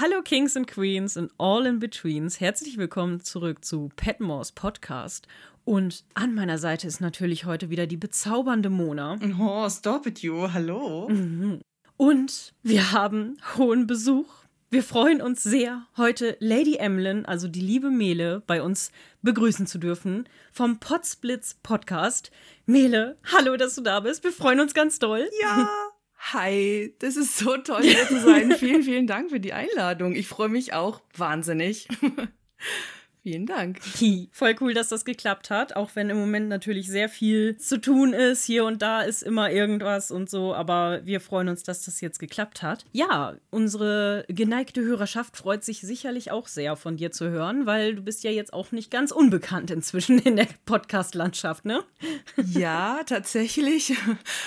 Hallo Kings and Queens and all in betweens. Herzlich willkommen zurück zu Petmores Podcast. Und an meiner Seite ist natürlich heute wieder die bezaubernde Mona. Oh, stop it you. Hallo. Mhm. Und wir haben hohen Besuch. Wir freuen uns sehr, heute Lady Emlyn, also die liebe Mele, bei uns begrüßen zu dürfen vom Potsblitz Podcast. Mele, hallo, dass du da bist. Wir freuen uns ganz doll. Ja. Hi, das ist so toll, hier zu sein. vielen, vielen Dank für die Einladung. Ich freue mich auch wahnsinnig. Vielen Dank. Voll cool, dass das geklappt hat, auch wenn im Moment natürlich sehr viel zu tun ist. Hier und da ist immer irgendwas und so, aber wir freuen uns, dass das jetzt geklappt hat. Ja, unsere geneigte Hörerschaft freut sich sicherlich auch sehr von dir zu hören, weil du bist ja jetzt auch nicht ganz unbekannt inzwischen in der Podcast-Landschaft, ne? Ja, tatsächlich.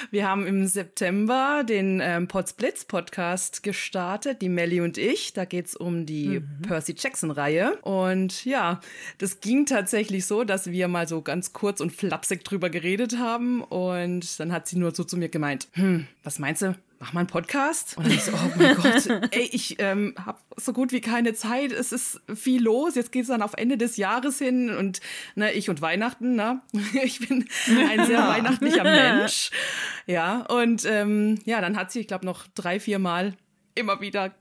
Wir haben im September den ähm, Potsblitz Podcast gestartet, die Melly und ich. Da geht es um die mhm. Percy Jackson-Reihe. Und ja, das ging tatsächlich so, dass wir mal so ganz kurz und flapsig drüber geredet haben und dann hat sie nur so zu mir gemeint, hm, was meinst du? Mach mal einen Podcast? Und ich so, oh mein Gott, ey, ich ähm, habe so gut wie keine Zeit. Es ist viel los. Jetzt geht es dann auf Ende des Jahres hin und ne, ich und Weihnachten, ne? Ich bin ein sehr weihnachtlicher Mensch. Ja, und ähm, ja, dann hat sie, ich glaube, noch drei, vier Mal immer wieder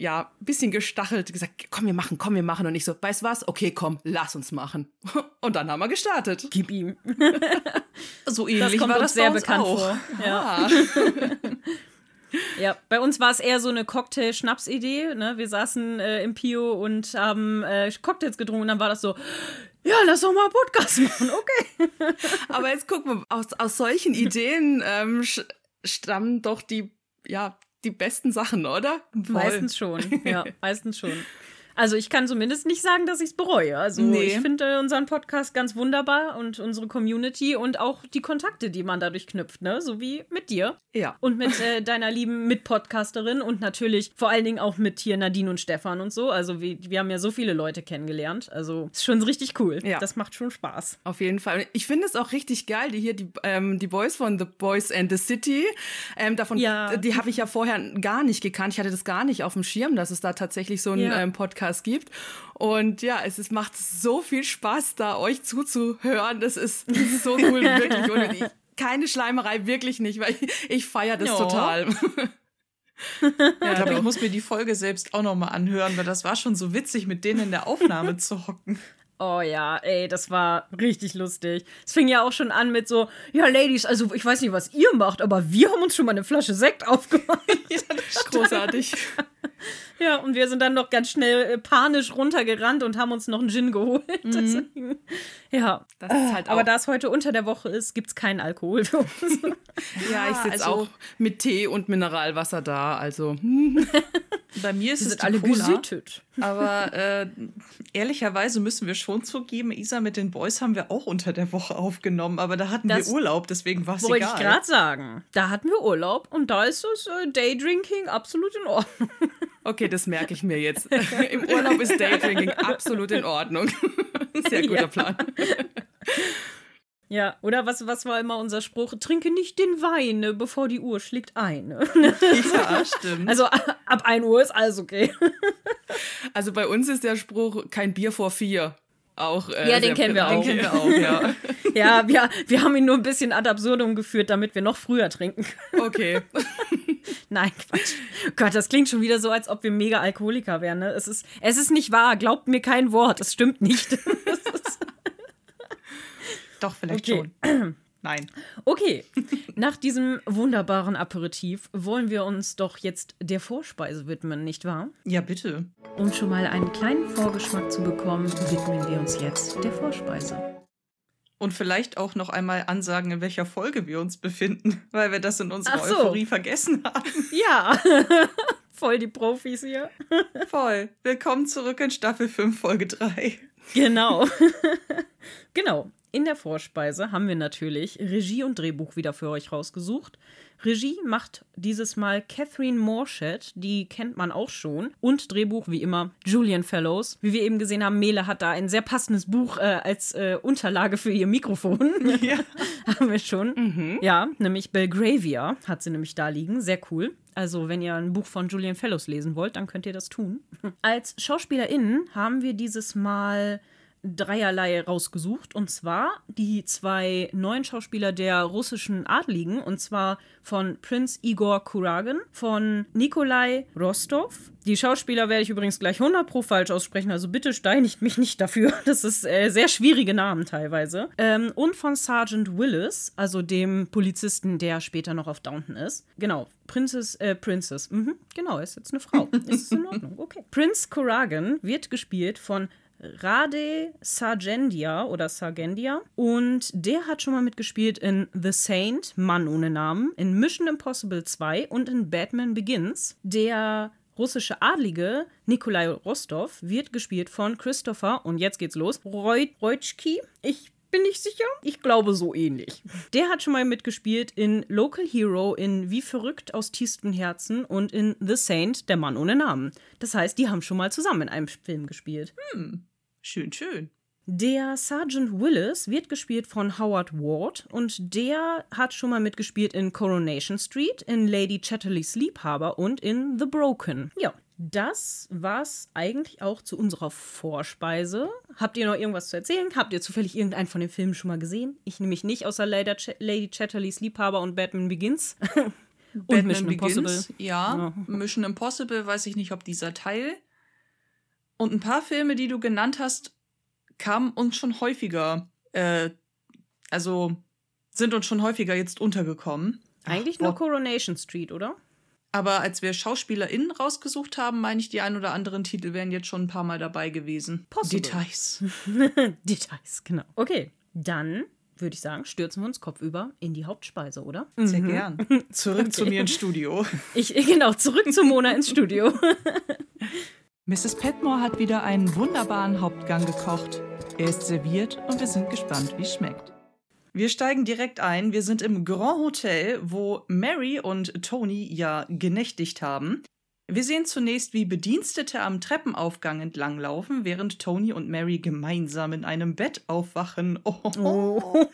ja, ein bisschen gestachelt, gesagt, komm, wir machen, komm, wir machen. Und ich so, weißt was? Okay, komm, lass uns machen. Und dann haben wir gestartet. Gib ihm. so ähnlich das kommt war das sehr bekannt auch. vor. Ja. Ja, bei uns war es eher so eine Cocktail-Schnaps-Idee. Ne? Wir saßen äh, im Pio und haben äh, Cocktails getrunken und dann war das so, ja, lass doch mal einen Podcast machen, okay. Aber jetzt gucken wir, aus, aus solchen Ideen ähm, stammen doch die, ja, die besten Sachen, oder? Voll. Meistens schon, ja, meistens schon. Also ich kann zumindest nicht sagen, dass ich es bereue. Also nee. ich finde unseren Podcast ganz wunderbar und unsere Community und auch die Kontakte, die man dadurch knüpft, ne? So wie mit dir. Ja. Und mit äh, deiner lieben Mitpodcasterin und natürlich vor allen Dingen auch mit hier Nadine und Stefan und so. Also wir, wir haben ja so viele Leute kennengelernt. Also ist schon richtig cool. Ja. Das macht schon Spaß. Auf jeden Fall. Ich finde es auch richtig geil, die hier, die, ähm, die Boys von The Boys and the City. Ähm, davon, ja. die habe ich ja vorher gar nicht gekannt. Ich hatte das gar nicht auf dem Schirm, dass es da tatsächlich so einen ja. ähm, Podcast Podcast gibt. Und ja, es ist, macht so viel Spaß, da euch zuzuhören. Das ist, das ist so cool, wirklich. Und ich, keine Schleimerei, wirklich nicht, weil ich, ich feiere das jo. total. Ja, ich glaube, ich muss mir die Folge selbst auch nochmal anhören, weil das war schon so witzig, mit denen in der Aufnahme zu hocken. Oh ja, ey, das war richtig lustig. Es fing ja auch schon an mit so, ja, Ladies, also ich weiß nicht, was ihr macht, aber wir haben uns schon mal eine Flasche Sekt aufgemacht. ja, das ist großartig. Ja, und wir sind dann noch ganz schnell äh, panisch runtergerannt und haben uns noch einen Gin geholt. Mhm. ja, das ist halt aber da es heute unter der Woche ist, gibt es keinen Alkohol für uns. ja, ich sitze also, auch mit Tee und Mineralwasser da, also. Bei mir ist es alle Cola, gesüttet. Aber äh, ehrlicherweise müssen wir schon zugeben, Isa mit den Boys haben wir auch unter der Woche aufgenommen, aber da hatten das wir Urlaub, deswegen war es egal. Wollte ich gerade sagen. Da hatten wir Urlaub und da ist das äh, Daydrinking absolut in Ordnung. Okay, das merke ich mir jetzt. Im Urlaub ist Daydrinking absolut in Ordnung. Sehr guter ja. Plan. Ja, oder was, was war immer unser Spruch? Trinke nicht den Wein, ne, bevor die Uhr schlägt ein. Ne? Ja, stimmt. Also ab 1 Uhr ist alles okay. Also bei uns ist der Spruch kein Bier vor vier. Auch, äh, ja, den kennen wir auch. Kennen wir auch, ja. ja, wir, wir haben ihn nur ein bisschen ad absurdum geführt, damit wir noch früher trinken können. Okay. Nein, Quatsch. Gott, das klingt schon wieder so, als ob wir mega Alkoholiker wären. Ne? Es, ist, es ist nicht wahr. Glaubt mir kein Wort. Es stimmt nicht. Doch, vielleicht okay. schon. Nein. Okay, nach diesem wunderbaren Aperitif wollen wir uns doch jetzt der Vorspeise widmen, nicht wahr? Ja, bitte. Um schon mal einen kleinen Vorgeschmack zu bekommen, widmen wir uns jetzt der Vorspeise. Und vielleicht auch noch einmal ansagen, in welcher Folge wir uns befinden, weil wir das in unserer so. Euphorie vergessen haben. Ja, voll die Profis hier. Voll. Willkommen zurück in Staffel 5, Folge 3. Genau. genau. In der Vorspeise haben wir natürlich Regie und Drehbuch wieder für euch rausgesucht. Regie macht dieses Mal Catherine Morshed, die kennt man auch schon. Und Drehbuch wie immer Julian Fellows. Wie wir eben gesehen haben, Mele hat da ein sehr passendes Buch äh, als äh, Unterlage für ihr Mikrofon. Ja. haben wir schon. Mhm. Ja, nämlich Belgravia hat sie nämlich da liegen. Sehr cool. Also, wenn ihr ein Buch von Julian Fellows lesen wollt, dann könnt ihr das tun. Als SchauspielerInnen haben wir dieses Mal dreierlei rausgesucht. Und zwar die zwei neuen Schauspieler der russischen Adligen. Und zwar von Prinz Igor Kuragin, von Nikolai Rostov. Die Schauspieler werde ich übrigens gleich 100 pro falsch aussprechen. Also bitte steinigt mich nicht dafür. Das ist äh, sehr schwierige Namen teilweise. Ähm, und von Sergeant Willis, also dem Polizisten, der später noch auf Downton ist. Genau. Princess, äh, Princess. Mhm, genau, ist jetzt eine Frau. ist in Ordnung. Okay. Prinz Kuragin wird gespielt von Rade Sargendia oder Sargendia. Und der hat schon mal mitgespielt in The Saint, Mann ohne Namen, in Mission Impossible 2 und in Batman Begins. Der russische Adlige Nikolai Rostov wird gespielt von Christopher, und jetzt geht's los, Reutschki. Ich bin nicht sicher. Ich glaube so ähnlich. Der hat schon mal mitgespielt in Local Hero, in Wie verrückt aus tiefstem Herzen und in The Saint, der Mann ohne Namen. Das heißt, die haben schon mal zusammen in einem Film gespielt. Hm. Schön, schön. Der Sergeant Willis wird gespielt von Howard Ward und der hat schon mal mitgespielt in Coronation Street, in Lady Chatterleys Liebhaber und in The Broken. Ja, das war's eigentlich auch zu unserer Vorspeise. Habt ihr noch irgendwas zu erzählen? Habt ihr zufällig irgendeinen von den Filmen schon mal gesehen? Ich nämlich nicht, außer Lady, Ch Lady Chatterleys Liebhaber und Batman Begins. und Batman Mission Begins, Impossible. Ja, ja, Mission Impossible weiß ich nicht, ob dieser Teil und ein paar Filme, die du genannt hast, kamen uns schon häufiger, äh, also sind uns schon häufiger jetzt untergekommen. Eigentlich Ach, nur Coronation Street, oder? Aber als wir SchauspielerInnen rausgesucht haben, meine ich, die ein oder anderen Titel wären jetzt schon ein paar Mal dabei gewesen. Possible. Details. Details, genau. Okay, dann würde ich sagen, stürzen wir uns kopfüber in die Hauptspeise, oder? Sehr mhm. gern. Zurück okay. zu mir ins Studio. Ich, genau, zurück zu Mona ins Studio. Mrs. Petmore hat wieder einen wunderbaren Hauptgang gekocht. Er ist serviert und wir sind gespannt, wie es schmeckt. Wir steigen direkt ein. Wir sind im Grand Hotel, wo Mary und Tony ja genächtigt haben. Wir sehen zunächst, wie Bedienstete am Treppenaufgang entlanglaufen, während Tony und Mary gemeinsam in einem Bett aufwachen. Oh, oh.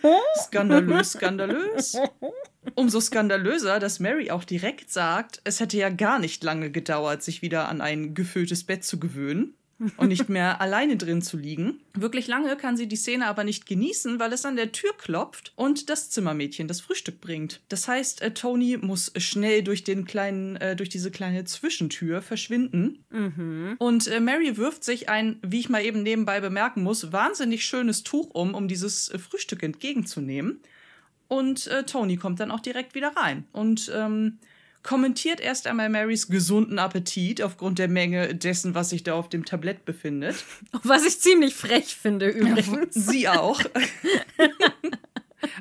skandalös, skandalös. Umso skandalöser, dass Mary auch direkt sagt, es hätte ja gar nicht lange gedauert, sich wieder an ein gefülltes Bett zu gewöhnen und nicht mehr alleine drin zu liegen. Wirklich lange kann sie die Szene aber nicht genießen, weil es an der Tür klopft und das Zimmermädchen das Frühstück bringt. Das heißt, äh, Tony muss schnell durch den kleinen, äh, durch diese kleine Zwischentür verschwinden. Mhm. Und äh, Mary wirft sich ein, wie ich mal eben nebenbei bemerken muss, wahnsinnig schönes Tuch um, um dieses äh, Frühstück entgegenzunehmen. Und äh, Tony kommt dann auch direkt wieder rein. Und ähm, kommentiert erst einmal Marys gesunden Appetit aufgrund der Menge dessen, was sich da auf dem Tablett befindet. Was ich ziemlich frech finde übrigens. Ja, sie auch.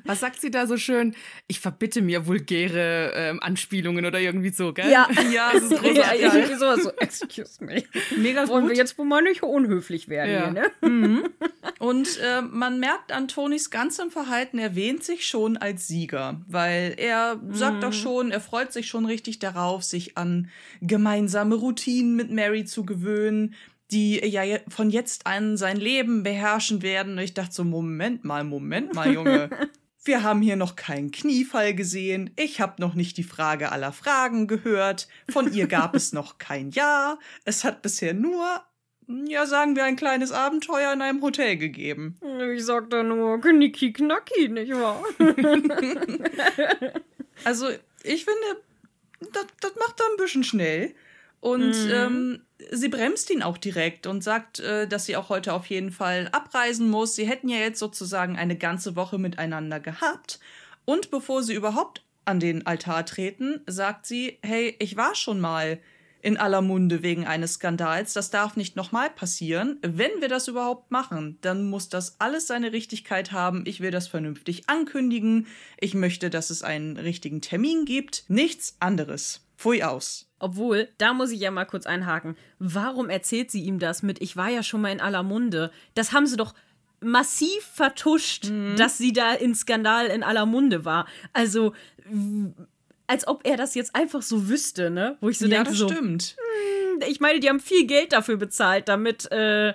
Was sagt sie da so schön? Ich verbitte mir vulgäre ähm, Anspielungen oder irgendwie so, gell? Ja, ja, das ist großartig. ja, ja, irgendwie sowas so, excuse me. Mega Wollen gut. wir jetzt wohl mal nicht unhöflich werden ja. hier, ne? Mhm. Und äh, man merkt an Tonys ganzem Verhalten, er wähnt sich schon als Sieger, weil er sagt mhm. doch schon, er freut sich schon richtig darauf, sich an gemeinsame Routinen mit Mary zu gewöhnen, die ja von jetzt an sein Leben beherrschen werden. Und ich dachte so, Moment mal, Moment mal, Junge. Wir haben hier noch keinen Kniefall gesehen. Ich habe noch nicht die Frage aller Fragen gehört. Von ihr gab es noch kein Ja. Es hat bisher nur, ja, sagen wir, ein kleines Abenteuer in einem Hotel gegeben. Ich sag da nur knicki knacki, nicht wahr? also, ich finde, das, das macht er ein bisschen schnell. Und mhm. ähm, sie bremst ihn auch direkt und sagt, äh, dass sie auch heute auf jeden Fall abreisen muss. Sie hätten ja jetzt sozusagen eine ganze Woche miteinander gehabt. Und bevor sie überhaupt an den Altar treten, sagt sie, hey, ich war schon mal in aller Munde wegen eines Skandals. Das darf nicht nochmal passieren. Wenn wir das überhaupt machen, dann muss das alles seine Richtigkeit haben. Ich will das vernünftig ankündigen. Ich möchte, dass es einen richtigen Termin gibt. Nichts anderes. Pfui aus. Obwohl, da muss ich ja mal kurz einhaken. Warum erzählt sie ihm das mit, ich war ja schon mal in aller Munde? Das haben sie doch massiv vertuscht, mhm. dass sie da in Skandal in aller Munde war. Also, als ob er das jetzt einfach so wüsste, ne? Wo ich so ja, denke, das so, stimmt. Hm, ich meine, die haben viel Geld dafür bezahlt, damit äh,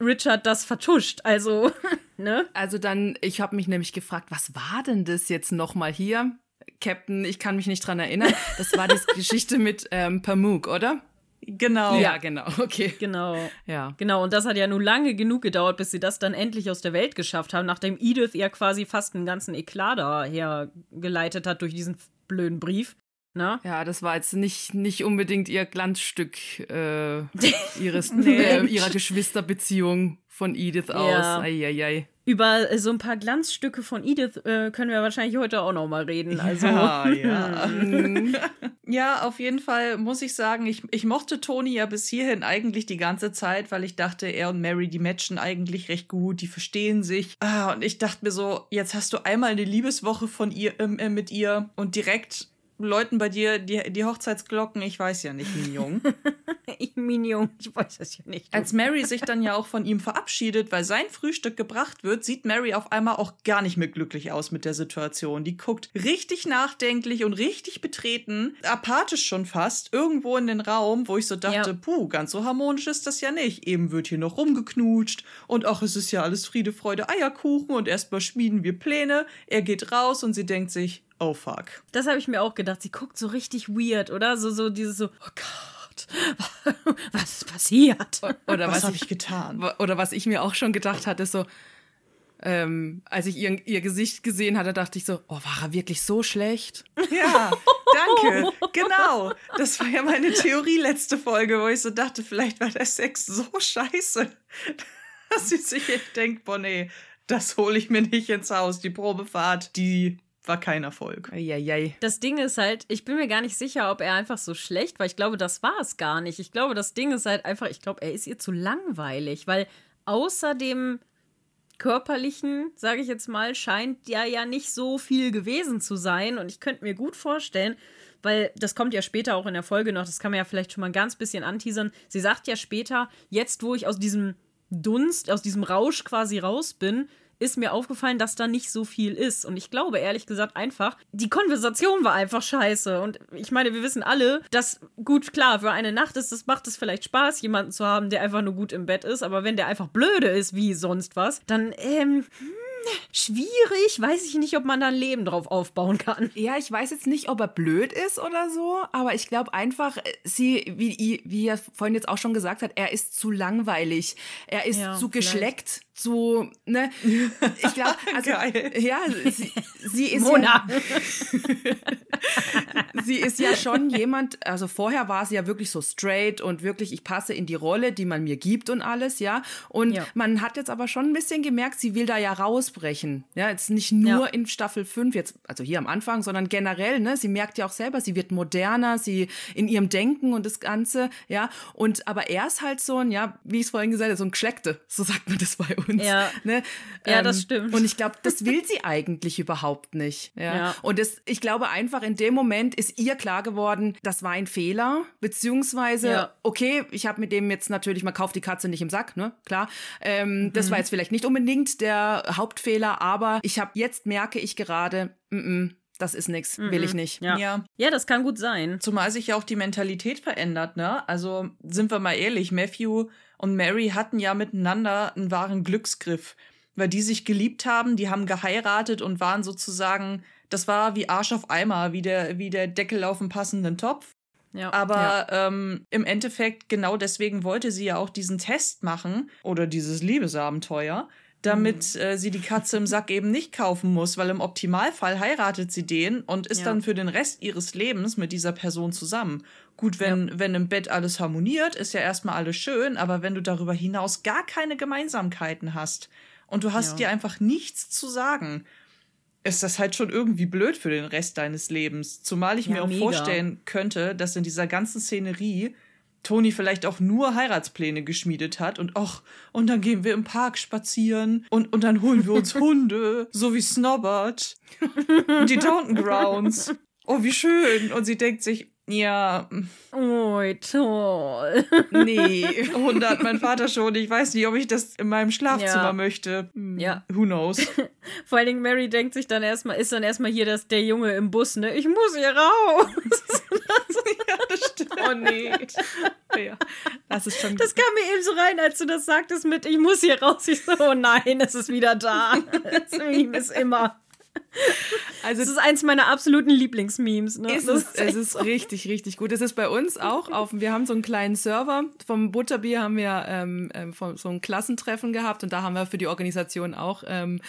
Richard das vertuscht. Also, ne? Also dann, ich habe mich nämlich gefragt, was war denn das jetzt nochmal hier? Captain, ich kann mich nicht dran erinnern. Das war die Geschichte mit ähm, Pamuk, oder? Genau. Ja, genau, okay. Genau. Ja. Genau, und das hat ja nun lange genug gedauert, bis sie das dann endlich aus der Welt geschafft haben, nachdem Edith ja quasi fast einen ganzen Eklat daher geleitet hat durch diesen blöden Brief. Na? Ja, das war jetzt nicht, nicht unbedingt ihr Glanzstück äh, ihres, äh, ihrer Geschwisterbeziehung von Edith aus. Ja. Eieiei. Über äh, so ein paar Glanzstücke von Edith äh, können wir wahrscheinlich heute auch noch mal reden. Also, Ja, ja. ja, auf jeden Fall muss ich sagen, ich, ich mochte Toni ja bis hierhin eigentlich die ganze Zeit, weil ich dachte, er und Mary, die matchen eigentlich recht gut, die verstehen sich. Ah, und ich dachte mir so, jetzt hast du einmal eine Liebeswoche von ihr ähm, äh, mit ihr und direkt läuten bei dir die, die Hochzeitsglocken, ich weiß ja nicht, Mignon. ich Minion, ich weiß es ja nicht. Als Mary sich dann ja auch von ihm verabschiedet, weil sein Frühstück gebracht wird, sieht Mary auf einmal auch gar nicht mehr glücklich aus mit der Situation. Die guckt richtig nachdenklich und richtig betreten, apathisch schon fast, irgendwo in den Raum, wo ich so dachte, Ja. puh, ganz so harmonisch ist das ja nicht. Eben wird hier noch rumgeknutscht und ach, es ist ja alles Friede, Freude, Eierkuchen und erstmal schmieden wir Pläne. Er geht raus und sie denkt sich, oh fuck. Das habe ich mir auch gedacht. Sie guckt so richtig weird, oder? So, so dieses so, oh Gott, was ist passiert? Oder Was was, habe ich, getan? oder was ich mir auch schon gedacht hatte, so, ähm, als ich ihr, ihr Gesicht gesehen hatte, dachte ich so, oh, war er wirklich so schlecht? Ja, danke. Genau. Das war ja meine Theorie letzte Folge, wo ich so dachte, vielleicht war der Sex so scheiße, dass sie sich denkt, boah, nee, das hole ich mir nicht ins Haus. Die Probefahrt, die war kein Erfolg. Eieiei. Das Ding ist halt, ich bin mir gar nicht sicher, ob er einfach so schlecht war. Ich glaube, das war es gar nicht. Ich glaube, das Ding ist halt einfach, ich glaube, er ist ihr zu langweilig, weil außer dem körperlichen, sage ich jetzt mal, scheint ja ja nicht so viel gewesen zu sein. Und ich könnte mir gut vorstellen, weil das kommt ja später auch in der Folge noch, das kann man ja vielleicht schon mal ein ganz bisschen anteasern. Sie sagt ja später, jetzt wo ich aus diesem Dunst, aus diesem Rausch quasi raus bin, ist mir aufgefallen, dass da nicht so viel ist. Und ich glaube, ehrlich gesagt, einfach, die Konversation war einfach scheiße. Und ich meine, wir wissen alle, dass, gut, klar, für eine Nacht ist es, macht es vielleicht Spaß, jemanden zu haben, der einfach nur gut im Bett ist. Aber wenn der einfach blöde ist, wie sonst was, dann, ähm, hm, schwierig. Weiß ich nicht, ob man da ein Leben drauf aufbauen kann. Ja, ich weiß jetzt nicht, ob er blöd ist oder so, aber ich glaube einfach, äh, sie, wie, wie er vorhin jetzt auch schon gesagt hat, er ist zu langweilig. Er ist Ja, zu vielleicht. geschleckt, zu, ne? Ich glaube, also, Geil. ja, sie, sie ist Mona. ja, sie ist ja schon jemand, also vorher war sie ja wirklich so straight und wirklich, ich passe in die Rolle, die man mir gibt und alles, ja. Und Ja. man hat jetzt aber schon ein bisschen gemerkt, sie will da ja rausbrechen. Ja, jetzt nicht nur Ja. in Staffel 5, jetzt, also hier am Anfang, sondern generell, ne? Sie merkt ja auch selber, sie wird moderner, sie in ihrem Denken und das Ganze, ja. Und aber er ist halt so ein, ja, wie ich es vorhin gesagt habe, so ein Geschleckte, so sagt man das bei uns. Ja. Ne? Ja, das stimmt. Und ich glaube, das will sie eigentlich überhaupt nicht. Ja. Ja. Und das, ich glaube einfach, in dem Moment ist ihr klar geworden, das war ein Fehler, beziehungsweise, Ja. okay, ich habe mit dem jetzt natürlich, man kauft die Katze nicht im Sack, ne? Klar. Ähm, Das Mhm. war jetzt vielleicht nicht unbedingt der Hauptfehler, aber ich habe jetzt merke ich gerade, mm -mm, das ist nix, will ich nicht. Ja. Ja. ja, das kann gut sein. Zumal sich ja auch die Mentalität verändert, ne? Also sind wir mal ehrlich, Matthew und Mary hatten ja miteinander einen wahren Glücksgriff, weil die sich geliebt haben, die haben geheiratet und waren sozusagen, das war wie Arsch auf Eimer, wie der, wie der Deckel auf dem passenden Topf. Ja. Aber ähm, im Endeffekt, genau deswegen wollte sie ja auch diesen Test machen oder dieses Liebesabenteuer, damit äh, sie die Katze im Sack eben nicht kaufen muss, weil im Optimalfall heiratet sie den und ist Ja. dann für den Rest ihres Lebens mit dieser Person zusammen. Gut, wenn, wenn im Bett alles harmoniert, ist ja erstmal alles schön, aber wenn du darüber hinaus gar keine Gemeinsamkeiten hast und du hast Ja. dir einfach nichts zu sagen, ist das halt schon irgendwie blöd für den Rest deines Lebens. Zumal ich Ja, mir auch mega. vorstellen könnte, dass in dieser ganzen Szenerie Toni vielleicht auch nur Heiratspläne geschmiedet hat und ach, und dann gehen wir im Park spazieren und, und dann holen wir uns Hunde, so wie Snobbert. Die Downton Grounds. Oh, wie schön. Und sie denkt sich, ja, Oh, toll. Nee. Hunde hat mein Vater schon. Ich weiß nicht, ob ich das in meinem Schlafzimmer Ja. möchte. Ja. Who knows? Vor allen Dingen, Mary denkt sich dann erstmal, ist dann erstmal hier das, der Junge im Bus, ne? Ich muss hier raus. ja, das stimmt. Oh nee. Ja, das ist schon. Das kam mir eben so rein, als du das sagtest mit, ich muss hier raus. Ich so, oh nein, es ist wieder da. Es ist immer. Also, das ist eins meiner absoluten Lieblingsmemes. Ne? Ist es, es ist so. richtig, richtig gut. Es ist bei uns auch auf, wir haben so einen kleinen Server. Vom Butterbier haben wir ähm, ähm so ein Klassentreffen gehabt und da haben wir für die Organisation auch ähm,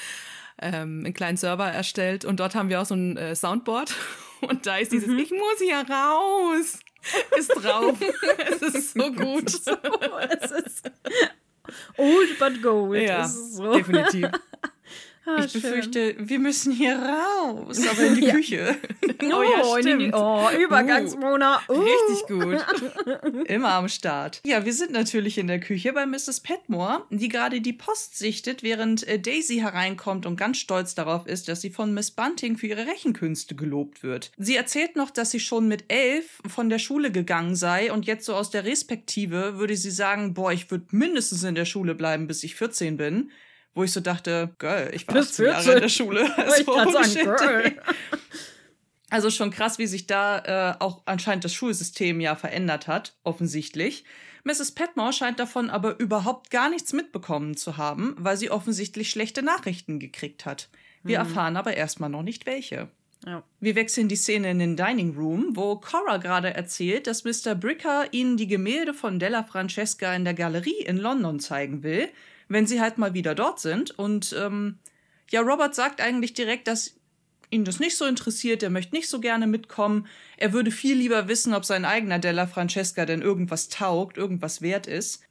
ähm, einen kleinen Server erstellt und dort haben wir auch so ein äh, Soundboard und da ist dieses mhm. Ich muss hier raus ist drauf. es ist so gut. So, es ist old but gold. Ja, so. definitiv. Ah, ich befürchte, wir müssen hier raus, aber in die ja. Küche. oh, oh, ja, stimmt. Die, oh, Übergangsmona. Uh. Richtig gut. Immer am Start. Ja, wir sind natürlich in der Küche bei Mrs. Petmore, die gerade die Post sichtet, während äh, Daisy hereinkommt und ganz stolz darauf ist, dass sie von Miss Bunting für ihre Rechenkünste gelobt wird. Sie erzählt noch, dass sie schon mit elf von der Schule gegangen sei und jetzt so aus der Respektive würde sie sagen, boah, ich würde mindestens in der Schule bleiben, bis ich 14 bin wo ich so dachte, Girl, ich war 18 Jahre in der Schule. Also, ich kann sagen, Girl. Also schon krass, wie sich da äh, auch anscheinend das Schulsystem ja verändert hat, offensichtlich. Mrs. Petmore scheint davon aber überhaupt gar nichts mitbekommen zu haben, weil sie offensichtlich schlechte Nachrichten gekriegt hat. Wir hm. erfahren aber erstmal noch nicht welche. Ja. Wir wechseln die Szene in den Dining Room, wo Cora gerade erzählt, dass Mr. Bricker ihnen die Gemälde von Della Francesca in der Galerie in London zeigen will, wenn sie halt mal wieder dort sind. Und ähm, ja, Robert sagt eigentlich direkt, dass ihn das nicht so interessiert, er möchte nicht so gerne mitkommen. Er würde viel lieber wissen, ob sein eigener Della Francesca denn irgendwas taugt, irgendwas wert ist.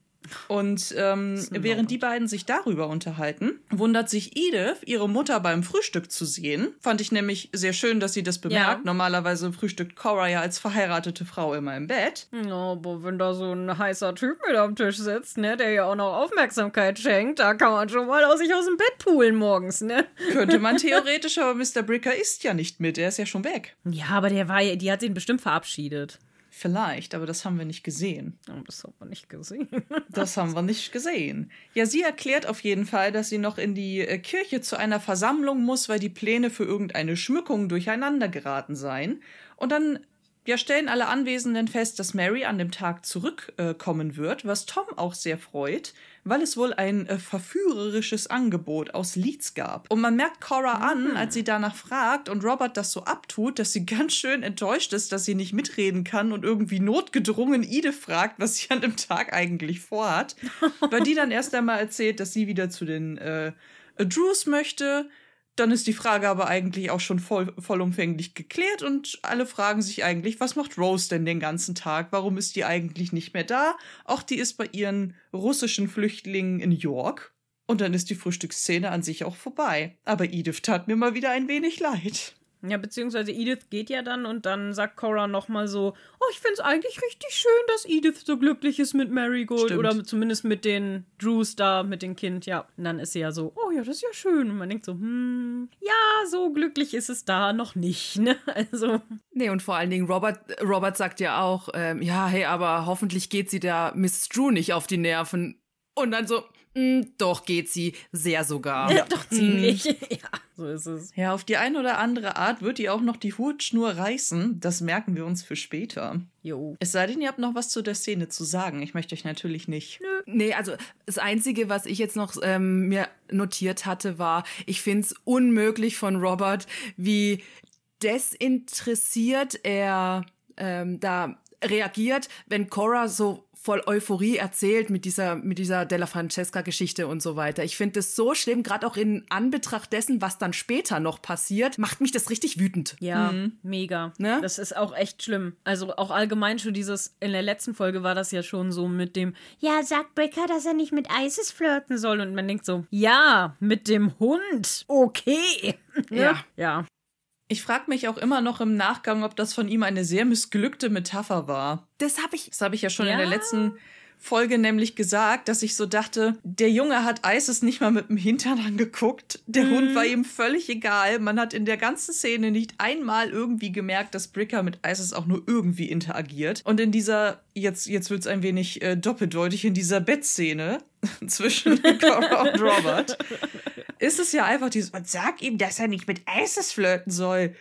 Und ähm, während die beiden sich darüber unterhalten, wundert sich Edith, ihre Mutter beim Frühstück zu sehen. Fand ich nämlich sehr schön, dass sie das bemerkt. Ja. Normalerweise frühstückt Cora ja als verheiratete Frau immer im Bett. Ja, aber wenn da so ein heißer Typ mit am Tisch sitzt, ne, der ja auch noch Aufmerksamkeit schenkt, da kann man schon mal aus sich aus dem Bett poolen morgens, ne? Könnte man theoretisch, aber Mr. Bricker ist ja nicht mit, er ist ja schon weg. Ja, aber der war die hat ihn bestimmt verabschiedet. Vielleicht, aber das haben wir nicht gesehen. Oh, das haben wir nicht gesehen. das haben wir nicht gesehen. Ja, sie erklärt auf jeden Fall, dass sie noch in die äh, Kirche zu einer Versammlung muss, weil die Pläne für irgendeine Schmückung durcheinander geraten seien. Und dann ja, stellen alle Anwesenden fest, dass Mary an dem Tag zurückkommen äh, wird, was Tom auch sehr freut, weil es wohl ein äh, verführerisches Angebot aus Leeds gab. Und man merkt Cora an, mhm. als sie danach fragt und Robert das so abtut, dass sie ganz schön enttäuscht ist, dass sie nicht mitreden kann und irgendwie notgedrungen Ide fragt, was sie an dem Tag eigentlich vorhat. weil die dann erst einmal erzählt, dass sie wieder zu den äh, Drews möchte dann ist die Frage aber eigentlich auch schon voll, vollumfänglich geklärt und alle fragen sich eigentlich, was macht Rose denn den ganzen Tag? Warum ist die eigentlich nicht mehr da? Auch die ist bei ihren russischen Flüchtlingen in York. Und dann ist die Frühstücksszene an sich auch vorbei. Aber Edith tat mir mal wieder ein wenig leid. Ja, beziehungsweise Edith geht ja dann und dann sagt Cora nochmal so, oh, ich finde es eigentlich richtig schön, dass Edith so glücklich ist mit Marigold Stimmt. oder zumindest mit den Drews da, mit dem Kind, ja. Und dann ist sie ja so, oh ja, das ist ja schön. Und man denkt so, hm, ja, so glücklich ist es da noch nicht, ne? Also. Nee, und vor allen Dingen, Robert, Robert sagt ja auch, ähm, ja, hey, aber hoffentlich geht sie der Miss Drew nicht auf die Nerven. Und dann so, doch geht sie sehr sogar. Ja, doch ziemlich. Mm. ja, so ist es. Ja, auf die eine oder andere Art wird die auch noch die Hutschnur reißen. Das merken wir uns für später. Jo. Es sei denn, ihr habt noch was zu der Szene zu sagen. Ich möchte euch natürlich nicht. Nö. Nee, also das Einzige, was ich jetzt noch ähm, mir notiert hatte, war, ich finde es unmöglich von Robert, wie desinteressiert er ähm, da reagiert, wenn Cora so voll Euphorie erzählt mit dieser, mit dieser Della Francesca-Geschichte und so weiter. Ich finde das so schlimm, gerade auch in Anbetracht dessen, was dann später noch passiert, macht mich das richtig wütend. Ja, mhm. mega. Ne? Das ist auch echt schlimm. Also auch allgemein schon dieses, in der letzten Folge war das ja schon so mit dem, ja, sagt Becker, dass er nicht mit Isis flirten soll. Und man denkt so, ja, mit dem Hund. Okay. Ja. Ja. Ich frage mich auch immer noch im Nachgang, ob das von ihm eine sehr missglückte Metapher war. Das habe ich. Das habe ich ja schon ja. in der letzten Folge nämlich gesagt, dass ich so dachte, der Junge hat Isis nicht mal mit dem Hintern angeguckt. Der mhm. Hund war ihm völlig egal. Man hat in der ganzen Szene nicht einmal irgendwie gemerkt, dass Bricker mit Isis auch nur irgendwie interagiert. Und in dieser, jetzt, jetzt wird es ein wenig äh, doppeldeutig, in dieser Bettszene zwischen Cora und Robert, ist es ja einfach dieses, und sag ihm, dass er nicht mit Isis flirten soll.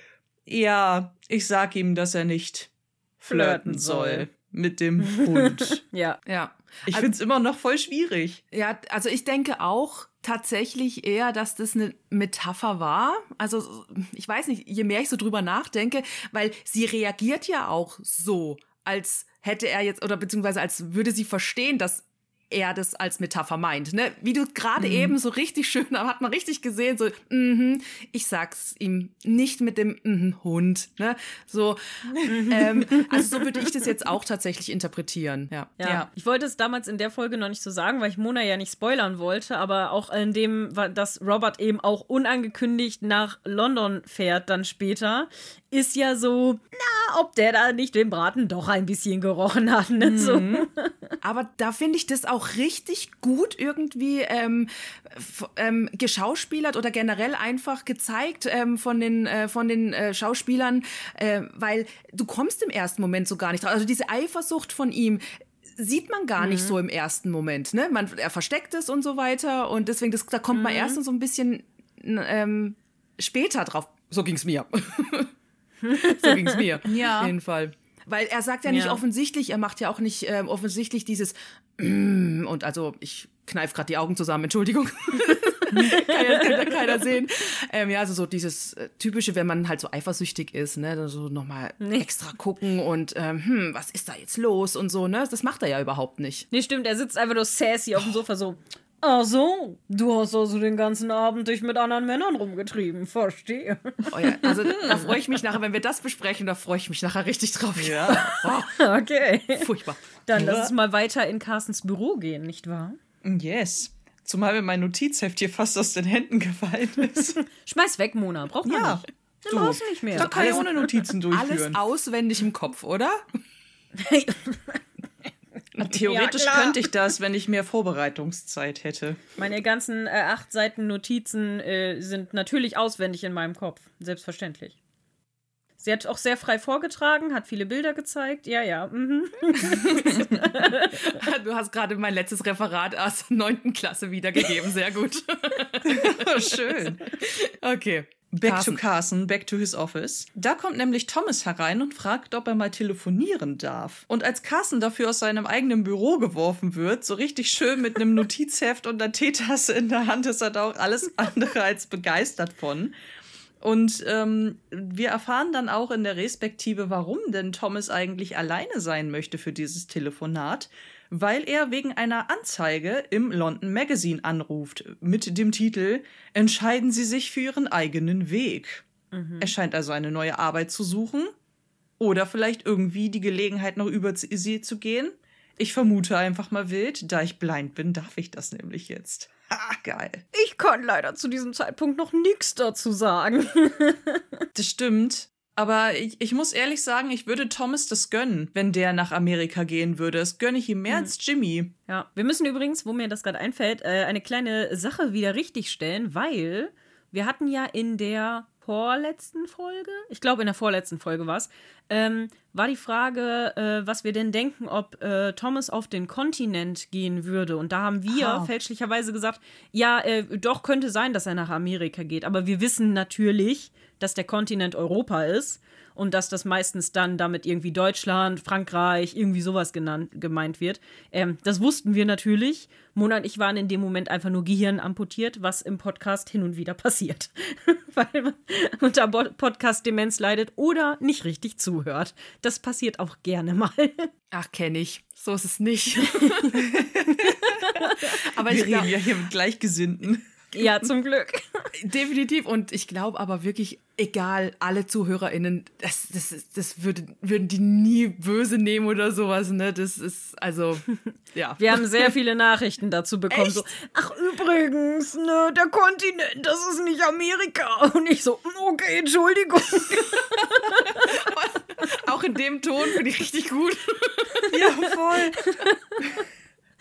Ja, ich sag ihm, dass er nicht flirten, flirten soll. soll mit dem Hund. ja. Ja. Ich also, finde es immer noch voll schwierig. Ja, also ich denke auch, tatsächlich eher, dass das eine Metapher war. Also ich weiß nicht, je mehr ich so drüber nachdenke, weil sie reagiert ja auch so, als hätte er jetzt oder beziehungsweise als würde sie verstehen, dass er das als Metapher meint. Ne? Wie du gerade mhm. eben so richtig schön, hat man richtig gesehen, so, mm ich sag's ihm nicht mit dem mm Hund. Ne? So, ähm, also so würde ich das jetzt auch tatsächlich interpretieren. Ja. ja. Ja. Ich wollte es damals in der Folge noch nicht so sagen, weil ich Mona ja nicht spoilern wollte, aber auch in dem, dass Robert eben auch unangekündigt nach London fährt dann später, ist ja so, na, ob der da nicht den Braten doch ein bisschen gerochen hat. Ne? Mhm. So. Aber da finde ich das auch richtig gut irgendwie ähm, ähm, geschauspielert oder generell einfach gezeigt ähm, von den, äh, von den äh, Schauspielern, äh, weil du kommst im ersten Moment so gar nicht drauf. Also diese Eifersucht von ihm, sieht man gar mhm. nicht so im ersten Moment. Ne? Man, er versteckt es und so weiter. Und deswegen, das, da kommt mhm. man erst so ein bisschen ähm, später drauf. So ging es mir. so ging es mir. Ja. Auf jeden Fall. Weil er sagt ja nicht ja. offensichtlich, er macht ja auch nicht äh, offensichtlich dieses und also ich kneif gerade die Augen zusammen, Entschuldigung. kann, ja, kann ja keiner sehen. Ähm, ja, also so dieses äh, typische, wenn man halt so eifersüchtig ist, ne, so nochmal nee. extra gucken und ähm, hm, was ist da jetzt los und so, ne? Das macht er ja überhaupt nicht. Nee, stimmt, er sitzt einfach nur sassy auf dem Sofa so. Ach so, du hast also den ganzen Abend dich mit anderen Männern rumgetrieben, verstehe. Oh ja, also da freue ich mich nachher, wenn wir das besprechen, da freue ich mich nachher richtig drauf. Ja. Oh. Okay. Furchtbar. Dann lass uns mal weiter in Carstens Büro gehen, nicht wahr? Yes. Zumal mir mein Notizheft hier fast aus den Händen gefallen ist. Schmeiß weg, Mona. Braucht man ja. nicht. Dann du, brauchst du nicht mehr. Da kann ich ohne Notizen durchführen. Alles auswendig im Kopf, oder? Theoretisch ja, könnte ich das, wenn ich mehr Vorbereitungszeit hätte. Meine ganzen äh, acht Seiten Notizen äh, sind natürlich auswendig in meinem Kopf. Selbstverständlich. Sie hat auch sehr frei vorgetragen, hat viele Bilder gezeigt. Ja, ja. Mhm. du hast gerade mein letztes Referat aus der 9. Klasse wiedergegeben. Sehr gut. Schön. Okay. Back Carson. to Carson, back to his office. Da kommt nämlich Thomas herein und fragt, ob er mal telefonieren darf. Und als Carson dafür aus seinem eigenen Büro geworfen wird, so richtig schön mit einem Notizheft und einer Teetasse in der Hand, ist er da auch alles andere als begeistert von. Und ähm, wir erfahren dann auch in der Respektive, warum denn Thomas eigentlich alleine sein möchte für dieses Telefonat weil er wegen einer Anzeige im London Magazine anruft mit dem Titel Entscheiden Sie sich für Ihren eigenen Weg. Mhm. Er scheint also eine neue Arbeit zu suchen oder vielleicht irgendwie die Gelegenheit noch über sie zu gehen. Ich vermute einfach mal wild, da ich blind bin, darf ich das nämlich jetzt. Ha, geil. Ich kann leider zu diesem Zeitpunkt noch nichts dazu sagen. das stimmt. Aber ich, ich muss ehrlich sagen, ich würde Thomas das gönnen, wenn der nach Amerika gehen würde. Das gönne ich ihm mehr mhm. als Jimmy. Ja, wir müssen übrigens, wo mir das gerade einfällt, äh, eine kleine Sache wieder richtigstellen, weil wir hatten ja in der vorletzten Folge, ich glaube in der vorletzten Folge war es, ähm, war die Frage, äh, was wir denn denken, ob äh, Thomas auf den Kontinent gehen würde. Und da haben wir oh. fälschlicherweise gesagt, ja, äh, doch könnte sein, dass er nach Amerika geht. Aber wir wissen natürlich, dass der Kontinent Europa ist und dass das meistens dann damit irgendwie Deutschland, Frankreich, irgendwie sowas genannt, gemeint wird. Ähm, das wussten wir natürlich. Mona und ich waren in dem Moment einfach nur Gehirn amputiert, was im Podcast hin und wieder passiert. Weil man unter Podcast-Demenz leidet oder nicht richtig zuhört. Das passiert auch gerne mal. Ach, kenne ich. So ist es nicht. Aber wir reden ja hier mit Gleichgesinnten. Ja, zum Glück. Definitiv. Und ich glaube aber wirklich, egal, alle ZuhörerInnen, das, das, das würde, würden die nie böse nehmen oder sowas, ne? Das ist, also, ja. Wir haben sehr viele Nachrichten dazu bekommen. So, ach, übrigens, ne, der Kontinent, das ist nicht Amerika. Und ich so, okay, Entschuldigung. Auch in dem Ton finde ich richtig gut. ja, voll.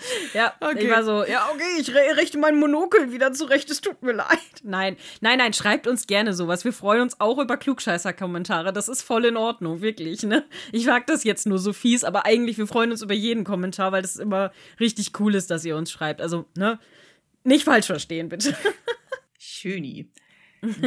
Ja, okay. ich war so, ja, okay, ich richte meinen Monokel wieder zurecht, es tut mir leid. Nein, nein, nein, schreibt uns gerne sowas. Wir freuen uns auch über Klugscheißer-Kommentare. Das ist voll in Ordnung, wirklich, ne? Ich mag das jetzt nur so fies, aber eigentlich, wir freuen uns über jeden Kommentar, weil das immer richtig cool ist, dass ihr uns schreibt. Also, ne? Nicht falsch verstehen, bitte. Schöni.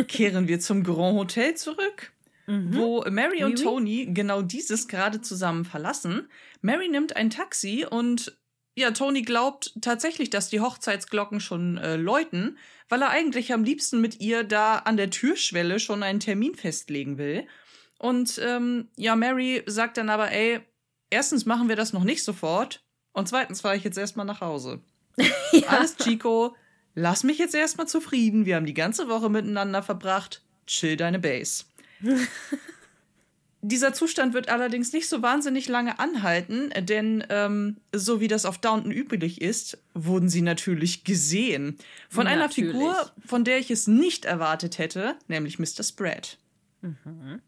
Kehren wir zum Grand Hotel zurück. Mhm. wo Mary und Tony genau dieses gerade zusammen verlassen. Mary nimmt ein Taxi und ja, Tony glaubt tatsächlich, dass die Hochzeitsglocken schon äh, läuten, weil er eigentlich am liebsten mit ihr da an der Türschwelle schon einen Termin festlegen will. Und ähm, ja, Mary sagt dann aber, ey, erstens machen wir das noch nicht sofort und zweitens fahre ich jetzt erstmal nach Hause. ja. Alles Chico, lass mich jetzt erstmal zufrieden. Wir haben die ganze Woche miteinander verbracht. Chill deine Base. Dieser Zustand wird allerdings nicht so wahnsinnig lange anhalten, denn ähm, so wie das auf Downton üblich ist, wurden sie natürlich gesehen. Von natürlich. einer Figur, von der ich es nicht erwartet hätte, nämlich Mr. Spread. Mhm.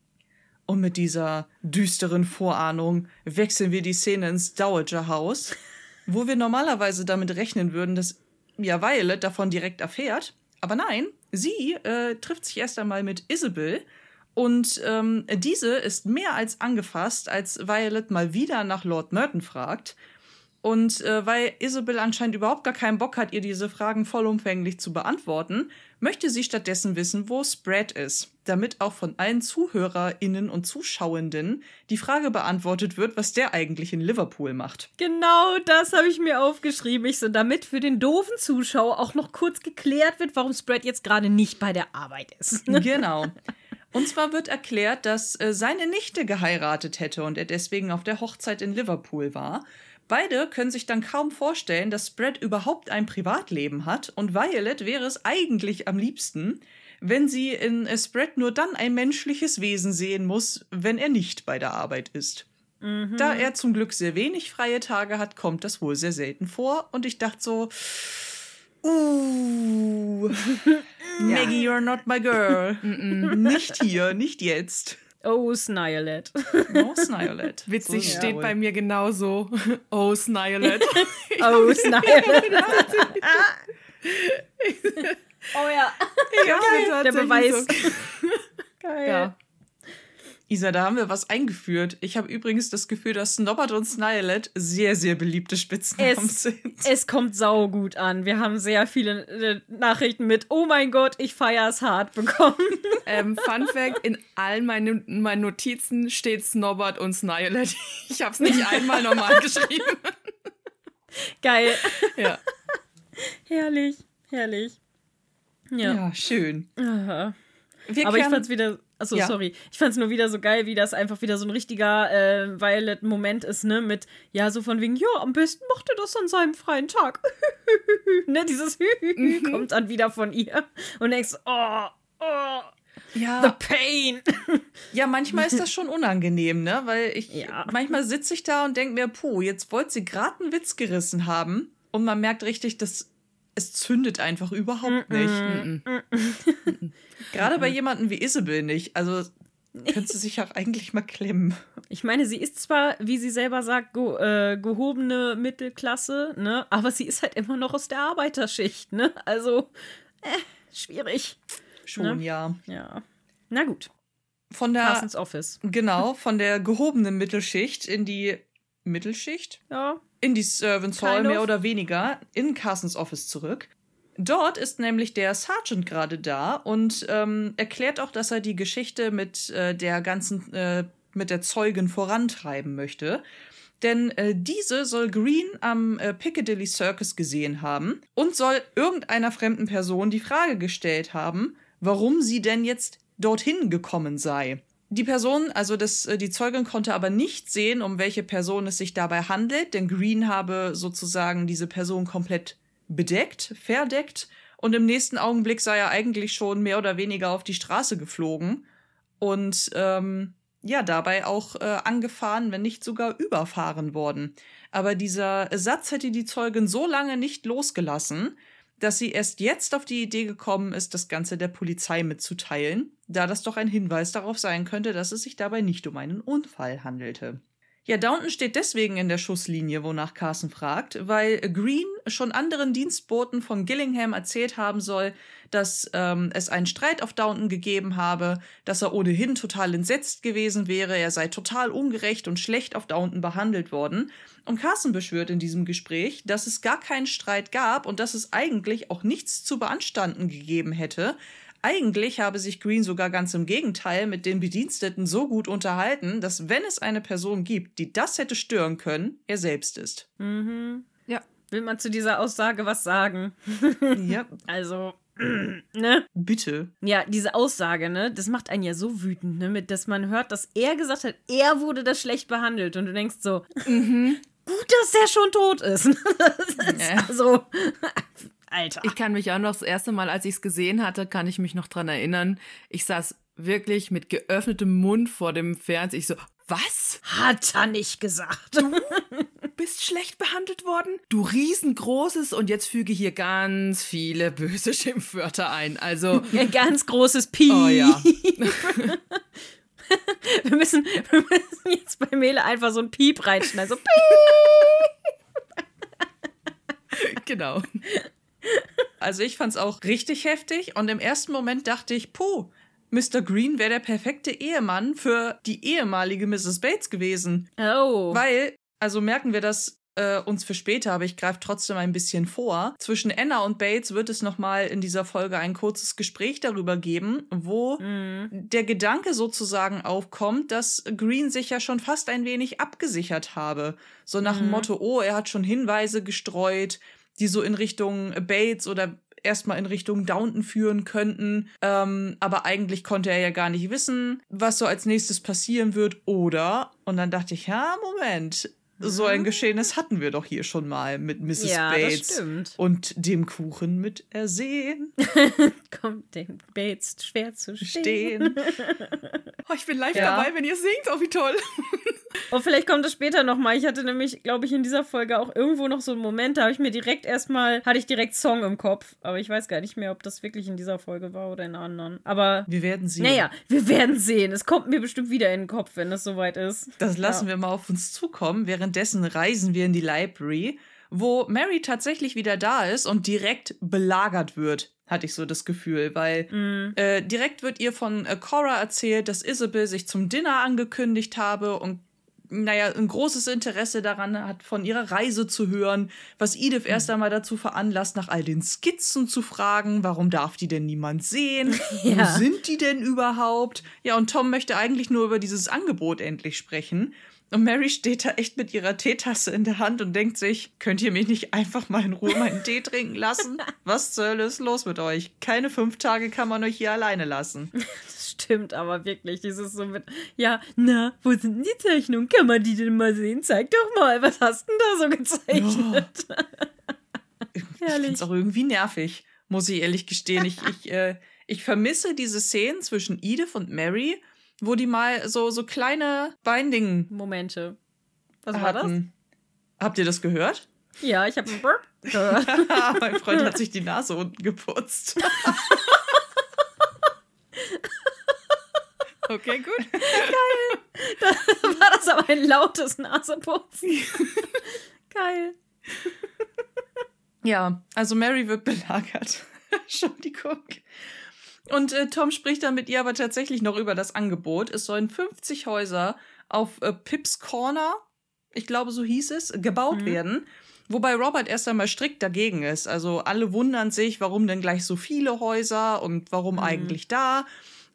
Und mit dieser düsteren Vorahnung wechseln wir die Szene ins Dowager House, wo wir normalerweise damit rechnen würden, dass ja Violet davon direkt erfährt. Aber nein, sie äh, trifft sich erst einmal mit Isabel, und ähm, diese ist mehr als angefasst, als Violet mal wieder nach Lord Merton fragt. Und äh, weil Isabel anscheinend überhaupt gar keinen Bock hat, ihr diese Fragen vollumfänglich zu beantworten, möchte sie stattdessen wissen, wo Spread ist, damit auch von allen ZuhörerInnen und Zuschauenden die Frage beantwortet wird, was der eigentlich in Liverpool macht. Genau das habe ich mir aufgeschrieben. Ich so, damit für den doofen Zuschauer auch noch kurz geklärt wird, warum Spread jetzt gerade nicht bei der Arbeit ist. genau. Und zwar wird erklärt, dass äh, seine Nichte geheiratet hätte und er deswegen auf der Hochzeit in Liverpool war. Beide können sich dann kaum vorstellen, dass Spread überhaupt ein Privatleben hat und Violet wäre es eigentlich am liebsten, wenn sie in äh, Spread nur dann ein menschliches Wesen sehen muss, wenn er nicht bei der Arbeit ist. Mhm. Da er zum Glück sehr wenig freie Tage hat, kommt das wohl sehr selten vor und ich dachte so, Uh, Maggie, you're not my girl. nicht hier, nicht jetzt. Oh, Snialet. Oh, Snialet. Witzig, so, steht ja, bei mir genauso. Oh, Snialet. oh, Snialet. oh ja. ja der Beweis. So. Geil. Ja. Isa, da haben wir was eingeführt. Ich habe übrigens das Gefühl, dass Snobbert und Snilet sehr, sehr beliebte Spitznamen es, sind. Es kommt saugut an. Wir haben sehr viele äh, Nachrichten mit Oh mein Gott, ich feier's hart bekommen. Ähm, Fun Fact: In allen meinen, meinen Notizen steht Snobbert und Snilet. Ich habe es nicht einmal normal geschrieben. Geil. Ja. herrlich, herrlich. Ja, ja schön. Aha. Aber ich fand's wieder Achso, ja. sorry. Ich fand es nur wieder so geil, wie das einfach wieder so ein richtiger äh, Violet-Moment ist, ne? Mit, ja, so von wegen, ja, am besten macht er das an seinem freien Tag. ne? Dieses mhm. kommt dann wieder von ihr. Und denkst, oh, oh. Ja. The pain. ja, manchmal ist das schon unangenehm, ne? Weil ich, ja. manchmal sitze ich da und denke mir, puh, jetzt wollte sie gerade einen Witz gerissen haben. Und man merkt richtig, dass es zündet einfach überhaupt nicht. Mm -mm. Gerade bei jemandem wie Isabel nicht. Also könnte sie sich auch eigentlich mal klemmen. Ich meine, sie ist zwar, wie sie selber sagt, ge äh, gehobene Mittelklasse, ne? Aber sie ist halt immer noch aus der Arbeiterschicht, ne? Also, äh, schwierig. Schon, ne? ja. Ja. Na gut. Von der Carsons Office. Genau, von der gehobenen Mittelschicht in die Mittelschicht? Ja. In die Servants Hall, mehr oder weniger, in Carsons Office zurück. Dort ist nämlich der Sergeant gerade da und ähm, erklärt auch, dass er die Geschichte mit äh, der ganzen, äh, mit der Zeugin vorantreiben möchte. Denn äh, diese soll Green am äh, Piccadilly Circus gesehen haben und soll irgendeiner fremden Person die Frage gestellt haben, warum sie denn jetzt dorthin gekommen sei. Die Person, also das, äh, die Zeugin konnte aber nicht sehen, um welche Person es sich dabei handelt, denn Green habe sozusagen diese Person komplett bedeckt, verdeckt und im nächsten Augenblick sei er eigentlich schon mehr oder weniger auf die Straße geflogen und ähm, ja, dabei auch äh, angefahren, wenn nicht sogar überfahren worden. Aber dieser Satz hätte die Zeugin so lange nicht losgelassen, dass sie erst jetzt auf die Idee gekommen ist, das Ganze der Polizei mitzuteilen, da das doch ein Hinweis darauf sein könnte, dass es sich dabei nicht um einen Unfall handelte. Ja, Downton steht deswegen in der Schusslinie, wonach Carson fragt, weil Green schon anderen Dienstboten von Gillingham erzählt haben soll, dass ähm, es einen Streit auf Downton gegeben habe, dass er ohnehin total entsetzt gewesen wäre, er sei total ungerecht und schlecht auf Downton behandelt worden. Und Carson beschwört in diesem Gespräch, dass es gar keinen Streit gab und dass es eigentlich auch nichts zu beanstanden gegeben hätte, eigentlich habe sich Green sogar ganz im Gegenteil mit den Bediensteten so gut unterhalten, dass wenn es eine Person gibt, die das hätte stören können, er selbst ist. Mhm. Ja, will man zu dieser Aussage was sagen? Ja, Also, ne? bitte. Ja, diese Aussage, ne, das macht einen ja so wütend, ne, mit, dass man hört, dass er gesagt hat, er wurde das schlecht behandelt und du denkst so, gut, dass er schon tot ist. ist Ja. also, Alter. Ich kann mich auch noch das erste Mal, als ich es gesehen hatte, kann ich mich noch dran erinnern. Ich saß wirklich mit geöffnetem Mund vor dem Fernseher. Ich so, was? Hat er nicht gesagt. Du bist schlecht behandelt worden? Du riesengroßes und jetzt füge hier ganz viele böse Schimpfwörter ein. Also, Ein ganz großes Piep. oh ja. Wir müssen, wir müssen jetzt bei Mele einfach so ein Piep reinschneiden. So, Piep. genau. Also ich fand's auch richtig heftig und im ersten Moment dachte ich, puh, Mr. Green wäre der perfekte Ehemann für die ehemalige Mrs. Bates gewesen. Oh. Weil, also merken wir das äh, uns für später, aber ich greife trotzdem ein bisschen vor. Zwischen Anna und Bates wird es nochmal in dieser Folge ein kurzes Gespräch darüber geben, wo Mhm. der Gedanke sozusagen aufkommt, dass Green sich ja schon fast ein wenig abgesichert habe. So nach dem Mhm. Motto, oh, er hat schon Hinweise gestreut, die so in Richtung Bates oder erstmal in Richtung Downton führen könnten. Ähm, aber eigentlich konnte er ja gar nicht wissen, was so als nächstes passieren wird. Oder, und dann dachte ich, ja, Moment, so ein Geschehnis hatten wir doch hier schon mal mit Mrs. Mhm. Ja, Bates. Und dem Kuchen mit Ersehen Kommt den Bates schwer zu stehen. stehen. Oh, ich bin live Ja. dabei, wenn ihr singt. Oh, wie toll. Und vielleicht kommt es später nochmal. Ich hatte nämlich, glaube ich, in dieser Folge auch irgendwo noch so einen Moment, da habe ich mir direkt erstmal, hatte ich direkt Song im Kopf. Aber ich weiß gar nicht mehr, ob das wirklich in dieser Folge war oder in einer anderen. Aber Wir werden sehen. naja, wir werden sehen. Es kommt mir bestimmt wieder in den Kopf, wenn es soweit ist. Das lassen Ja. wir mal auf uns zukommen. Währenddessen reisen wir in die Library, wo Mary tatsächlich wieder da ist und direkt belagert wird, hatte ich so das Gefühl, weil Mhm. äh, direkt wird ihr von äh, Cora erzählt, dass Isabel sich zum Dinner angekündigt habe und naja, ein großes Interesse daran hat, von ihrer Reise zu hören, was Edith erst einmal dazu veranlasst, nach all den Skizzen zu fragen, warum darf die denn niemand sehen? Ja. Wo sind die denn überhaupt? Ja, und Tom möchte eigentlich nur über dieses Angebot endlich sprechen. Und Mary steht da echt mit ihrer Teetasse in der Hand und denkt sich, könnt ihr mich nicht einfach mal in Ruhe meinen Tee trinken lassen? Was zur Hölle ist los mit euch? Keine fünf Tage kann man euch hier alleine lassen. Stimmt aber wirklich. Dieses so mit, ja, na, wo sind denn die Zeichnungen? Kann man die denn mal sehen? Zeig doch mal, was hast denn da so gezeichnet? Ich Herrlich. finde es auch irgendwie nervig, muss ich ehrlich gestehen. Ich, ich, äh, ich vermisse diese Szenen zwischen Edith und Mary, wo die mal so, so kleine Binding Momente. Was war das? hatten. Habt ihr das gehört? Ja, ich habe einen Burp gehört. mein Freund hat sich die Nase unten geputzt. Okay, gut. war das aber ein lautes Naseputzen. Geil. Ja, also Mary wird belagert. Entschuldigung. Und äh, Tom spricht dann mit ihr aber tatsächlich noch über das Angebot. Es sollen 50 Häuser auf äh, Pips Corner, ich glaube, so hieß es, gebaut Mhm. werden. Wobei Robert erst einmal strikt dagegen ist. Also alle wundern sich, warum denn gleich so viele Häuser und warum Mhm. eigentlich da.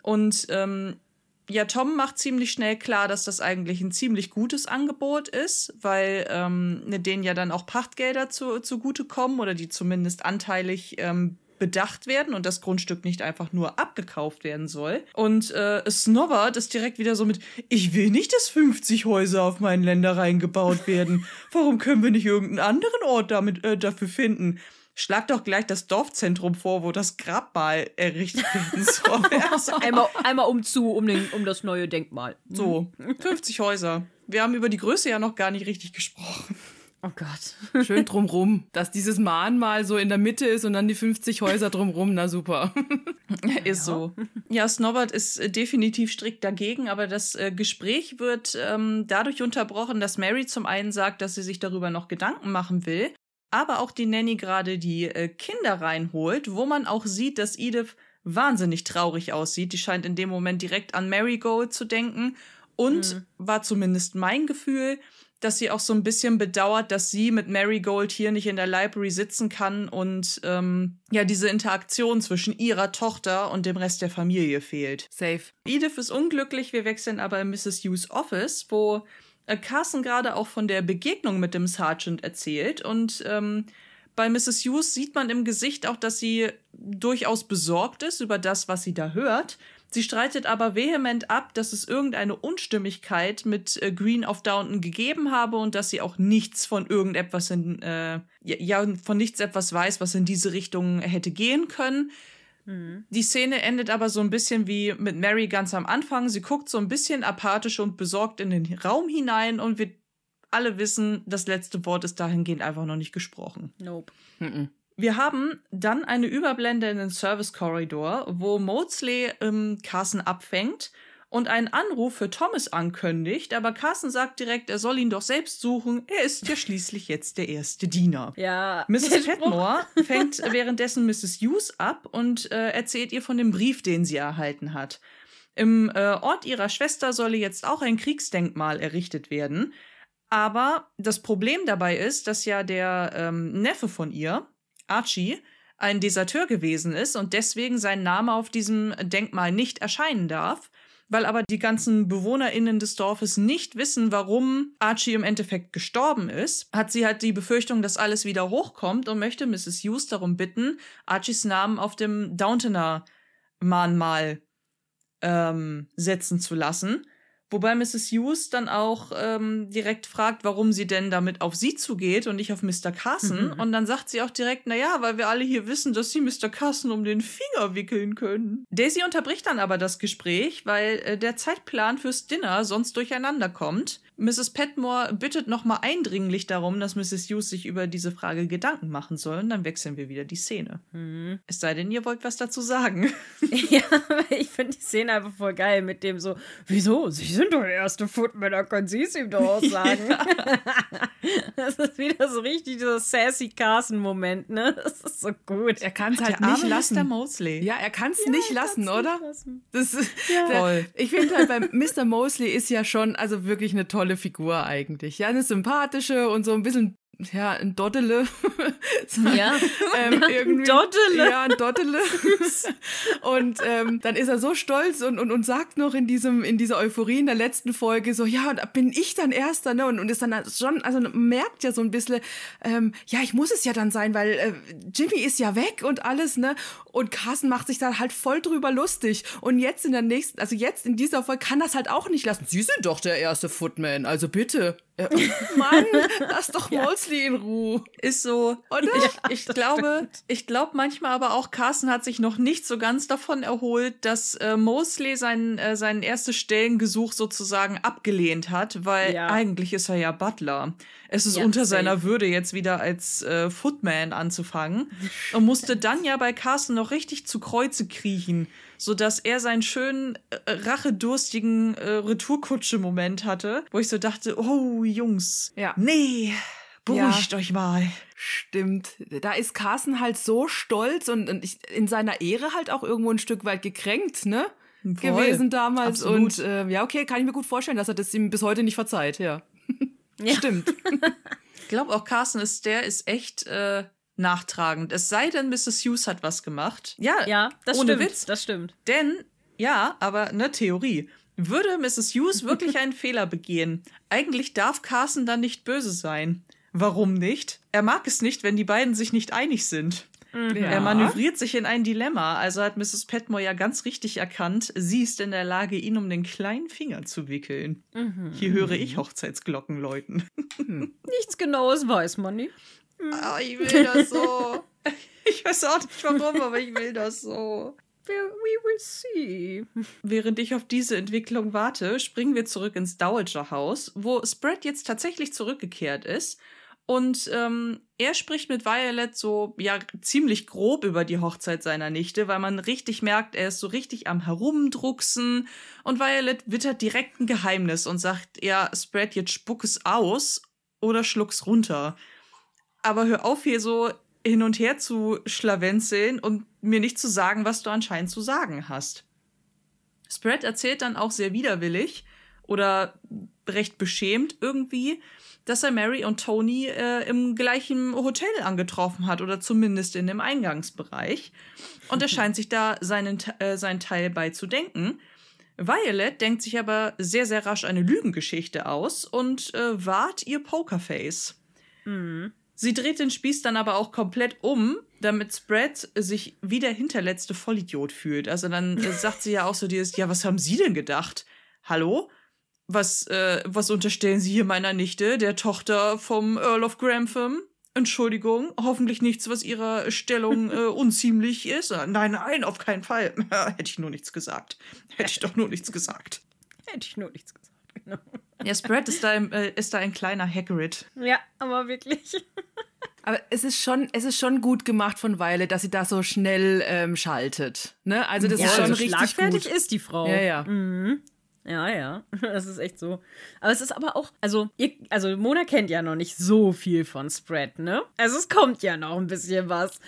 Und ähm, ja, Tom macht ziemlich schnell klar, dass das eigentlich ein ziemlich gutes Angebot ist, weil ähm, denen ja dann auch Pachtgelder zu, zugutekommen oder die zumindest anteilig ähm, bedacht werden und das Grundstück nicht einfach nur abgekauft werden soll. Und äh, Snobbert ist direkt wieder so mit, ich will nicht, dass 50 Häuser auf meinen Ländereien gebaut werden. Warum können wir nicht irgendeinen anderen Ort damit, äh, dafür finden? Schlag doch gleich das Dorfzentrum vor, wo das Grabmal errichtet werden soll. Also, Einmal, einmal um zu, um, den, um das neue Denkmal. so, 50 Häuser. Wir haben über die Größe ja noch gar nicht richtig gesprochen. Oh Gott. Schön drumrum, dass dieses Mahnmal so in der Mitte ist und dann die 50 Häuser drumrum. Na super. Ist so. Ja, Snobbert ist äh, definitiv strikt dagegen, aber das äh, Gespräch wird ähm, dadurch unterbrochen, dass Mary zum einen sagt, dass sie sich darüber noch Gedanken machen will, aber auch die Nanny gerade die äh, Kinder reinholt, wo man auch sieht, dass Edith wahnsinnig traurig aussieht. Die scheint in dem Moment direkt an Marigold zu denken und Mhm. war zumindest mein Gefühl, dass sie auch so ein bisschen bedauert, dass sie mit Marigold hier nicht in der Library sitzen kann und ähm, ja, diese Interaktion zwischen ihrer Tochter und dem Rest der Familie fehlt. Safe. Edith ist unglücklich, wir wechseln aber in Mrs. Hughes Office, wo Carson gerade auch von der Begegnung mit dem Sergeant erzählt und ähm, bei Mrs. Hughes sieht man im Gesicht auch, dass sie durchaus besorgt ist über das, was sie da hört. Sie streitet aber vehement ab, dass es irgendeine Unstimmigkeit mit äh, Green auf Downton gegeben habe und dass sie auch nichts von irgendetwas in, äh, ja, von nichts etwas weiß, was in diese Richtung hätte gehen können. Mhm. Die Szene endet aber so ein bisschen wie mit Mary ganz am Anfang. Sie guckt so ein bisschen apathisch und besorgt in den Raum hinein und wir alle wissen, das letzte Wort ist dahingehend einfach noch nicht gesprochen. Nope. Mhm. Wir haben dann eine Überblende in den Service-Korridor, wo Maudsley ähm, Carson abfängt und einen Anruf für Thomas ankündigt, aber Carson sagt direkt, er soll ihn doch selbst suchen. Er ist ja schließlich jetzt der erste Diener. Ja. Mrs. Fetmore fängt währenddessen Mrs. Hughes ab und äh, erzählt ihr von dem Brief, den sie erhalten hat. Im äh, Ort ihrer Schwester solle jetzt auch ein Kriegsdenkmal errichtet werden. Aber das Problem dabei ist, dass ja der ähm, Neffe von ihr, Archie, ein Deserteur gewesen ist und deswegen sein Name auf diesem Denkmal nicht erscheinen darf. Weil aber die ganzen BewohnerInnen des Dorfes nicht wissen, warum Archie im Endeffekt gestorben ist, hat sie halt die Befürchtung, dass alles wieder hochkommt und möchte Mrs. Hughes darum bitten, Archies Namen auf dem Downtoner Mahnmal ähm, setzen zu lassen. Wobei Mrs. Hughes dann auch ähm, direkt fragt, warum sie denn damit auf sie zugeht und nicht auf Mr. Carson. Mhm. Und dann sagt sie auch direkt, naja, weil wir alle hier wissen, dass sie Mr. Carson um den Finger wickeln können. Daisy unterbricht dann aber das Gespräch, weil äh, der Zeitplan fürs Dinner sonst durcheinander kommt. Mrs. Petmore bittet nochmal eindringlich darum, dass Mrs. Hughes sich über diese Frage Gedanken machen soll. Und dann wechseln wir wieder die Szene. Mhm. Es sei denn, ihr wollt was dazu sagen. ja, ich finde die Szene einfach voll geil mit dem so, wieso? Sie sind doch der erste Footmänner, können Sie es ihm doch auch sagen. Ja. das ist wieder so richtig dieser sassy Carson-Moment, ne? Das ist so gut. Er kann es halt nicht lassen. Mr. Mosley. Ja, er kann es ja, nicht lassen, oder? Nicht lassen. Das ist, ja. der, ich finde halt, bei Mr. Mosley ist ja schon, also wirklich eine tolle Figur eigentlich. Ja, eine sympathische und so ein bisschen ja, ein Doddele. ja, ähm, irgendwie, Doddele. Ja, ein Doddele. und ähm, dann ist er so stolz und, und, und sagt noch in diesem, in dieser Euphorie in der letzten Folge so, ja, da bin ich dann Erster, ne? Und, und ist dann schon, also merkt ja so ein bisschen, ähm, ja, ich muss es ja dann sein, weil äh, Jimmy ist ja weg und alles, ne? Und Carsten macht sich da halt voll drüber lustig. Und jetzt in der nächsten, also jetzt in dieser Folge kann das halt auch nicht lassen. Sie sind doch der erste Footman, also bitte. Ja, Mann, lass doch Mosley in Ruhe. Ist so. Oder? Ich, ich glaube, ich glaube manchmal aber auch, Carsten hat sich noch nicht so ganz davon erholt, dass äh, Mosley sein, äh, sein erstes Stellengesuch sozusagen abgelehnt hat, weil ja. eigentlich ist er ja Butler. Es ist ja, unter safe. seiner Würde, jetzt wieder als äh, Footman anzufangen. Und musste dann ja bei Carsten noch richtig zu Kreuze kriechen sodass er seinen schönen, äh, rachedurstigen äh, Retourkutsche-Moment hatte, wo ich so dachte, oh, Jungs, ja. nee, beruhigt ja. euch mal. Stimmt. Da ist Carsten halt so stolz und, und ich, in seiner Ehre halt auch irgendwo ein Stück weit gekränkt, ne? Voll. Gewesen damals. Absolut. Und äh, ja, okay, kann ich mir gut vorstellen, dass er das ihm bis heute nicht verzeiht, ja. ja. Stimmt. ich glaube auch Carsten ist, der ist echt äh, nachtragend. Es sei denn, Mrs. Hughes hat was gemacht. Ja, ja das ohne stimmt, Witz. Das stimmt. Denn, ja, aber eine Theorie. Würde Mrs. Hughes wirklich einen Fehler begehen, eigentlich darf Carson dann nicht böse sein. Warum nicht? Er mag es nicht, wenn die beiden sich nicht einig sind. Mhm. Ja. Er manövriert sich in ein Dilemma. Also hat Mrs. Petmore ja ganz richtig erkannt, sie ist in der Lage, ihn um den kleinen Finger zu wickeln. Mhm. Hier höre ich Hochzeitsglocken läuten. Nichts Genaues weiß man nicht. Oh, ich will das so. ich weiß auch nicht warum, aber ich will das so. We will see. Während ich auf diese Entwicklung warte, springen wir zurück ins Dowager Haus, wo Spread jetzt tatsächlich zurückgekehrt ist. Und ähm, er spricht mit Violet so, ja, ziemlich grob über die Hochzeit seiner Nichte, weil man richtig merkt, er ist so richtig am Herumdrucksen. Und Violet wittert direkt ein Geheimnis und sagt, ja, Spread, jetzt spuck es aus oder schluck's runter aber hör auf, hier so hin und her zu schlawenzeln und mir nicht zu sagen, was du anscheinend zu sagen hast. Spread erzählt dann auch sehr widerwillig oder recht beschämt irgendwie, dass er Mary und Tony äh, im gleichen Hotel angetroffen hat oder zumindest in dem Eingangsbereich. Und er scheint sich da seinen, äh, seinen Teil bei zu denken. Violet denkt sich aber sehr, sehr rasch eine Lügengeschichte aus und äh, wahrt ihr Pokerface. Mhm. Sie dreht den Spieß dann aber auch komplett um, damit Spread sich wie der hinterletzte Vollidiot fühlt. Also dann äh, sagt sie ja auch so dieses, ja, was haben Sie denn gedacht? Hallo? Was, äh, was unterstellen Sie hier meiner Nichte, der Tochter vom Earl of Grantham? Entschuldigung, hoffentlich nichts, was ihrer Stellung äh, unziemlich ist. Äh, Nein, nein, auf keinen Fall. Hätte ich nur nichts gesagt. Hätte ich doch nur nichts gesagt. Hätte ich nur nichts gesagt. Genau. Ja, Spread ist da, im, äh, ist da ein kleiner Hagrid. Ja, aber wirklich. Aber es ist schon, es ist schon gut gemacht von Weile, dass sie da so schnell ähm, schaltet. Ne? Also das ja, ist schon also richtig schlagfertig gut. ist die Frau. Ja, ja. Mhm. Ja, ja, das ist echt so. Aber es ist aber auch, also, ihr, also Mona kennt ja noch nicht so viel von Spread, ne? Also es kommt ja noch ein bisschen was.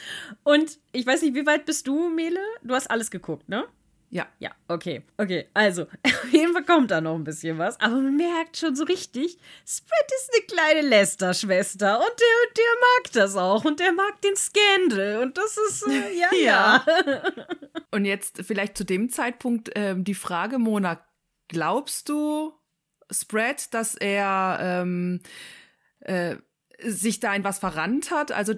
Und ich weiß nicht, wie weit bist du, Mele? Du hast alles geguckt, ne? Ja. Ja, okay. Okay, also, auf jeden Fall kommt da noch ein bisschen was. Aber man merkt schon so richtig, Spread ist eine kleine Lester-Schwester. Und der, der mag das auch. Und der mag den Scandal. Und das ist, äh, ja, ja. Und jetzt vielleicht zu dem Zeitpunkt ähm, die Frage, Mona, glaubst du, Spread, dass er ähm, äh, sich da in was verrannt hat? Also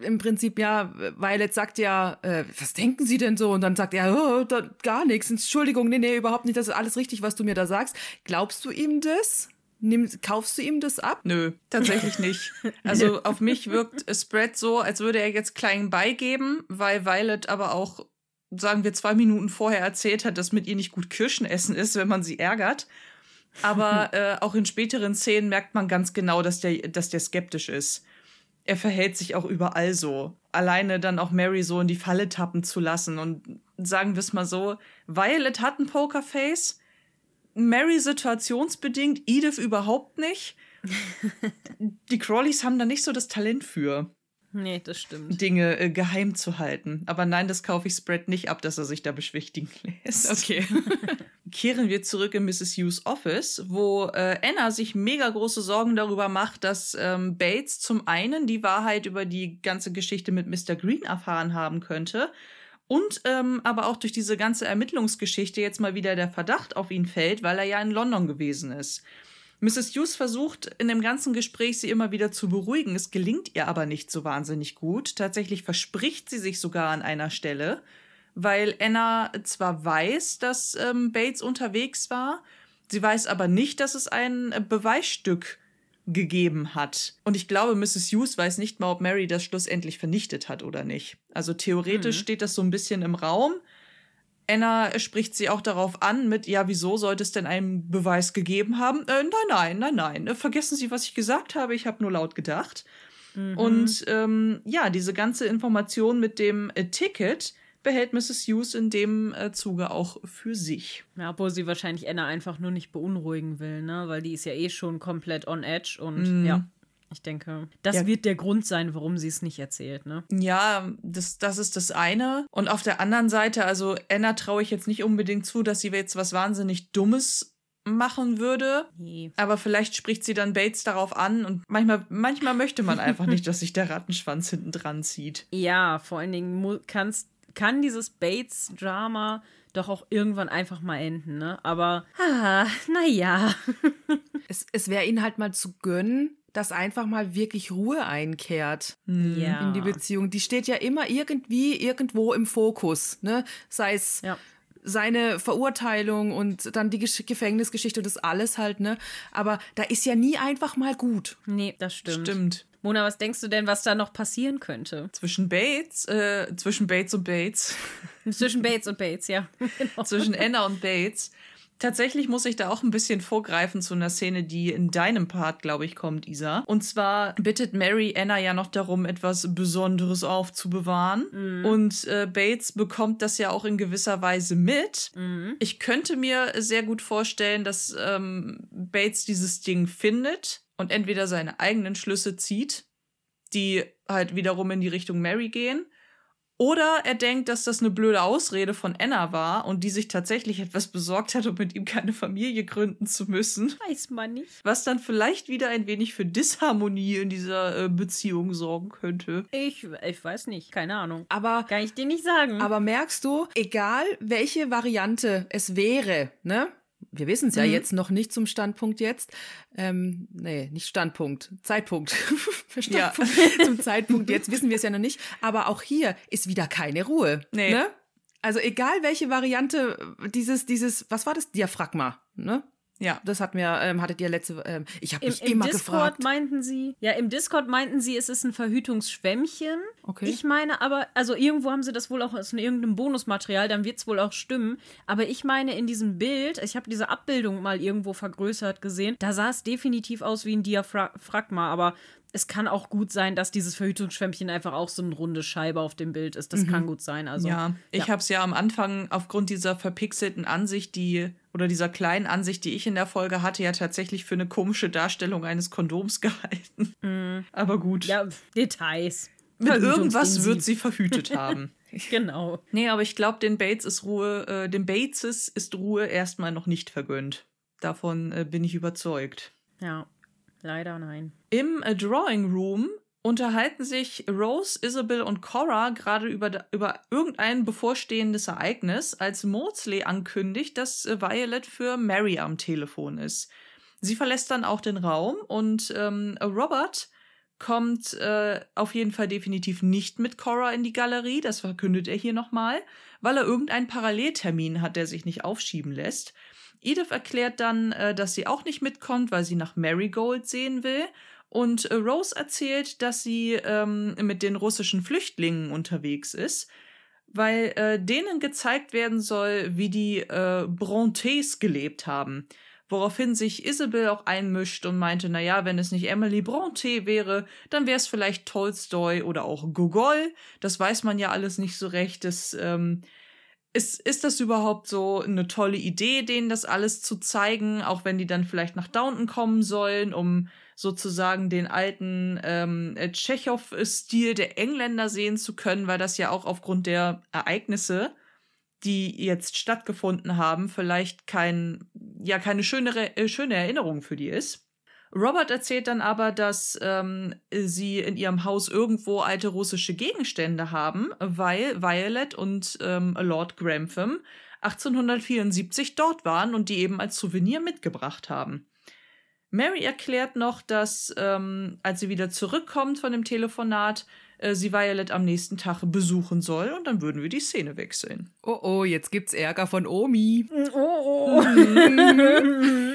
im Prinzip ja, Violet sagt ja, äh, was denken Sie denn so? Und dann sagt er, oh, da, gar nichts, Entschuldigung, nee, nee, überhaupt nicht, das ist alles richtig, was du mir da sagst. Glaubst du ihm das? Nimm, kaufst du ihm das ab? Nö, tatsächlich nicht. Also auf mich wirkt Spread so, als würde er jetzt klein beigeben, weil Violet aber auch, sagen wir, zwei Minuten vorher erzählt hat, dass mit ihr nicht gut Kirschen essen ist, wenn man sie ärgert. Aber äh, auch in späteren Szenen merkt man ganz genau, dass der, dass der skeptisch ist. Er verhält sich auch überall so. Alleine dann auch Mary so in die Falle tappen zu lassen. Und sagen wir es mal so, Violet hat ein Pokerface, Mary situationsbedingt, Edith überhaupt nicht. Die Crawleys haben da nicht so das Talent für, Nee, das stimmt. Dinge äh, geheim zu halten. Aber nein, das kaufe ich Spread nicht ab, dass er sich da beschwichtigen lässt. Okay. Kehren wir zurück in Mrs. Hughes Office, wo äh, Anna sich mega große Sorgen darüber macht, dass ähm, Bates zum einen die Wahrheit über die ganze Geschichte mit Mr. Green erfahren haben könnte und ähm, aber auch durch diese ganze Ermittlungsgeschichte jetzt mal wieder der Verdacht auf ihn fällt, weil er ja in London gewesen ist. Mrs. Hughes versucht in dem ganzen Gespräch sie immer wieder zu beruhigen. Es gelingt ihr aber nicht so wahnsinnig gut. Tatsächlich verspricht sie sich sogar an einer Stelle, weil Anna zwar weiß, dass ähm, Bates unterwegs war, sie weiß aber nicht, dass es ein Beweisstück gegeben hat. Und ich glaube, Mrs. Hughes weiß nicht mal, ob Mary das schlussendlich vernichtet hat oder nicht. Also theoretisch Mhm. steht das so ein bisschen im Raum. Anna spricht sie auch darauf an mit, ja, wieso sollte es denn einen Beweis gegeben haben? Äh, nein, nein, nein, nein. Äh, Vergessen Sie, was ich gesagt habe. Ich habe nur laut gedacht. Mhm. Und ähm, ja, diese ganze Information mit dem äh, Ticket behält Mrs. Hughes in dem äh, Zuge auch für sich. Ja, obwohl sie wahrscheinlich Anna einfach nur nicht beunruhigen will, ne? Weil die ist ja eh schon komplett on edge und Mhm. ja. Ich denke, das Ja. wird der Grund sein, warum sie es nicht erzählt, ne? Ja, das, das ist das eine. Und auf der anderen Seite, also Anna traue ich jetzt nicht unbedingt zu, dass sie jetzt was wahnsinnig Dummes machen würde. Nee. Aber vielleicht spricht sie dann Bates darauf an und manchmal, manchmal möchte man einfach nicht, dass sich der Rattenschwanz hinten dran zieht. Ja, vor allen Dingen kannst, kann dieses Bates-Drama doch auch irgendwann einfach mal enden, ne? Aber, ah, naja. Es, es wäre ihnen halt mal zu gönnen, dass einfach mal wirklich Ruhe einkehrt. Ja. in die Beziehung. Die steht ja immer irgendwie irgendwo im Fokus, ne? Sei es Ja. seine Verurteilung und dann die Gesch Gefängnisgeschichte und das alles halt, ne? Aber da ist ja nie einfach mal gut. Nee, das stimmt. Stimmt. Mona, was denkst du denn, was da noch passieren könnte? Zwischen Bates, äh, zwischen Bates und Bates, Zwischen Bates und Bates, ja. Genau. zwischen Anna und Bates. Tatsächlich muss ich da auch ein bisschen vorgreifen zu einer Szene, die in deinem Part, glaube ich, kommt, Isa. Und zwar bittet Mary Anna ja noch darum, etwas Besonderes aufzubewahren. Und äh, Bates bekommt das ja auch in gewisser Weise mit. Mhm. Ich könnte mir sehr gut vorstellen, dass ähm, Bates dieses Ding findet und entweder seine eigenen Schlüsse zieht, die halt wiederum in die Richtung Mary gehen, Oder er denkt, dass das eine blöde Ausrede von Anna war und die sich tatsächlich etwas besorgt hat, um mit ihm keine Familie gründen zu müssen. Weiß man nicht. Was dann vielleicht wieder ein wenig für Disharmonie in dieser äh, Beziehung sorgen könnte. Ich, ich weiß nicht, keine Ahnung. Aber Kann ich dir nicht sagen. Aber merkst du, egal welche Variante es wäre, ne? Wir wissen es ja Mhm. jetzt noch nicht zum Standpunkt jetzt. Ähm, nee, nicht Standpunkt, Zeitpunkt. Für Ja. Standpunkt. Zum Zeitpunkt jetzt wissen wir es ja noch nicht. Aber auch hier ist wieder keine Ruhe. Nee. Ne? Also egal welche Variante dieses, dieses, was war das? Diaphragma, ne? Ja. Das hat mir, ähm, hattet ihr letzte, ähm, ich habe mich im immer Discord gefragt. meinten sie, ja, im Discord meinten sie, es ist ein Verhütungsschwämmchen. Okay. Ich meine aber, also irgendwo haben sie das wohl auch aus irgendeinem Bonusmaterial, dann wird es wohl auch stimmen. Aber ich meine, in diesem Bild, ich habe diese Abbildung mal irgendwo vergrößert gesehen, da sah es definitiv aus wie ein Diaphragma, aber es kann auch gut sein, dass dieses Verhütungsschwämmchen einfach auch so eine runde Scheibe auf dem Bild ist. Das kann gut sein. Also, ja, ich habe es ja am Anfang aufgrund dieser verpixelten Ansicht, die oder dieser kleinen Ansicht, die ich in der Folge hatte, ja tatsächlich für eine komische Darstellung eines Kondoms gehalten. Aber gut. ja, Details. Mit irgendwas wird sie verhütet haben. Genau. Nee, aber ich glaube, den Bates ist Ruhe, äh, den Bateses ist Ruhe erstmal noch nicht vergönnt. Davon äh, bin ich überzeugt. Ja, leider nein. Im äh, Drawing Room unterhalten sich Rose, Isabel und Cora gerade über, über irgendein bevorstehendes Ereignis, als Maudsley ankündigt, dass äh, Violet für Mary am Telefon ist. Sie verlässt dann auch den Raum und ähm, Robert kommt äh, auf jeden Fall definitiv nicht mit Cora in die Galerie, das verkündet er hier nochmal, weil er irgendeinen Paralleltermin hat, der sich nicht aufschieben lässt. Edith erklärt dann, äh, dass sie auch nicht mitkommt, weil sie nach Marigold sehen will. Und äh, Rose erzählt, dass sie ähm, mit den russischen Flüchtlingen unterwegs ist, weil äh, denen gezeigt werden soll, wie die äh, Brontes gelebt haben. Woraufhin sich Isabel auch einmischt und meinte, naja, wenn es nicht Emily Bronte wäre, dann wäre es vielleicht Tolstoi oder auch Gogol. Das weiß man ja alles nicht so recht. Das, ähm, ist, ist das überhaupt so eine tolle Idee, denen das alles zu zeigen, auch wenn die dann vielleicht nach Downton kommen sollen, um sozusagen den alten ähm, äh, Tschechow-Stil der Engländer sehen zu können, weil das ja auch aufgrund der Ereignisse, die jetzt stattgefunden haben, vielleicht kein, ja, keine schöne, äh, schöne Erinnerung für die ist. Robert erzählt dann aber, dass ähm, sie in ihrem Haus irgendwo alte russische Gegenstände haben, weil Violet und ähm, Lord Grantham 1874 dort waren und die eben als Souvenir mitgebracht haben. Mary erklärt noch, dass ähm, als sie wieder zurückkommt von dem Telefonat, äh, sie Violet am nächsten Tag besuchen soll und dann würden wir die Szene wechseln. Oh oh, jetzt gibt's Ärger von Omi. Oh, oh.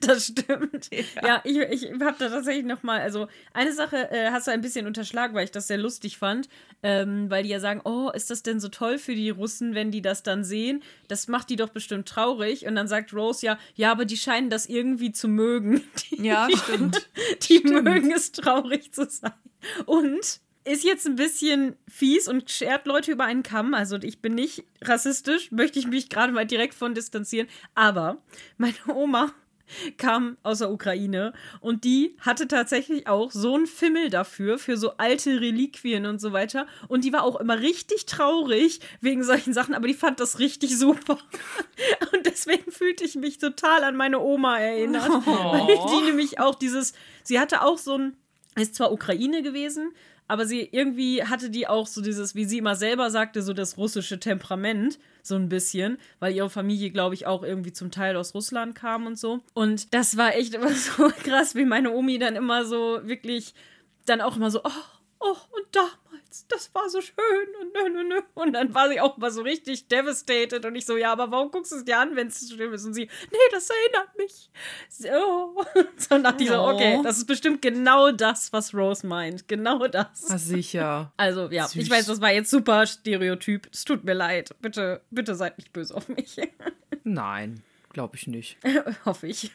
das stimmt. Ja, ich, ich habe da tatsächlich noch mal, also eine Sache äh, hast du ein bisschen unterschlagen, weil ich das sehr lustig fand, ähm, weil die ja sagen, oh, ist das denn so toll für die Russen, wenn die das dann sehen? Das macht die doch bestimmt traurig. Und dann sagt Rose ja, ja, aber die scheinen das irgendwie zu mögen. Die, Ja, stimmt. die mögen es traurig zu sein. Und ist jetzt ein bisschen fies und schert Leute über einen Kamm. Also ich bin nicht rassistisch, möchte ich mich gerade mal direkt von distanzieren. Aber meine Oma kam aus der Ukraine und die hatte tatsächlich auch so einen Fimmel dafür, für so alte Reliquien und so weiter. Und die war auch immer richtig traurig wegen solchen Sachen, aber die fand das richtig super. Und deswegen fühlte ich mich total an meine Oma erinnert. Weil die nämlich auch dieses, sie hatte auch so ein, ist zwar Ukraine gewesen, aber sie irgendwie hatte die auch so dieses, wie sie immer selber sagte, so das russische Temperament, so ein bisschen, weil ihre Familie, glaube ich, auch irgendwie zum Teil aus Russland kam und so. Und das war echt immer so krass, wie meine Omi dann immer so wirklich, dann auch immer so, oh, oh, und damals, das war so schön und nö, nö, nö. Und dann war sie auch mal so richtig devastated und ich so, ja, aber warum guckst du es dir an, wenn es so schlimm ist? Und sie, nee, das erinnert mich. So. So nach dieser, Oh. okay, das ist bestimmt genau das, was Rose meint. Genau das. Ah, sicher. Also, ja, Süß. ich weiß, das war jetzt super Stereotyp. Es tut mir leid. Bitte, bitte seid nicht böse auf mich. Nein, glaube ich nicht. Hoffe ich.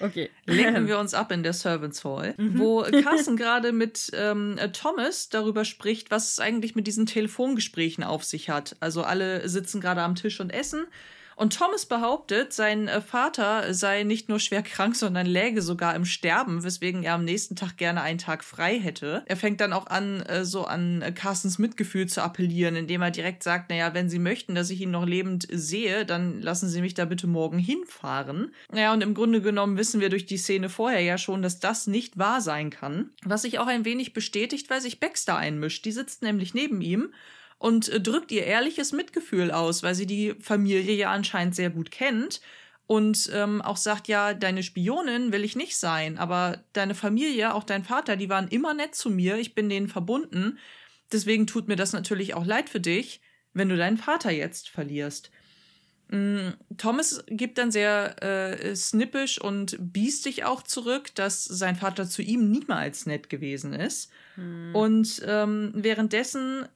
Okay. lenken wir uns ab in der Servants Hall, wo Carsten gerade mit ähm, äh, Thomas darüber spricht, was es eigentlich mit diesen Telefongesprächen auf sich hat. Also alle sitzen gerade am Tisch und essen Und Thomas behauptet, sein äh, Vater sei nicht nur schwer krank, sondern läge sogar im Sterben, weswegen er am nächsten Tag gerne einen Tag frei hätte. Er fängt dann auch an, äh, so an äh, Carstens Mitgefühl zu appellieren, indem er direkt sagt, naja, wenn Sie möchten, dass ich ihn noch lebend sehe, dann lassen Sie mich da bitte morgen hinfahren. Naja, und im Grunde genommen wissen wir durch die Szene vorher ja schon, dass das nicht wahr sein kann. Was sich auch ein wenig bestätigt, weil sich Baxter einmischt. Die sitzt nämlich neben ihm und äh, drückt ihr ehrliches Mitgefühl aus, weil sie die Familie ja anscheinend sehr gut kennt und ähm, auch sagt, ja, deine Spionin will ich nicht sein, aber deine Familie, auch dein Vater, die waren immer nett zu mir, ich bin denen verbunden, deswegen tut mir das natürlich auch leid für dich, wenn du deinen Vater jetzt verlierst. Mm, Thomas gibt dann sehr äh, snippisch und biestig auch zurück, dass sein Vater zu ihm niemals nett gewesen ist. Hm. Und ähm, währenddessen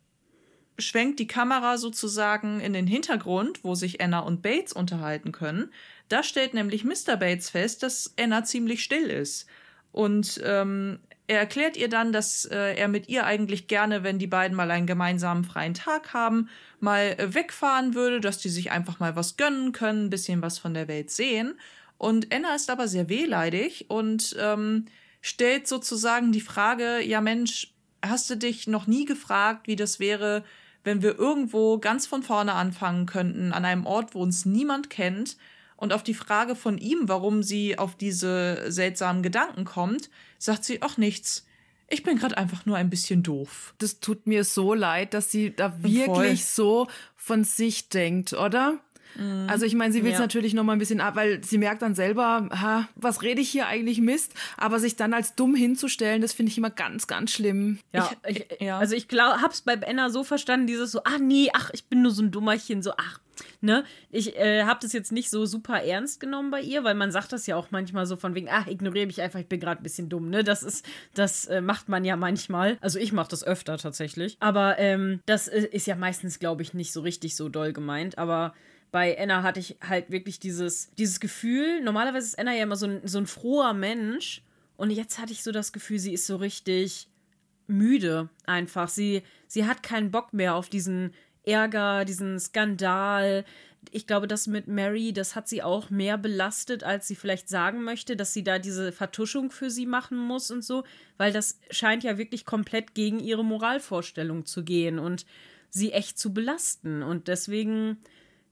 schwenkt die Kamera sozusagen in den Hintergrund, wo sich Anna und Bates unterhalten können. Da stellt nämlich Mr. Bates fest, dass Anna ziemlich still ist. Und ähm, er erklärt ihr dann, dass äh, er mit ihr eigentlich gerne, wenn die beiden mal einen gemeinsamen freien Tag haben, mal äh, wegfahren würde, dass die sich einfach mal was gönnen können, ein bisschen was von der Welt sehen. Und Anna ist aber sehr wehleidig und ähm, stellt sozusagen die Frage, ja Mensch, hast du dich noch nie gefragt, wie das wäre, wenn wir irgendwo ganz von vorne anfangen könnten, an einem Ort, wo uns niemand kennt, und auf die Frage von ihm, warum sie auf diese seltsamen Gedanken kommt, sagt sie auch nichts. Ich bin gerade einfach nur ein bisschen doof. Das tut mir so leid, dass sie da wirklich Voll. so von sich denkt, oder? Mhm. Also ich meine, sie will es ja. natürlich noch mal ein bisschen ab, weil sie merkt dann selber, ha, was rede ich hier eigentlich Mist, aber sich dann als dumm hinzustellen, das finde ich immer ganz, ganz schlimm. Ja, ich, ich, ja. also ich glaube, hab's bei Benna so verstanden, dieses so, ah nee, ach, ich bin nur so ein Dummerchen, so, ach, ne? Ich äh, habe das jetzt nicht so super ernst genommen bei ihr, weil man sagt das ja auch manchmal so von wegen, ach, ignoriere mich einfach, ich bin gerade ein bisschen dumm, ne? Das ist, das äh, macht man ja manchmal. Also ich mache das öfter tatsächlich. Aber ähm, das äh, ist ja meistens, glaube ich, nicht so richtig so doll gemeint. Aber bei Anna hatte ich halt wirklich dieses, dieses Gefühl, normalerweise ist Anna ja immer so ein, so ein froher Mensch und jetzt hatte ich so das Gefühl, sie ist so richtig müde einfach. Sie, sie hat keinen Bock mehr auf diesen Ärger, diesen Skandal. Ich glaube, das mit Mary, das hat sie auch mehr belastet, als sie vielleicht sagen möchte, dass sie da diese Vertuschung für sie machen muss und so, weil das scheint ja wirklich komplett gegen ihre Moralvorstellung zu gehen und sie echt zu belasten. Und deswegen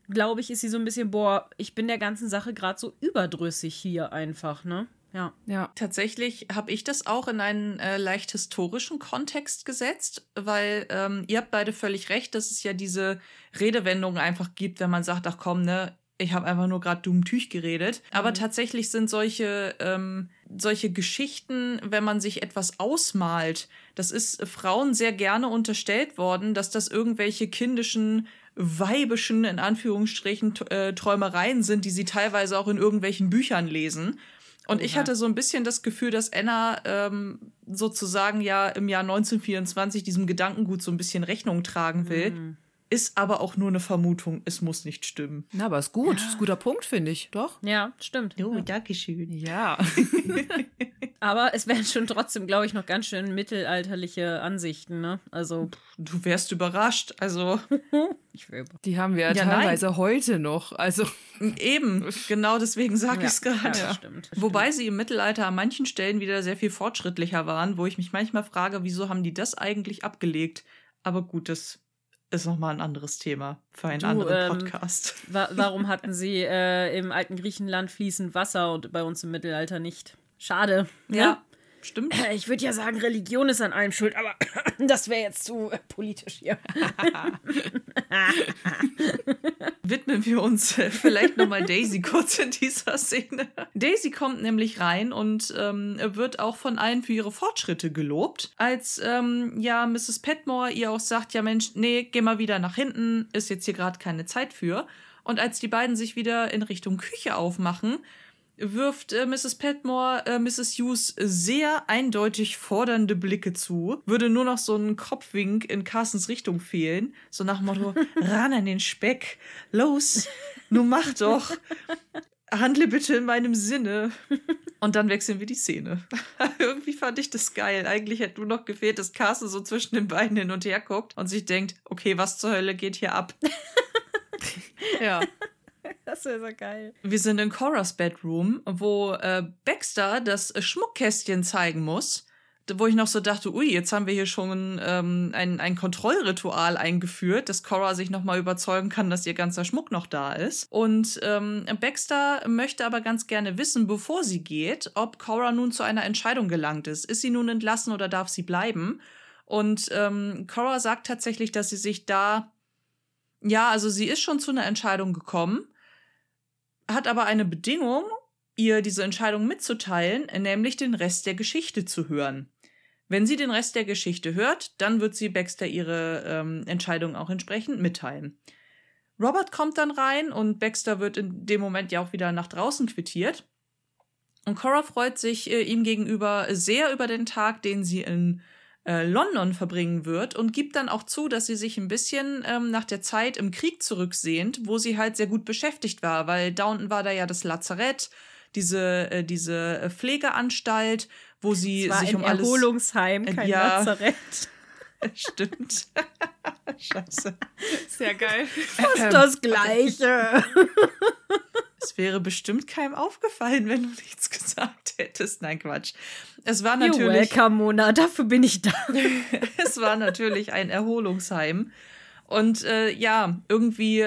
glaube ich, ist sie so ein bisschen, boah, ich bin der ganzen Sache gerade so überdrüssig hier einfach, ne? Ja. ja. Tatsächlich habe ich das auch in einen äh, leicht historischen Kontext gesetzt, weil ähm, ihr habt beide völlig recht, dass es ja diese Redewendungen einfach gibt, wenn man sagt, ach komm, ne, ich habe einfach nur gerade dumm Tüch geredet. Mhm. Aber tatsächlich sind solche, ähm, solche Geschichten, wenn man sich etwas ausmalt, das ist Frauen sehr gerne unterstellt worden, dass das irgendwelche kindischen weibischen, in Anführungsstrichen, äh, Träumereien sind, die sie teilweise auch in irgendwelchen Büchern lesen. Und ich hatte so ein bisschen das Gefühl, dass Anna ähm, sozusagen ja im Jahr 1924 diesem Gedankengut so ein bisschen Rechnung tragen will. Mhm. Ist aber auch nur eine Vermutung. Es muss nicht stimmen. Na, aber ist gut. Ja. Ist ein guter Punkt, finde ich. Doch. Ja, stimmt. Oh, ja. danke schön. Ja. aber es wären schon trotzdem, glaube ich, noch ganz schön mittelalterliche Ansichten, ne? Also. Du wärst überrascht. Also. ich wäre Die haben wir ja, ja teilweise nein. heute noch. Also. Eben. Genau deswegen sage ja. ich es gerade. Ja, stimmt. Wobei sie im Mittelalter an manchen Stellen wieder sehr viel fortschrittlicher waren, wo ich mich manchmal frage, wieso haben die das eigentlich abgelegt? Aber gut, das ist nochmal ein anderes Thema für einen du, anderen ähm, Podcast. Ähm, wa warum hatten sie äh, im alten Griechenland fließend Wasser und bei uns im Mittelalter nicht? Schade. Ja. Stimmt. Ich würde ja sagen, Religion ist an allem schuld, aber das wäre jetzt zu äh, politisch hier. Widmen wir uns äh, vielleicht nochmal Daisy kurz in dieser Szene. Daisy kommt nämlich rein und ähm, wird auch von allen für ihre Fortschritte gelobt. Als ähm, ja Mrs. Petmore ihr auch sagt, ja Mensch, nee, geh mal wieder nach hinten, ist jetzt hier gerade keine Zeit für. Und als die beiden sich wieder in Richtung Küche aufmachen, wirft äh, Mrs. Petmore äh, Mrs. Hughes sehr eindeutig fordernde Blicke zu. Würde nur noch so ein Kopfwink in Carstens Richtung fehlen. So nach dem Motto, ran an den Speck. Los, nun mach doch. Handle bitte in meinem Sinne. Und dann wechseln wir die Szene. Irgendwie fand ich das geil. Eigentlich hätte nur noch gefehlt, dass Carsten so zwischen den beiden hin und her guckt und sich denkt, okay, was zur Hölle geht hier ab? ja. Das wäre so geil. Wir sind in Coras Bedroom, wo äh, Baxter das Schmuckkästchen zeigen muss wo ich noch so dachte, ui, jetzt haben wir hier schon ähm, ein, ein Kontrollritual eingeführt, dass Cora sich nochmal überzeugen kann, dass ihr ganzer Schmuck noch da ist. Und ähm, Baxter möchte aber ganz gerne wissen, bevor sie geht, ob Cora nun zu einer Entscheidung gelangt ist. Ist sie nun entlassen oder darf sie bleiben? Und ähm, Cora sagt tatsächlich, dass sie sich da, ja, also sie ist schon zu einer Entscheidung gekommen, hat aber eine Bedingung, ihr diese Entscheidung mitzuteilen, nämlich den Rest der Geschichte zu hören. Wenn sie den Rest der Geschichte hört, dann wird sie Baxter ihre ähm, Entscheidung auch entsprechend mitteilen. Robert kommt dann rein und Baxter wird in dem Moment ja auch wieder nach draußen quittiert. Und Cora freut sich äh, ihm gegenüber sehr über den Tag, den sie in äh, London verbringen wird und gibt dann auch zu, dass sie sich ein bisschen ähm, nach der Zeit im Krieg zurücksehnt, wo sie halt sehr gut beschäftigt war, weil Downton war da ja das Lazarett diese, äh, diese äh, Pflegeanstalt, wo sie sich um alles. Erholungsheim, kein ja, Lazarett. Stimmt. Scheiße. Sehr geil. Fast ähm, das Gleiche. Es wäre bestimmt keinem aufgefallen, wenn du nichts gesagt hättest. Nein, Quatsch. Es war natürlich. You're welcome, Mona, dafür bin ich da. es war natürlich ein Erholungsheim. Und äh, ja, irgendwie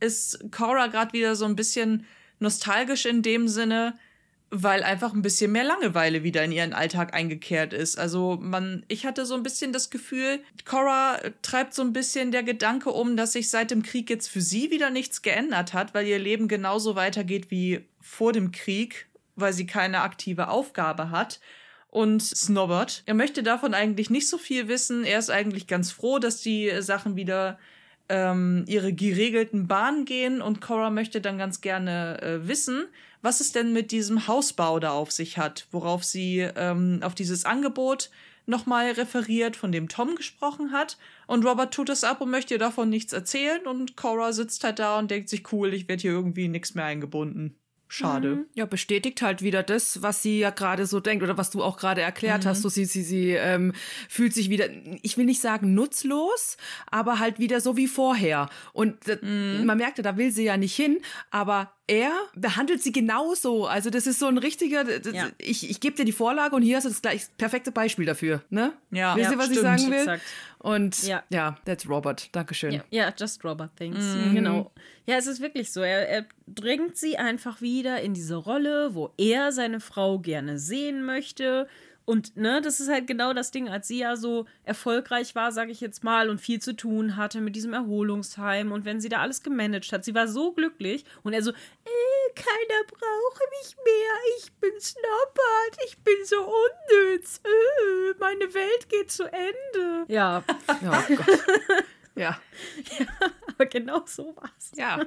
ist Cora gerade wieder so ein bisschen nostalgisch in dem Sinne, weil einfach ein bisschen mehr Langeweile wieder in ihren Alltag eingekehrt ist. Also man, ich hatte so ein bisschen das Gefühl, Cora treibt so ein bisschen der Gedanke um, dass sich seit dem Krieg jetzt für sie wieder nichts geändert hat, weil ihr Leben genauso weitergeht wie vor dem Krieg, weil sie keine aktive Aufgabe hat. Und Snobbert, er möchte davon eigentlich nicht so viel wissen. Er ist eigentlich ganz froh, dass die Sachen wieder ähm, ihre geregelten Bahnen gehen und Cora möchte dann ganz gerne äh, wissen, was es denn mit diesem Hausbau da auf sich hat, worauf sie ähm, auf dieses Angebot nochmal referiert, von dem Tom gesprochen hat. Und Robert tut es ab und möchte ihr davon nichts erzählen und Cora sitzt halt da und denkt sich, cool, ich werde hier irgendwie nichts mehr eingebunden. Schade. Mhm. Ja, bestätigt halt wieder das, was sie ja gerade so denkt oder was du auch gerade erklärt mhm. hast. So sie, sie, sie ähm, fühlt sich wieder, ich will nicht sagen nutzlos, aber halt wieder so wie vorher. Und mhm. man merkte, da will sie ja nicht hin, aber er behandelt sie genauso. Also das ist so ein richtiger, ja. ich, ich gebe dir die Vorlage und hier hast du das gleich perfekte Beispiel dafür. Ne? Ja, Wisst ihr, was stimmt, ich sagen will? Exakt. Und ja. ja, that's Robert. Dankeschön. Ja, yeah, just Robert things. Mhm. Genau. Ja, es ist wirklich so. Er, er drängt sie einfach wieder in diese Rolle, wo er seine Frau gerne sehen möchte und ne, das ist halt genau das Ding, als sie ja so erfolgreich war, sage ich jetzt mal, und viel zu tun hatte mit diesem Erholungsheim und wenn sie da alles gemanagt hat, sie war so glücklich und er so, äh, keiner brauche mich mehr, ich bin Snobbert, ich bin so unnütz, äh, meine Welt geht zu Ende. Ja. oh Gott. ja. ja. Aber genau so war's. Ja.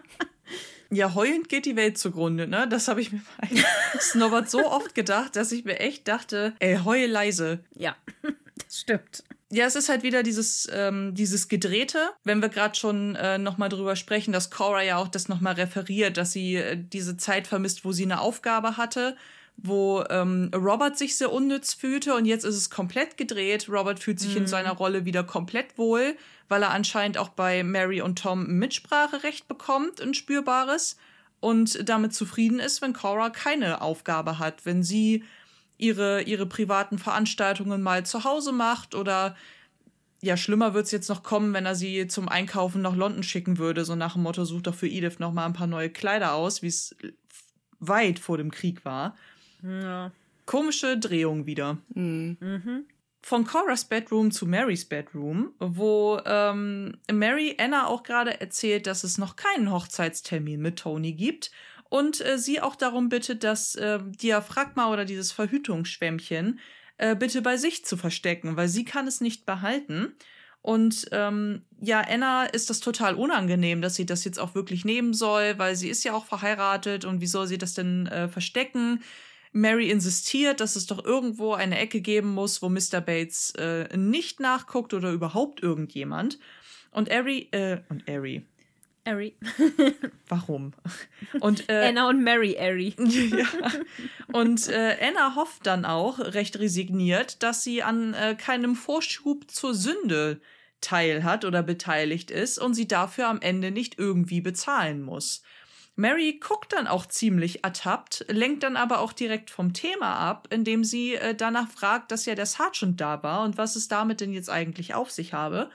Ja, heulend geht die Welt zugrunde, ne? Das habe ich mir bei Snobbert so oft gedacht, dass ich mir echt dachte, ey, heul leise. Ja, das stimmt. Ja, es ist halt wieder dieses, ähm, dieses Gedrehte, wenn wir gerade schon äh, nochmal drüber sprechen, dass Cora ja auch das nochmal referiert, dass sie äh, diese Zeit vermisst, wo sie eine Aufgabe hatte, wo ähm, Robert sich sehr unnütz fühlte und jetzt ist es komplett gedreht. Robert fühlt sich mhm. in seiner Rolle wieder komplett wohl, weil er anscheinend auch bei Mary und Tom Mitspracherecht bekommt, ein spürbares, und damit zufrieden ist, wenn Cora keine Aufgabe hat, wenn sie ihre, ihre privaten Veranstaltungen mal zu Hause macht oder ja, schlimmer wird es jetzt noch kommen, wenn er sie zum Einkaufen nach London schicken würde, so nach dem Motto, sucht doch für Edith noch mal ein paar neue Kleider aus, wie es weit vor dem Krieg war. Ja. Komische Drehung wieder. Mhm. mhm von Cora's Bedroom zu Marys Bedroom, wo ähm, Mary Anna auch gerade erzählt, dass es noch keinen Hochzeitstermin mit Tony gibt und äh, sie auch darum bittet, das äh, Diaphragma oder dieses Verhütungsschwämmchen äh, bitte bei sich zu verstecken, weil sie kann es nicht behalten. Und ähm, ja, Anna ist das total unangenehm, dass sie das jetzt auch wirklich nehmen soll, weil sie ist ja auch verheiratet und wie soll sie das denn äh, verstecken? Mary insistiert, dass es doch irgendwo eine Ecke geben muss, wo Mr. Bates äh, nicht nachguckt oder überhaupt irgendjemand. Und Ari, äh, und Ari. Ari. Warum? Und, äh, Anna und Mary Ari. ja. Und äh, Anna hofft dann auch, recht resigniert, dass sie an äh, keinem Vorschub zur Sünde teil hat oder beteiligt ist und sie dafür am Ende nicht irgendwie bezahlen muss. Mary guckt dann auch ziemlich ertappt, lenkt dann aber auch direkt vom Thema ab, indem sie äh, danach fragt, dass ja der Sergeant da war und was es damit denn jetzt eigentlich auf sich habe.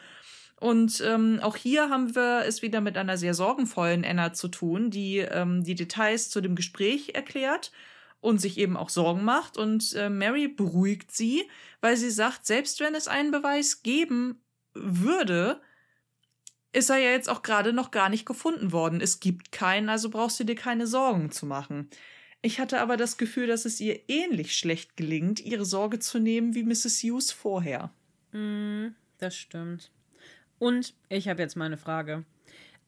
Und ähm, auch hier haben wir es wieder mit einer sehr sorgenvollen Anna zu tun, die ähm, die Details zu dem Gespräch erklärt und sich eben auch Sorgen macht. Und äh, Mary beruhigt sie, weil sie sagt, selbst wenn es einen Beweis geben würde, ist er ja jetzt auch gerade noch gar nicht gefunden worden. Es gibt keinen, also brauchst du dir keine Sorgen zu machen. Ich hatte aber das Gefühl, dass es ihr ähnlich schlecht gelingt, ihre Sorge zu nehmen wie Mrs. Hughes vorher. Mm, das stimmt. Und ich habe jetzt mal eine Frage.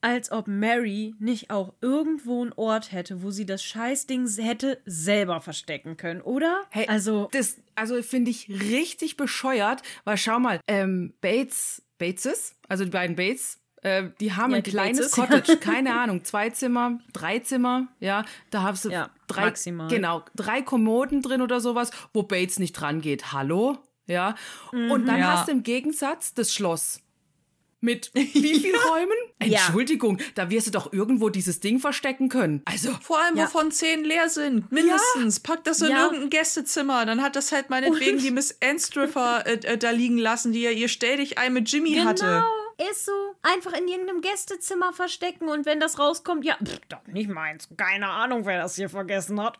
Als ob Mary nicht auch irgendwo einen Ort hätte, wo sie das Scheißding hätte selber verstecken können, oder? Hey, also das, also finde ich richtig bescheuert, weil schau mal, ähm, Bates, Bateses, also die beiden Bates, äh, die haben ja, ein kleines Cottage, keine Ahnung, zwei Zimmer, drei Zimmer, ja, da hast du ja, drei, maximal. genau, drei Kommoden drin oder sowas, wo Bates nicht dran geht. Hallo? Ja. Mhm, und dann ja. hast du im Gegensatz das Schloss. Mit wie viel Räumen? Entschuldigung, da wirst du doch irgendwo dieses Ding verstecken können. Also. Vor allem, wovon zehn leer sind. Mindestens. Pack das in irgendein Gästezimmer. Dann hat das halt meinetwegen Und die Miss Anstriffer äh, äh, da liegen lassen, die ja ihr stell dich ein mit Jimmy genau. hatte. Ist so. Einfach in irgendeinem Gästezimmer verstecken und wenn das rauskommt, ja, pff, doch nicht meins. Keine Ahnung, wer das hier vergessen hat.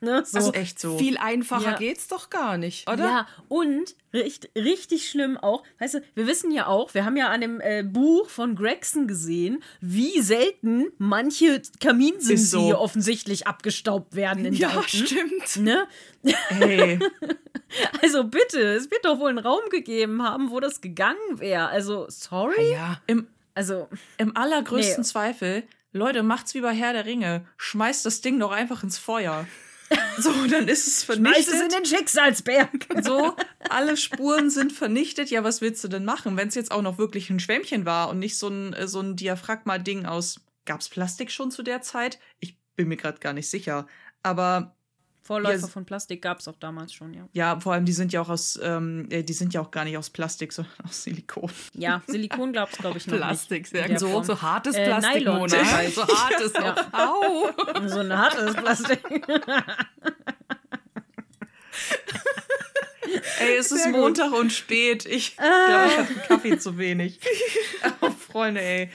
Ne? so. Also echt so. Viel einfacher ja. geht's doch gar nicht, oder? Ja, und richtig, richtig schlimm auch, weißt du, wir wissen ja auch, wir haben ja an dem äh, Buch von Gregson gesehen, wie selten manche Kaminsimse so. offensichtlich abgestaubt werden in Ja, Downton. stimmt. Ne? Hey. Also bitte, es wird doch wohl einen Raum gegeben haben, wo das gegangen wäre. Also, sorry. Ja, im, also, im allergrößten nee. Zweifel, Leute, macht's wie bei Herr der Ringe. Schmeißt das Ding doch einfach ins Feuer. So, dann ist es vernichtet. Schmeiß es in den Schicksalsberg. So, alle Spuren sind vernichtet. Ja, was willst du denn machen, wenn es jetzt auch noch wirklich ein Schwämmchen war und nicht so ein, so ein Diaphragma-Ding aus. Gab's Plastik schon zu der Zeit? Ich bin mir gerade gar nicht sicher. Aber Vorläufer ja, von Plastik gab es auch damals schon, ja. Ja, vor allem die sind ja auch aus, ähm, äh, die sind ja auch gar nicht aus Plastik, sondern aus Silikon. Ja, Silikon glaubst glaube ich noch Plastik, nicht. so, so hartes äh, Plastik, Nylon, Mona. Halt. So hartes, ja. Au! So ein hartes Plastik. Ey, es ist Montag und spät. Ich ah. glaube, ich habe einen Kaffee zu wenig. Oh, Freunde, ey.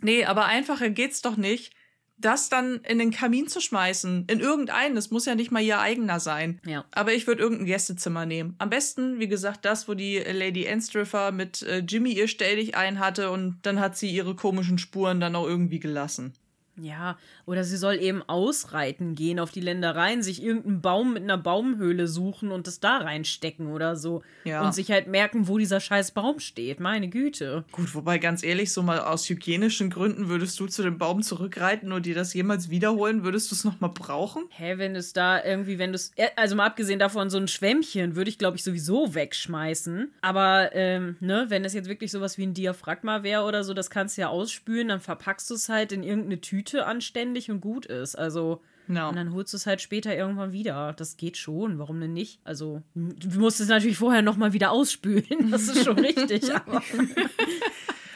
Nee, aber einfacher geht's doch nicht das dann in den Kamin zu schmeißen. In irgendeinen. Das muss ja nicht mal ihr eigener sein. Ja. Aber ich würde irgendein Gästezimmer nehmen. Am besten, wie gesagt, das, wo die Lady Anstriffer mit äh, Jimmy ihr Stelldich ein hatte und dann hat sie ihre komischen Spuren dann auch irgendwie gelassen. Ja, oder sie soll eben ausreiten gehen auf die Ländereien, sich irgendeinen Baum mit einer Baumhöhle suchen und das da reinstecken oder so. Ja. Und sich halt merken, wo dieser scheiß Baum steht. Meine Güte. Gut, wobei ganz ehrlich, so mal aus hygienischen Gründen würdest du zu dem Baum zurückreiten und dir das jemals wiederholen, würdest du es nochmal brauchen? Hä, wenn es da irgendwie, wenn du es, also mal abgesehen davon, so ein Schwämmchen würde ich, glaube ich, sowieso wegschmeißen. Aber, ähm, ne, wenn es jetzt wirklich sowas wie ein Diaphragma wäre oder so, das kannst du ja ausspülen, dann verpackst du es halt in irgendeine Tüte Tüte anständig und gut ist. Also, no. und dann holst du es halt später irgendwann wieder. Das geht schon. Warum denn nicht? Also, du musst es natürlich vorher nochmal wieder ausspülen. Das ist schon richtig.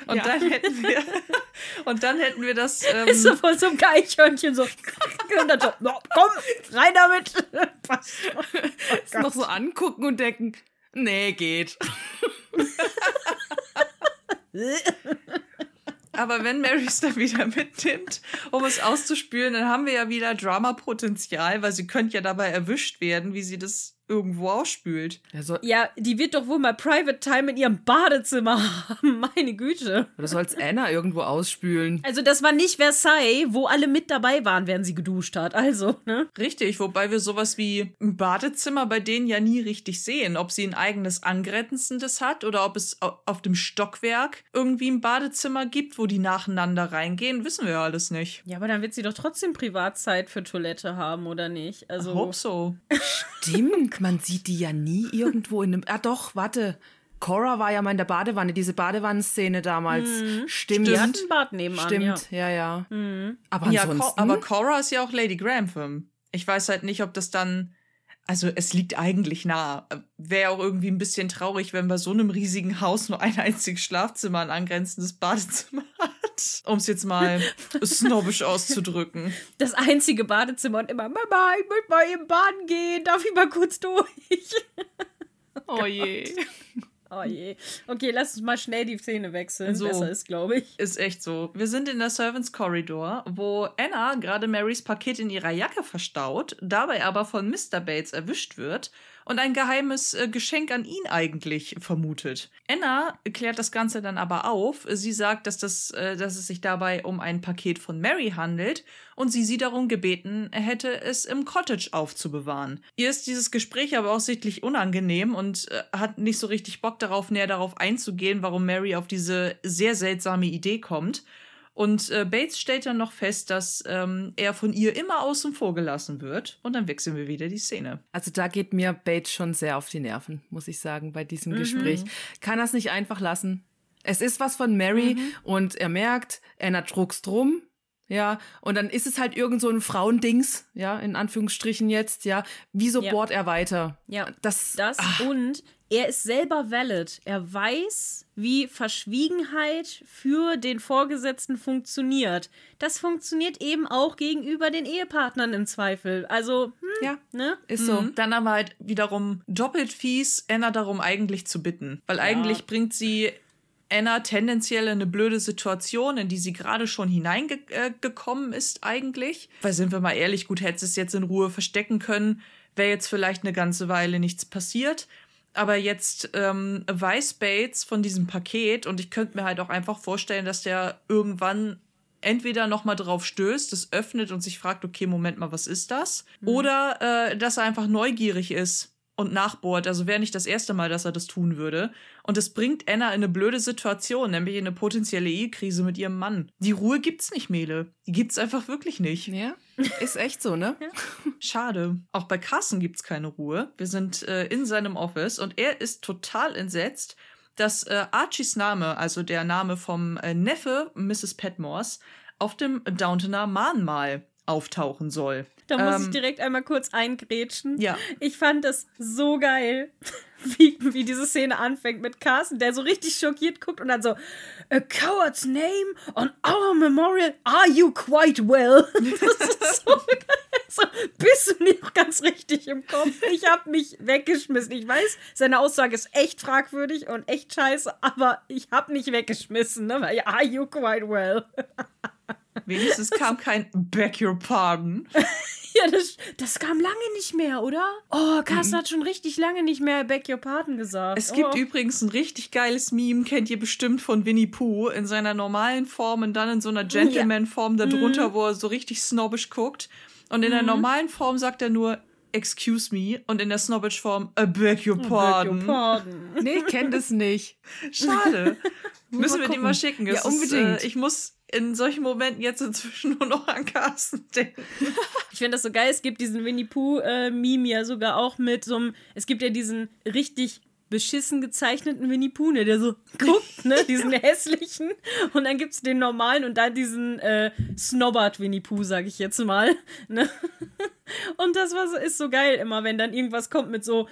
Und ja. dann hätten wir und dann hätten wir das ähm, ist so von so einem Eichhörnchen so und dann so no, komm rein damit passt oh noch so angucken und denken nee geht Aber wenn Mary es dann wieder mitnimmt, um es auszuspülen, dann haben wir ja wieder Dramapotenzial, weil sie könnte ja dabei erwischt werden, wie sie das irgendwo ausspült. Also, ja, die wird doch wohl mal Private Time in ihrem Badezimmer haben. Meine Güte. Oder soll's Anna irgendwo ausspülen? Also, das war nicht Versailles, wo alle mit dabei waren, während sie geduscht hat. Also, ne? Richtig, wobei wir sowas wie ein Badezimmer bei denen ja nie richtig sehen. Ob sie ein eigenes angrenzendes hat oder ob es auf dem Stockwerk irgendwie ein Badezimmer gibt, wo die nacheinander reingehen, wissen wir ja alles nicht. Ja, aber dann wird sie doch trotzdem Privatzeit für Toilette haben, oder nicht? Also. Ich hope so. Stimmt man sieht die ja nie irgendwo in einem. Ah, doch, warte. Cora war ja mal in der Badewanne, diese Badewannenszene damals. Mhm. Stimmt. Die hat ein Bad nebenan. Stimmt, ja, ja. ja. Mhm. Aber ja, ansonsten. aber Cora ist ja auch Lady Grantham. Ich weiß halt nicht, ob das dann. Also es liegt eigentlich nah. Wäre auch irgendwie ein bisschen traurig, wenn bei so einem riesigen Haus nur ein einziges Schlafzimmer ein angrenzendes Badezimmer hat. Um es jetzt mal snobbisch auszudrücken. Das einzige Badezimmer und immer, Mama, ich möchte mal eben baden gehen, darf ich mal kurz durch? Oh, je. Oh je. Okay, lass uns mal schnell die Szene wechseln. So. Besser ist, glaube ich. Ist echt so. Wir sind in der Servants Corridor, wo Anna gerade Marys Paket in ihrer Jacke verstaut, dabei aber von Mr. Bates erwischt wird und ein geheimes äh, Geschenk an ihn eigentlich vermutet. Anna klärt das Ganze dann aber auf. Sie sagt, dass, das, äh, dass es sich dabei um ein Paket von Mary handelt und sie sie darum gebeten hätte, es im Cottage aufzubewahren. Ihr ist dieses Gespräch aber auch sichtlich unangenehm und äh, hat nicht so richtig Bock darauf, näher darauf einzugehen, warum Mary auf diese sehr seltsame Idee kommt. Und äh, Bates stellt dann noch fest, dass ähm, er von ihr immer außen vor gelassen wird. Und dann wechseln wir wieder die Szene. Also da geht mir Bates schon sehr auf die Nerven, muss ich sagen, bei diesem Gespräch. Kann er es nicht einfach lassen? Es ist was von Mary und er merkt, Anna druckst drum. Ja, und dann ist es halt irgend so ein Frauendings, ja, in Anführungsstrichen jetzt, ja. Wieso Ja. bohrt er weiter? Ja, Das, Das und er ist selber valid. Er weiß, wie Verschwiegenheit für den Vorgesetzten funktioniert. Das funktioniert eben auch gegenüber den Ehepartnern im Zweifel. Also, hm, ja, ne? ist so. Mhm. Dann aber halt wiederum doppelt fies, Anna darum eigentlich zu bitten. Weil eigentlich bringt sie Anna tendenziell in eine blöde Situation, in die sie gerade schon hineingekommen ist eigentlich. Weil sind wir mal ehrlich, gut, hätte es jetzt in Ruhe verstecken können, wäre jetzt vielleicht eine ganze Weile nichts passiert. Aber jetzt ähm, weiß Bates von diesem Paket und ich könnte mir halt auch einfach vorstellen, dass der irgendwann entweder noch mal drauf stößt, es öffnet und sich fragt, okay, Moment mal, was ist das? Oder äh, dass er einfach neugierig ist und nachbohrt. Also wäre nicht das erste Mal, dass er das tun würde. Und es bringt Anna in eine blöde Situation, nämlich in eine potenzielle Ehekrise mit ihrem Mann. Die Ruhe gibt's nicht, Mele. Die gibt's einfach wirklich nicht. Ja, ist echt so, ne? Schade. Auch bei Carson gibt's keine Ruhe. Wir sind äh, in seinem Office und er ist total entsetzt, dass äh, Archies Name, also der Name vom äh, Neffe Mrs. Petmores, auf dem Downtoner Mahnmal auftauchen soll. Da muss ich Ähm, direkt einmal kurz eingrätschen. Ja. Ich fand das so geil, wie, wie diese Szene anfängt mit Carsten, der so richtig schockiert guckt und dann so, A coward's name on our memorial, are you quite well? Das ist so geil. So, bist du nicht ganz richtig im Kopf? Ich hab mich weggeschmissen. Ich weiß, seine Aussage ist echt fragwürdig und echt scheiße, aber ich hab mich weggeschmissen, ne? Are you quite well? Wenigstens kam kein Beg your pardon. Ja, das, das kam lange nicht mehr, oder? Oh, Carsten hat schon richtig lange nicht mehr Beg Your Pardon gesagt. Es gibt oh. übrigens ein richtig geiles Meme, kennt ihr bestimmt von Winnie Pooh, in seiner normalen Form und dann in so einer Gentleman-Form darunter, wo er so richtig snobbisch guckt. Und in der normalen Form sagt er nur, excuse me, und in der snobbish Form, I beg your Beg Your pardon. Pardon. Nee, ich kenn das nicht. Schade. Müssen wir die gucken. mal schicken. Ja, unbedingt. Ist, äh, ich muss in solchen Momenten jetzt inzwischen nur noch an Carsten denken. Ich finde das so geil. Es gibt diesen Winnie Pooh-Meme ja sogar auch mit so einem. Es gibt ja diesen richtig beschissen gezeichneten Winnie Pooh, ne, der so guckt, ne, diesen hässlichen. Und dann gibt es den normalen und dann diesen äh, Snobbert Winnie Pooh, sag ich jetzt mal. Ne? Und das war so, ist so geil immer, wenn dann irgendwas kommt mit so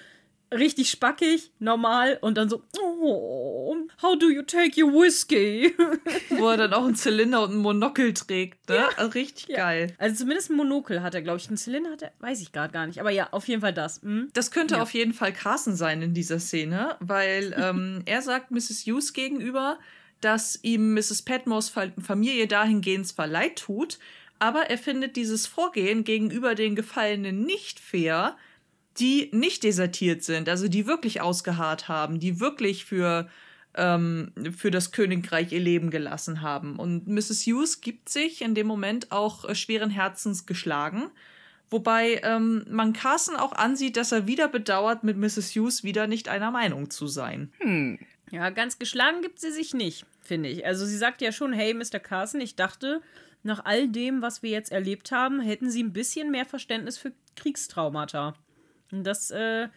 richtig spackig, normal und dann so, oh, how do you take your whiskey? Wo er dann auch einen Zylinder und einen Monokel trägt. Ne? Also richtig geil. Also zumindest ein Monokel hat er, glaube ich. Einen Zylinder hat er, weiß ich gerade gar nicht. Aber ja, auf jeden Fall das. Hm? Das könnte Ja. auf jeden Fall Carson sein in dieser Szene, weil ähm, er sagt Mrs. Hughes gegenüber, dass ihm Mrs. Petmores Fa- Familie dahingehend zwar leid tut, aber er findet dieses Vorgehen gegenüber den Gefallenen nicht fair, die nicht desertiert sind, also die wirklich ausgeharrt haben, die wirklich für, ähm, für das Königreich ihr Leben gelassen haben. Und Mrs. Hughes gibt sich in dem Moment auch äh, schweren Herzens geschlagen. Wobei ähm, man Carson auch ansieht, dass er wieder bedauert, mit Mrs. Hughes wieder nicht einer Meinung zu sein. Ja, ganz geschlagen gibt sie sich nicht, finde ich. Also sie sagt ja schon, hey, Mr. Carson, ich dachte, nach all dem, was wir jetzt erlebt haben, hätten sie ein bisschen mehr Verständnis für Kriegstraumata. Und das äh,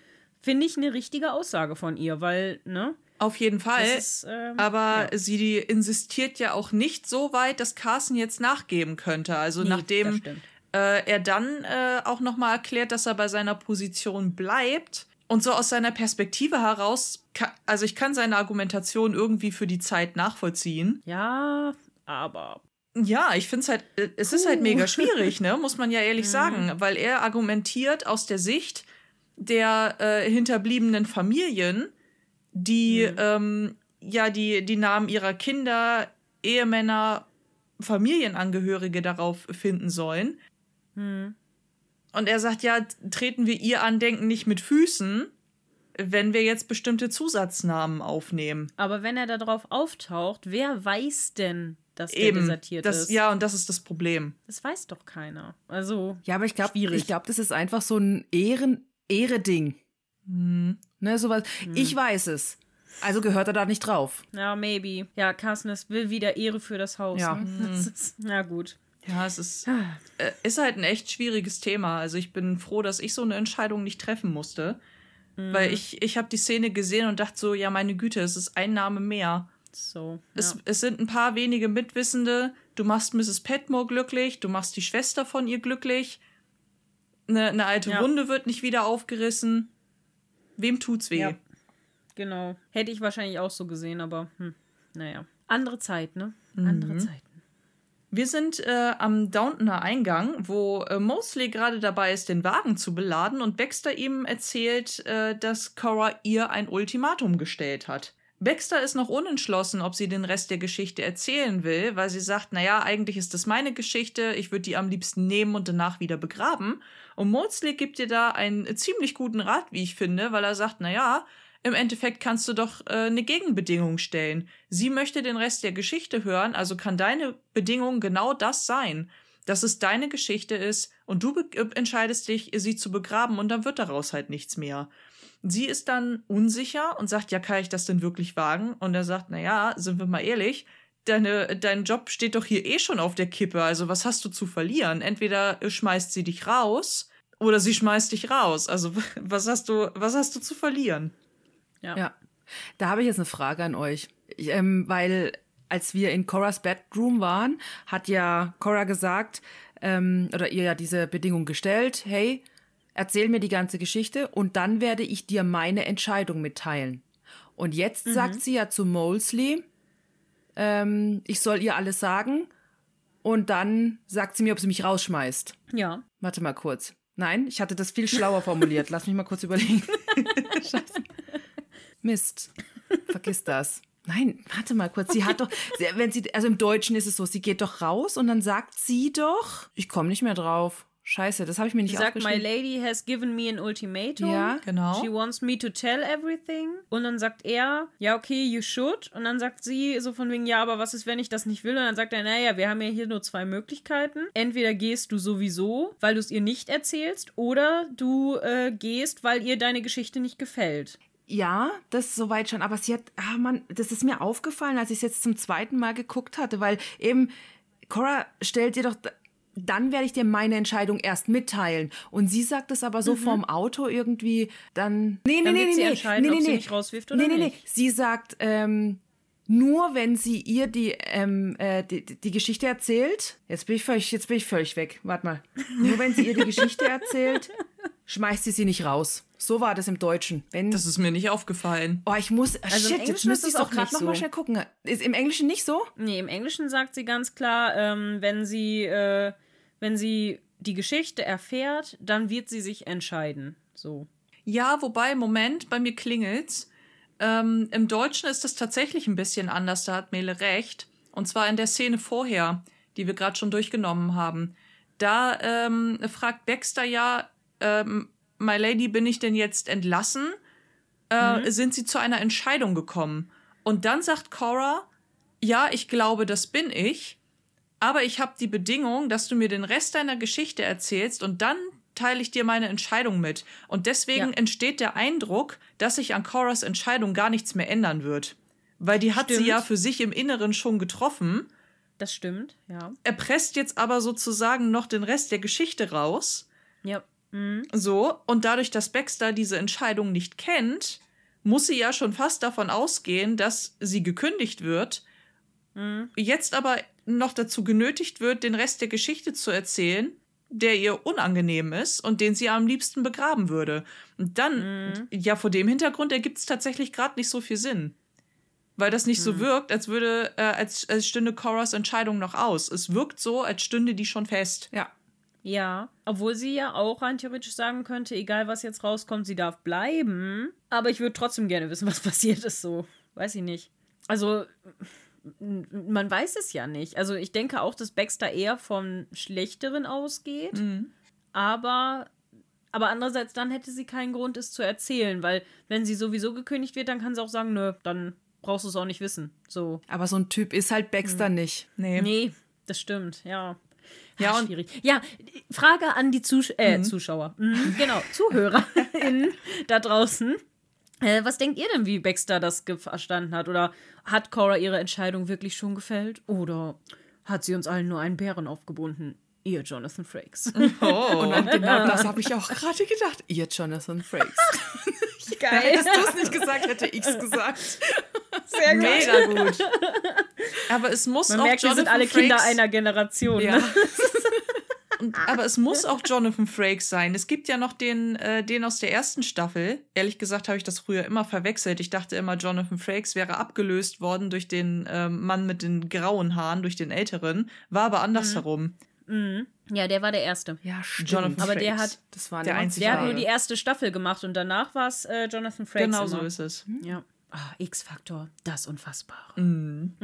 finde ich eine richtige Aussage von ihr, weil, ne? Auf jeden Fall. Ist, ähm, aber ja. sie insistiert ja auch nicht so weit, dass Carson jetzt nachgeben könnte. Also Nee, nachdem äh, er dann äh, auch noch mal erklärt, dass er bei seiner Position bleibt und so aus seiner Perspektive heraus, also ich kann seine Argumentation irgendwie für die Zeit nachvollziehen. Ja, aber. Ja, ich finde es halt, äh, es ist halt mega schwierig, ne? Muss man ja ehrlich Mhm. sagen, weil er argumentiert aus der Sicht der äh, hinterbliebenen Familien, die Mhm. ähm, ja die, die Namen ihrer Kinder, Ehemänner, Familienangehörige darauf finden sollen. Hm. Und er sagt, ja, treten wir ihr Andenken nicht mit Füßen, wenn wir jetzt bestimmte Zusatznamen aufnehmen. Aber wenn er da drauf auftaucht, wer weiß denn, dass der Eben. desertiert Das, ist? ja, und das ist das Problem. Das weiß doch keiner. Also, Ja, aber ich glaube, Schwierig. ich glaube, das ist einfach so ein Ehren Ehre-Ding. Hm. Ne, sowas. Ich weiß es. Also gehört er da nicht drauf. ja, maybe. Ja, Carsten, es will wieder Ehre für das Haus. Ja. Ne? Das ist, na gut. Ja, es ist, äh, ist halt ein echt schwieriges Thema. Also ich bin froh, dass ich so eine Entscheidung nicht treffen musste. Weil ich, ich habe die Szene gesehen und dachte so, ja, meine Güte, es ist ein Name mehr. So. Es, ja. es sind ein paar wenige Mitwissende. Du machst Mrs. Petmore glücklich, du machst die Schwester von ihr glücklich. Eine, eine alte Ja. Wunde wird nicht wieder aufgerissen. Wem tut's weh? Ja. Genau. Hätte ich wahrscheinlich auch so gesehen, aber hm, naja. Andere Zeit, ne? Andere Mhm. Zeiten. Wir sind äh, am Downtoner Eingang, wo äh, Mosley gerade dabei ist, den Wagen zu beladen und Baxter ihm erzählt, äh, dass Cora ihr ein Ultimatum gestellt hat. Baxter ist noch unentschlossen, ob sie den Rest der Geschichte erzählen will, weil sie sagt, naja, eigentlich ist das meine Geschichte, ich würde die am liebsten nehmen und danach wieder begraben. Und Mosley gibt ihr da einen ziemlich guten Rat, wie ich finde, weil er sagt, naja, im Endeffekt kannst du doch äh, eine Gegenbedingung stellen. Sie möchte den Rest der Geschichte hören, also kann deine Bedingung genau das sein, dass es deine Geschichte ist und du äh, entscheidest dich, sie zu begraben und dann wird daraus halt nichts mehr. Sie ist dann unsicher und sagt, ja, kann ich das denn wirklich wagen? Und er sagt, na ja, sind wir mal ehrlich, deine, dein Job steht doch hier eh schon auf der Kippe, also was hast du zu verlieren? Entweder schmeißt sie dich raus oder sie schmeißt dich raus. Also was hast du, was hast du zu verlieren? Ja. Ja. Da habe ich jetzt eine Frage an euch. Ich, ähm, weil als wir in Coras Bedroom waren, hat ja Cora gesagt, ähm, oder ihr ja diese Bedingung gestellt, hey, erzähl mir die ganze Geschichte und dann werde ich dir meine Entscheidung mitteilen. Und jetzt sagt sie ja zu Molesley, ähm, ich soll ihr alles sagen und dann sagt sie mir, ob sie mich rausschmeißt. Ja. Warte mal kurz. Nein, ich hatte das viel schlauer formuliert. Lass mich mal kurz überlegen. Scheiße. Mist. Vergiss das. Nein, warte mal kurz. Sie hat doch, wenn sie, also im Deutschen ist es so, sie geht doch raus und dann sagt sie doch, ich komme nicht mehr drauf. Scheiße, das habe ich mir nicht Sie sagt, my lady has given me an ultimatum. Ja. Genau. She wants me to tell everything. Und dann sagt er, ja, okay, you should. Und dann sagt sie so von wegen, ja, aber was ist, wenn ich das nicht will? Und dann sagt er, naja, wir haben ja hier nur zwei Möglichkeiten. Entweder gehst du sowieso, weil du es ihr nicht erzählst, oder du äh, gehst, weil ihr deine Geschichte nicht gefällt. Ja, das soweit schon. Aber sie hat, ah Mann, das ist mir aufgefallen, als ich es jetzt zum zweiten Mal geguckt hatte, weil eben Cora stellt dir doch, dann werde ich dir meine Entscheidung erst mitteilen. Und sie sagt es aber so vorm Auto irgendwie, dann. Nee, nee, Mhm. Dann nee, nee, sie nee, entscheiden, nee, ob nee, sie nee. mich rauswirft oder nee, nee, Nee, nicht. sie sagt, ähm, nur wenn sie ihr die, ähm, äh, die, die Geschichte erzählt, jetzt bin ich völlig, jetzt bin ich völlig weg. Warte mal. Nur wenn sie ihr die Geschichte erzählt, schmeißt sie sie nicht raus. So war das im Deutschen. Wenn Das ist mir nicht aufgefallen. Oh, ich muss. Also shit, jetzt müsste ich es auch gerade so. schnell gucken. Ist im Englischen nicht so? Nee, im Englischen sagt sie ganz klar, ähm, wenn sie, äh, wenn sie die Geschichte erfährt, dann wird sie sich entscheiden. So. Ja, wobei, Moment, bei mir klingelt's. Ähm, Im Deutschen ist das tatsächlich ein bisschen anders, da hat Mele recht. Und zwar in der Szene vorher, die wir gerade schon durchgenommen haben. Da ähm, fragt Baxter ja, ähm, My Lady, bin ich denn jetzt entlassen? Äh, Sind sie zu einer Entscheidung gekommen? Und dann sagt Cora, ja, ich glaube, das bin ich. Aber ich habe die Bedingung, dass du mir den Rest deiner Geschichte erzählst und dann teile ich dir meine Entscheidung mit. Und deswegen Ja. entsteht der Eindruck, dass sich an Coras Entscheidung gar nichts mehr ändern wird. Weil die hat Stimmt. sie ja für sich im Inneren schon getroffen. Das stimmt, ja. Er presst jetzt aber sozusagen noch den Rest der Geschichte raus. Ja. Mhm. So, und dadurch, dass Baxter diese Entscheidung nicht kennt, muss sie ja schon fast davon ausgehen, dass sie gekündigt wird, Mhm. jetzt aber noch dazu genötigt wird, den Rest der Geschichte zu erzählen, der ihr unangenehm ist und den sie am liebsten begraben würde. Und dann, Mhm. ja, vor dem Hintergrund ergibt es tatsächlich gerade nicht so viel Sinn. weil das nicht so wirkt, als würde, äh, als, als stünde Coras Entscheidung noch aus. Es wirkt so, als stünde die schon fest. Ja. Ja, obwohl sie ja auch rein theoretisch sagen könnte, egal was jetzt rauskommt, sie darf bleiben. Aber ich würde trotzdem gerne wissen, was passiert ist so. Weiß ich nicht. Also, man weiß es ja nicht. Also, ich denke auch, dass Baxter eher vom Schlechteren ausgeht. Mhm. Aber, aber andererseits, dann hätte sie keinen Grund, es zu erzählen. Weil, wenn sie sowieso gekündigt wird, dann kann sie auch sagen, nö, dann brauchst du es auch nicht wissen. So. Aber so ein Typ ist halt Baxter nicht. Nee. Nee, das stimmt, ja. Ja, und- schwierig. Ja, Frage an die Zusch äh, Zuschauer. Mhm, genau, ZuhörerInnen da draußen. Äh, was denkt ihr denn, wie Baxter das verstanden hat? Oder hat Cora ihre Entscheidung wirklich schon gefällt? Oder hat sie uns allen nur einen Bären aufgebunden? Ihr Jonathan Frakes. Oh. Und genau das habe ich auch gerade gedacht. Ihr Jonathan Frakes. Geil. Hättest du es nicht gesagt, hätte ich es gesagt. Sehr Mega gut. Aber es muss Man auch merkt, wir Jonathan sind alle Kinder Frakes- einer Generation. Ja. Ne? Und, aber es muss auch Jonathan Frakes sein. Es gibt ja noch den, äh, den aus der ersten Staffel. Ehrlich gesagt habe ich das früher immer verwechselt. Ich dachte immer, Jonathan Frakes wäre abgelöst worden durch den ähm, Mann mit den grauen Haaren, durch den älteren. War aber andersherum. Mhm. Ja, der war der Erste. Ja, stimmt. Jonathan Aber der Frakes. hat- das war der eine einzige Der hat nur die erste Staffel gemacht und danach war es äh, Jonathan Frakes. Genau so immer. ist es. Ja. Ah, X-Faktor, das Unfassbare.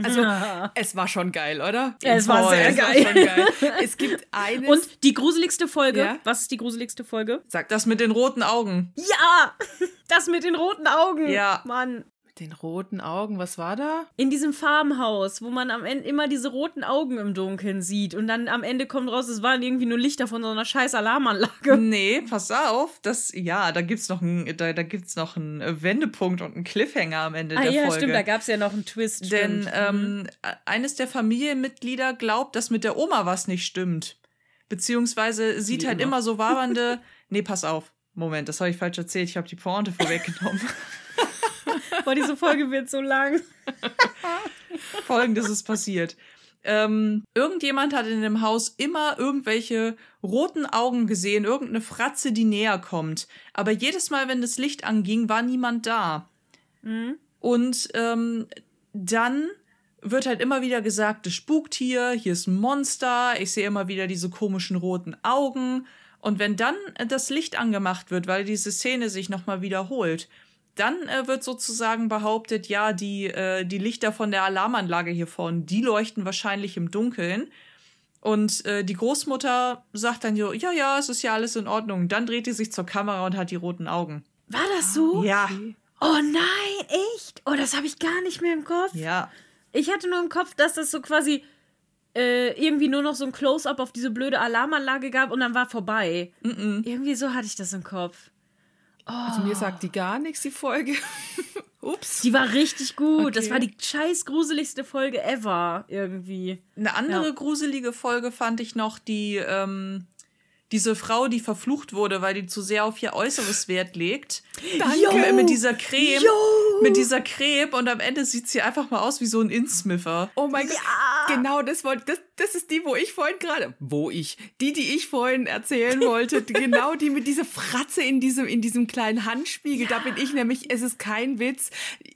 Also, Ja. es war schon geil, oder? Ja, es war sehr es war geil. geil. Es gibt eines. Und die gruseligste Folge. Ja? Was ist die gruseligste Folge? Sag Das mit den roten Augen. Ja! Das mit den roten Augen. Ja. Mann. Den roten Augen, was war da? In diesem Farmhaus, wo man am Ende immer diese roten Augen im Dunkeln sieht. Und dann am Ende kommt raus, es waren irgendwie nur Lichter von so einer scheiß Alarmanlage. Nee, pass auf. Das, ja, da gibt's noch einen, da, da gibt's noch einen Wendepunkt und einen Cliffhanger am Ende Ah der ja, Folge. stimmt, da gab es ja noch einen Twist. Denn stimmt. ähm, eines der Familienmitglieder glaubt, dass mit der Oma was nicht stimmt. Beziehungsweise sieht Wie halt immer. immer so wabernde. nee, pass auf. Moment, das habe ich falsch erzählt. Ich habe die Pointe vorweggenommen. Boah, diese Folge wird so lang. Folgendes ist passiert. Ähm, irgendjemand hat in dem Haus immer irgendwelche roten Augen gesehen, irgendeine Fratze, die näher kommt. Aber jedes Mal, wenn das Licht anging, war niemand da. Mhm. Und ähm, dann wird halt immer wieder gesagt, es spukt hier, hier ist ein Monster, ich sehe immer wieder diese komischen roten Augen. Und wenn dann das Licht angemacht wird, weil diese Szene sich nochmal wiederholt, dann äh, wird sozusagen behauptet, ja, die, äh, die Lichter von der Alarmanlage hier vorne, die leuchten wahrscheinlich im Dunkeln. Und äh, die Großmutter sagt dann so, ja, ja, es ist ja alles in Ordnung. Dann dreht die sich zur Kamera und hat die roten Augen. War das so? Ja, Oh nein, echt? Oh, das habe ich gar nicht mehr im Kopf. ja. Ich hatte nur im Kopf, dass das so quasi äh, irgendwie nur noch so ein Close-up auf diese blöde Alarmanlage gab und dann war vorbei. Irgendwie so hatte ich das im Kopf. Also mir sagt die gar nichts, die Folge. Ups. Die war richtig gut. Das Okay. war die scheiß gruseligste Folge ever. Irgendwie. Eine andere Ja. gruselige Folge fand ich noch, die ähm, diese Frau, die verflucht wurde, weil die zu sehr auf ihr Äußeres Wert legt. Danke. Mit, mit dieser Creme. Jo. Mit dieser Creme und am Ende sieht sie einfach mal aus wie so ein Innsmiffer. Oh mein Gott. Genau, das wollte das, das ist die, wo ich vorhin gerade, wo ich, die, die ich vorhin erzählen wollte, genau die mit dieser Fratze in diesem in diesem kleinen Handspiegel, da bin ich nämlich, es ist kein Witz.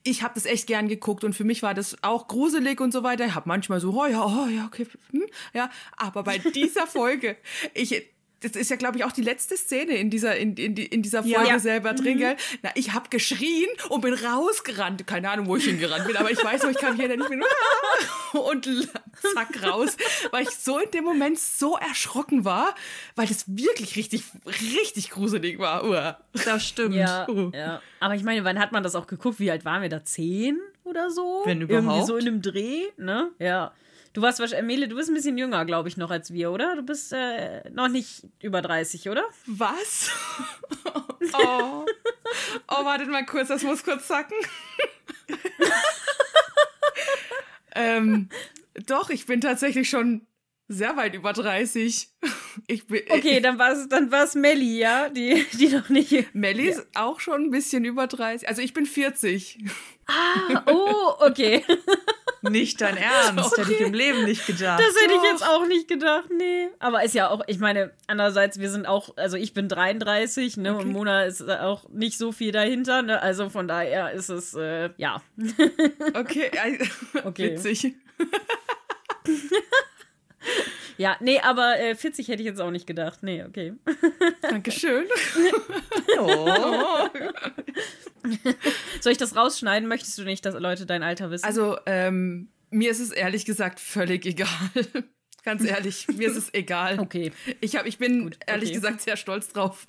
Ich habe das echt gern geguckt und für mich war das auch gruselig und so weiter. Ich habe manchmal so, oh ja, oh ja, okay, hm, ja, aber bei dieser Folge, ich das ist ja, glaube ich, auch die letzte Szene in dieser, in, in, in dieser Folge Ja. selber drin, gell? Na, ich habe geschrien und bin rausgerannt. Keine Ahnung, wo ich hingerannt bin, aber ich weiß noch, ich kam hier, ich bin und zack raus, weil ich so in dem Moment so erschrocken war, weil das wirklich richtig, richtig gruselig war. Uah. Das stimmt. Ja, Uh. ja. Aber ich meine, wann hat man das auch geguckt? Wie alt waren wir da? Zehn oder so? Wenn Irgendwie überhaupt. so in einem Dreh, ne? Ja. Du warst wahrscheinlich, Mele, du bist ein bisschen jünger, glaube ich, noch als wir, oder? Du bist äh, noch nicht über 30, oder? Was? Oh. oh, wartet mal kurz, das muss kurz sacken. ähm, doch, ich bin tatsächlich schon sehr weit über 30. Ich bin, Okay, dann war es dann war's Melli, ja? Die, die noch nicht. Melli ist auch schon ein bisschen über 30. Also ich bin 40. Ah, oh, okay. Nicht dein Ernst, okay. hätte ich im Leben nicht gedacht. Das hätte ich jetzt auch nicht gedacht, nee. Aber ist ja auch, ich meine, andererseits, wir sind auch, also ich bin 33, ne, okay. und Mona ist auch nicht so viel dahinter, ne, also von daher ist es, äh, ja. Okay, okay. witzig. Ja, nee, aber äh, 40 hätte ich jetzt auch nicht gedacht. Nee, okay. Dankeschön. oh. Soll ich das rausschneiden? Möchtest du nicht, dass Leute dein Alter wissen? Also, ähm, mir ist es ehrlich gesagt völlig egal. Ganz ehrlich, mir ist es egal. Okay. Ich, hab, ich bin Gut, okay. ehrlich gesagt sehr stolz drauf,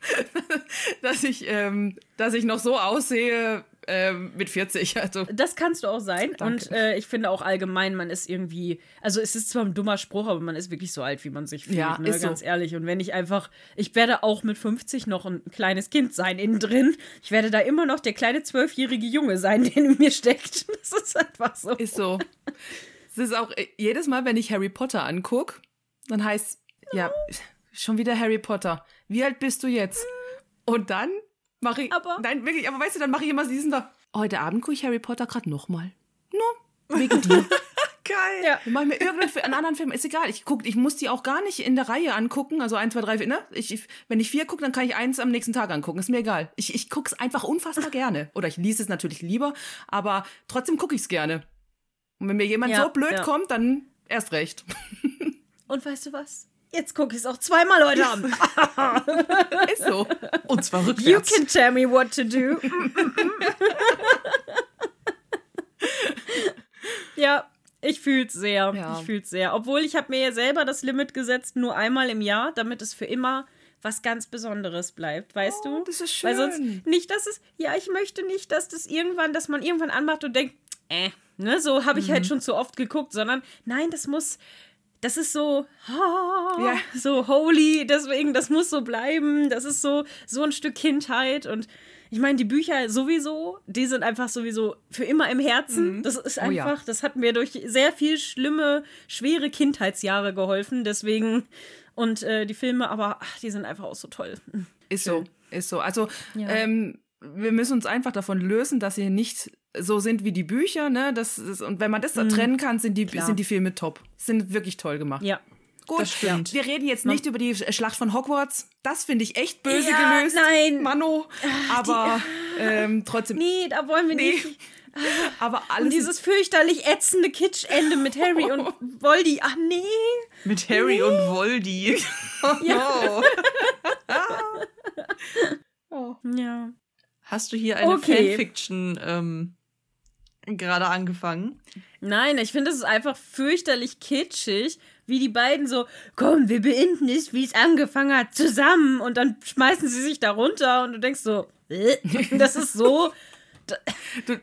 dass ich, ähm, dass ich noch so aussehe, ähm, mit 40. Also. Das kannst du auch sein. Danke. Und äh, ich finde auch allgemein, man ist irgendwie, also es ist zwar ein dummer Spruch, aber man ist wirklich so alt, wie man sich fühlt, ja, ne? ganz so. ehrlich. Und wenn ich einfach, ich werde auch mit 50 noch ein kleines Kind sein innen drin. Ich werde da immer noch der kleine zwölfjährige Junge sein, der in mir steckt. Das ist einfach so. Ist so. Es ist auch äh, jedes Mal, wenn ich Harry Potter angucke, dann heißt, ja, schon wieder Harry Potter. Wie alt bist du jetzt? Und dann mache ich. Aber. Nein, wirklich, aber weißt du, dann mache ich immer diesen da. Heute Abend gucke ich Harry Potter gerade nochmal. No, wegen dir. Geil. Ja. Dann mache ich mir irgendeinen anderen Film, ist egal. Ich guck, ich muss die auch gar nicht in der Reihe angucken. Also eins, zwei, drei, vier, ne? Ich, ich, wenn ich vier gucke, dann kann ich eins am nächsten Tag angucken. Ist mir egal. Ich, ich gucke es einfach unfassbar gerne. Oder ich lese es natürlich lieber, aber trotzdem gucke ich es gerne. Und wenn mir jemand ja, so blöd ja. kommt, dann erst recht. Und weißt du was? Jetzt gucke ich es auch zweimal heute an. Ist so. Und zwar rückwärts. You can tell me what to do. ja, ich fühle es sehr. Ja. Ich fühle sehr. Obwohl ich habe mir ja selber das Limit gesetzt, nur einmal im Jahr, damit es für immer was ganz Besonderes bleibt, weißt oh, du? Das ist schön. Weil sonst nicht, dass es, ja, ich möchte nicht, dass das irgendwann, dass man irgendwann anmacht und denkt, äh, ne, so habe ich mhm. halt schon zu oft geguckt, sondern nein, das muss, das ist so, oh, ja. so holy, deswegen, das muss so bleiben. Das ist so, so ein Stück Kindheit. Und ich meine, die Bücher sowieso, die sind einfach sowieso für immer im Herzen. Mhm. Das ist einfach, oh ja. das hat mir durch sehr viel schlimme, schwere Kindheitsjahre geholfen. Deswegen, und äh, die Filme, aber ach, die sind einfach auch so toll. Ist so, ist so. Also, ja. ähm, wir müssen uns einfach davon lösen, dass sie nicht so sind wie die Bücher, ne? Das ist, und wenn man das da mhm. trennen kann, sind die, sind die Filme top. Sind wirklich toll gemacht. Ja. Gut, das stimmt. wir reden jetzt nicht über die Schlacht von Hogwarts. Das finde ich echt böse ja, gelöst. Nein. Mano. Aber die, ähm, trotzdem. Nee, da wollen wir nee. nicht. Aber alles. Und dieses fürchterlich ätzende Kitschende mit Harry und Voldy. Ach nee. Mit Harry nee. und Voldy. Oh, ja. oh. ja. Hast du hier eine okay. Fanfiction ähm, gerade angefangen? Nein, ich finde, es ist einfach fürchterlich kitschig, wie die beiden so, komm, wir beenden es, wie es angefangen hat, zusammen. Und dann schmeißen sie sich da runter und du denkst so, äh, das ist so,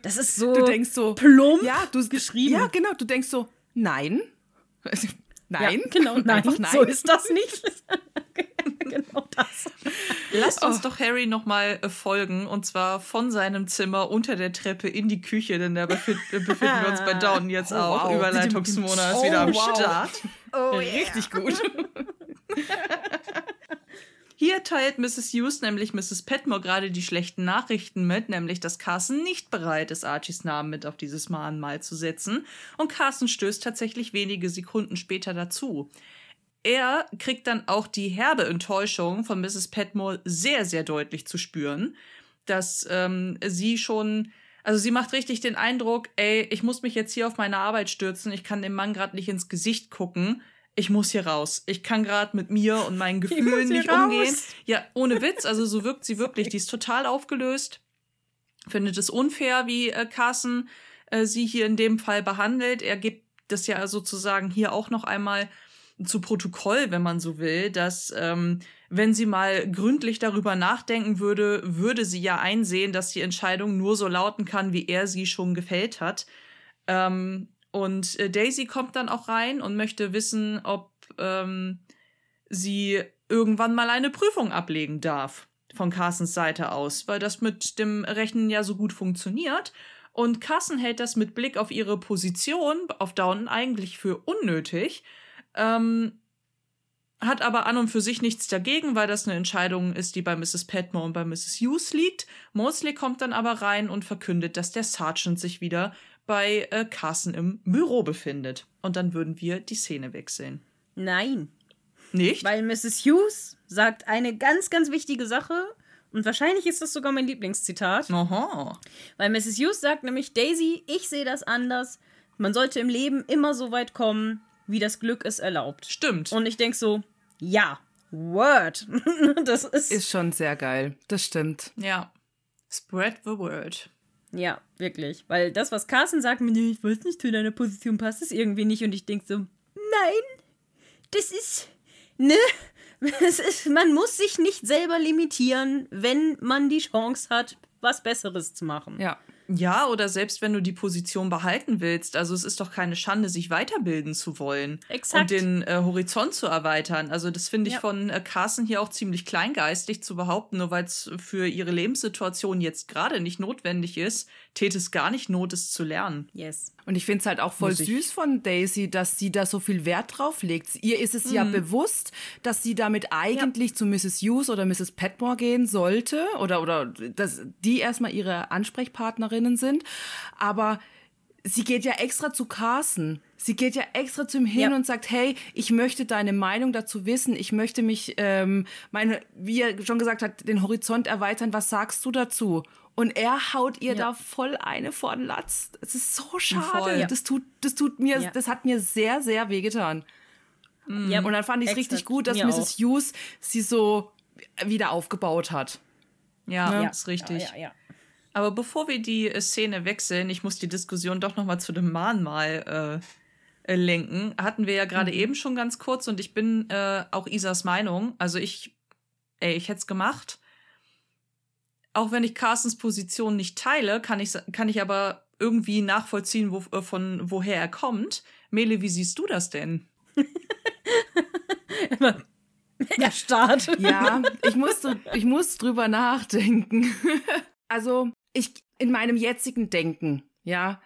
das ist so, du denkst so plump ja, du, geschrieben. Ja, genau, du denkst so, nein. Nein, ja, genau, nein, nein, so ist das nicht. genau das. Lasst uns oh. doch Harry nochmal äh, folgen und zwar von seinem Zimmer unter der Treppe in die Küche, denn da befinden, befinden wir uns bei Down jetzt oh, auch. Wow. Überleitungsmona ist oh, wieder am wow. Start. Oh, Richtig yeah. gut. Hier teilt Mrs. Hughes nämlich Mrs. Petmore gerade die schlechten Nachrichten mit, nämlich dass Carson nicht bereit ist, Archies Namen mit auf dieses Mahnmal zu setzen. Und Carson stößt tatsächlich wenige Sekunden später dazu. Er kriegt dann auch die herbe Enttäuschung von Mrs. Petmore sehr, sehr deutlich zu spüren, dass ähm, sie schon also sie macht richtig den Eindruck, ey, ich muss mich jetzt hier auf meine Arbeit stürzen, ich kann dem Mann gerade nicht ins Gesicht gucken ich muss hier raus. Ich kann gerade mit mir und meinen Gefühlen nicht raus. umgehen. Ja, ohne Witz. Also so wirkt sie wirklich. Die ist total aufgelöst. Findet es unfair, wie äh, Carson äh, sie hier in dem Fall behandelt. Er gibt das ja sozusagen hier auch noch einmal zu Protokoll, wenn man so will, dass ähm, wenn sie mal gründlich darüber nachdenken würde, würde sie ja einsehen, dass die Entscheidung nur so lauten kann, wie er sie schon gefällt hat. Ähm, und äh, Daisy kommt dann auch rein und möchte wissen, ob ähm, sie irgendwann mal eine Prüfung ablegen darf von Carsons Seite aus, weil das mit dem Rechnen ja so gut funktioniert. Und Carson hält das mit Blick auf ihre Position auf Downton eigentlich für unnötig, ähm, hat aber an und für sich nichts dagegen, weil das eine Entscheidung ist, die bei Mrs. Petmore und bei Mrs. Hughes liegt. Mosley kommt dann aber rein und verkündet, dass der Sergeant sich wieder bei äh, Carson im Büro befindet. Und dann würden wir die Szene wechseln. Nein. Nicht? Weil Mrs. Hughes sagt eine ganz, ganz wichtige Sache. Und wahrscheinlich ist das sogar mein Lieblingszitat. Aha. Weil Mrs. Hughes sagt nämlich, Daisy, ich sehe das anders. Man sollte im Leben immer so weit kommen, wie das Glück es erlaubt. Stimmt. Und ich denke so, ja, Word. das ist. Ist schon sehr geil. Das stimmt. ja. Spread the word. Ja, wirklich. Weil das, was Carsten sagt, mit, ich weiß nicht, zu deiner Position passt es irgendwie nicht. Und ich denke so, nein, das ist. Ne? Es ist, man muss sich nicht selber limitieren, wenn man die Chance hat, was Besseres zu machen. Ja. Ja, oder selbst wenn du die Position behalten willst. Also es ist doch keine Schande, sich weiterbilden zu wollen. Exakt. Und den äh, Horizont zu erweitern. Also das finde ich Ja. von äh, Carson hier auch ziemlich kleingeistig zu behaupten, nur weil es für ihre Lebenssituation jetzt gerade nicht notwendig ist, täte es gar nicht Not, es zu lernen. Yes. Und ich finde es halt auch voll süß von Daisy, dass sie da so viel Wert drauf legt. Ihr ist es ja Mhm. bewusst, dass sie damit eigentlich zu Mrs. Hughes oder Mrs. Petmore gehen sollte oder, oder dass die erstmal ihre Ansprechpartnerinnen sind. Aber sie geht ja extra zu Carson. Sie geht ja extra zu ihm hin Ja. und sagt, hey, ich möchte deine Meinung dazu wissen. Ich möchte mich, ähm, meine, wie er schon gesagt hat, den Horizont erweitern. Was sagst du dazu? Und er haut ihr Ja. da voll eine vor den Latz. Es ist so schade. Voll. Das tut, das tut mir, Ja. das hat mir sehr, sehr wehgetan. Ja, Und dann fand ich es richtig gut, dass Mrs. auch. Hughes sie so wieder aufgebaut hat. Ja, Ja, ist richtig. Ja, ja, ja. Aber bevor wir die äh, Szene wechseln, ich muss die Diskussion doch noch mal zu dem Mahnmal äh, äh, lenken. Hatten wir ja gerade eben schon ganz kurz und ich bin äh, auch Isas Meinung. Also ich, ey, ich hätte es gemacht. Auch wenn ich Carstens Position nicht teile, kann ich, kann ich aber irgendwie nachvollziehen, wo, äh, von woher er kommt. Mele, wie siehst du das denn? Der Start. Ja, ich muss, ich muss drüber nachdenken. Also, ich, in meinem jetzigen Denken, ja,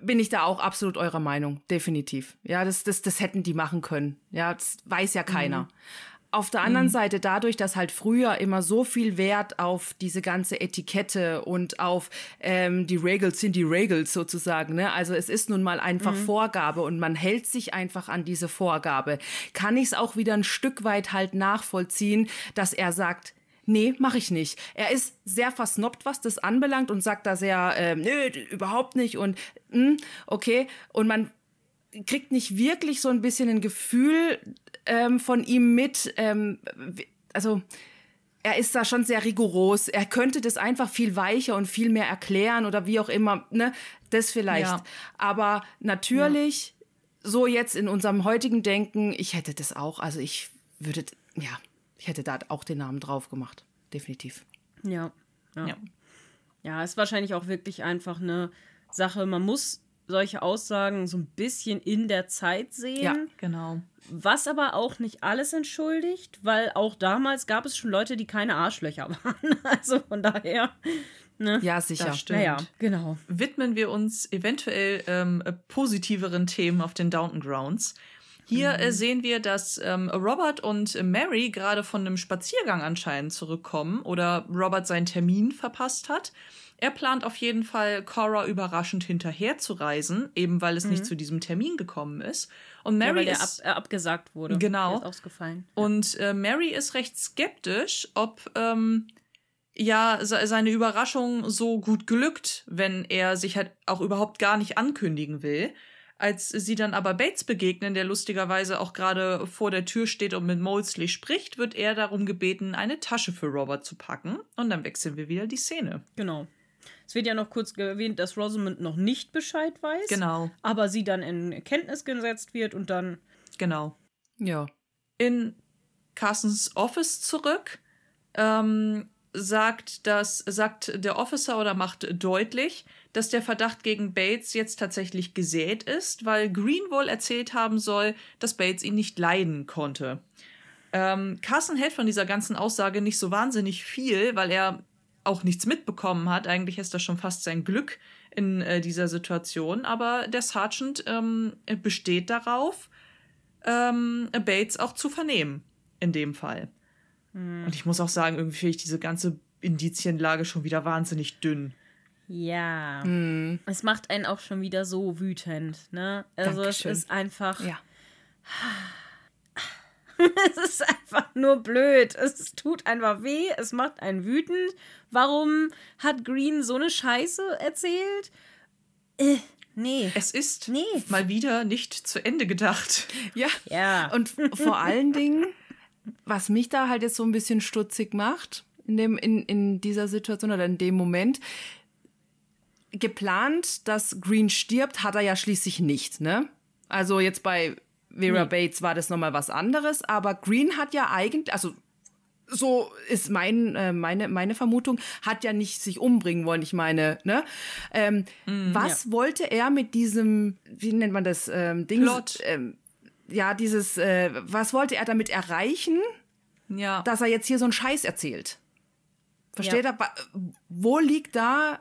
bin ich da auch absolut eurer Meinung. Definitiv. Ja, das, das, das hätten die machen können. Ja, das weiß ja keiner. Auf der anderen Seite, dadurch, dass halt früher immer so viel Wert auf diese ganze Etikette und auf ähm, die Regels sind die Regels sozusagen, ne? Also es ist nun mal einfach Vorgabe und man hält sich einfach an diese Vorgabe. Kann ich es auch wieder ein Stück weit halt nachvollziehen, dass er sagt, Nee, mache ich nicht. Er ist sehr versnobbt, was das anbelangt und sagt da sehr, ähm, nö, überhaupt nicht und mm, okay. Und man kriegt nicht wirklich so ein bisschen ein Gefühl ähm, von ihm mit. Ähm, also er ist da schon sehr rigoros. Er könnte das einfach viel weicher und viel mehr erklären oder wie auch immer. Ne? Das vielleicht. Ja. Aber natürlich, so jetzt in unserem heutigen Denken, ich hätte das auch. Also ich würde, ja, ich hätte da auch den Namen drauf gemacht. Definitiv. Ja. Ja. Ja. ja. ist wahrscheinlich auch wirklich einfach eine Sache. Man muss solche Aussagen so ein bisschen in der Zeit sehen. Ja. Genau. Was aber auch nicht alles entschuldigt, weil auch damals gab es schon Leute, die keine Arschlöcher waren. Also von daher. Ja, sicher. Das stimmt. Naja, genau. widmen wir uns eventuell ähm, äh, positiveren Themen auf den Downton Grounds. Hier äh, sehen wir, dass ähm, Robert und Mary gerade von einem Spaziergang anscheinend zurückkommen oder Robert seinen Termin verpasst hat. Er plant auf jeden Fall, Cora überraschend hinterher zu reisen, eben weil es nicht zu diesem Termin gekommen ist. Und Ja, Mary weil der ab, ist äh, abgesagt wurde. Genau. Ist ausgefallen. und äh, Mary ist recht skeptisch, ob ähm, ja se seine Überraschung so gut glückt, wenn er sich halt auch überhaupt gar nicht ankündigen will. Als sie dann aber Bates begegnen, der lustigerweise auch gerade vor der Tür steht und mit Molesley spricht, wird er darum gebeten, eine Tasche für Robert zu packen. Und dann wechseln wir wieder die Szene. Genau. Es wird ja noch kurz erwähnt, dass Rosamund noch nicht Bescheid weiß. Genau, Aber sie dann in Kenntnis gesetzt wird und dann. genau. Ja. in Carstens Office zurück, ähm, sagt, das, sagt der Officer oder macht deutlich, dass der Verdacht gegen Bates jetzt tatsächlich gesät ist, weil Green wohl erzählt haben soll, dass Bates ihn nicht leiden konnte. Ähm, Carson hält von dieser ganzen Aussage nicht so wahnsinnig viel, weil er auch nichts mitbekommen hat. Eigentlich ist das schon fast sein Glück in äh, dieser Situation. Aber der Sergeant ähm, besteht darauf, ähm, Bates auch zu vernehmen, in dem Fall. Und ich muss auch sagen, irgendwie finde ich diese ganze Indizienlage schon wieder wahnsinnig dünn. Ja. Mm. Es macht einen auch schon wieder so wütend, ne? Also Dankeschön. es ist einfach. Ja. es ist einfach nur blöd. Es tut einfach weh. Es macht einen wütend. Warum hat Green so eine Scheiße erzählt? Äh, nee. Es ist nee. mal wieder nicht zu Ende gedacht. Ja. ja. Und vor allen Dingen, was mich da halt jetzt so ein bisschen stutzig macht, in, dem, in, in dieser Situation oder in dem Moment, geplant, dass Green stirbt, hat er ja schließlich nicht, ne? Also jetzt bei Vera nee. Bates war das nochmal was anderes, aber Green hat ja eigentlich, also so ist mein, äh, meine, meine Vermutung, hat ja nicht sich umbringen wollen. Ich meine, ne? Ähm, mm, was ja. wollte er mit diesem, wie nennt man das, ähm, Ding? Plot. Ähm, ja, dieses, äh, was wollte er damit erreichen? Ja. Dass er jetzt hier so einen Scheiß erzählt. Versteht ja. er? Wo liegt da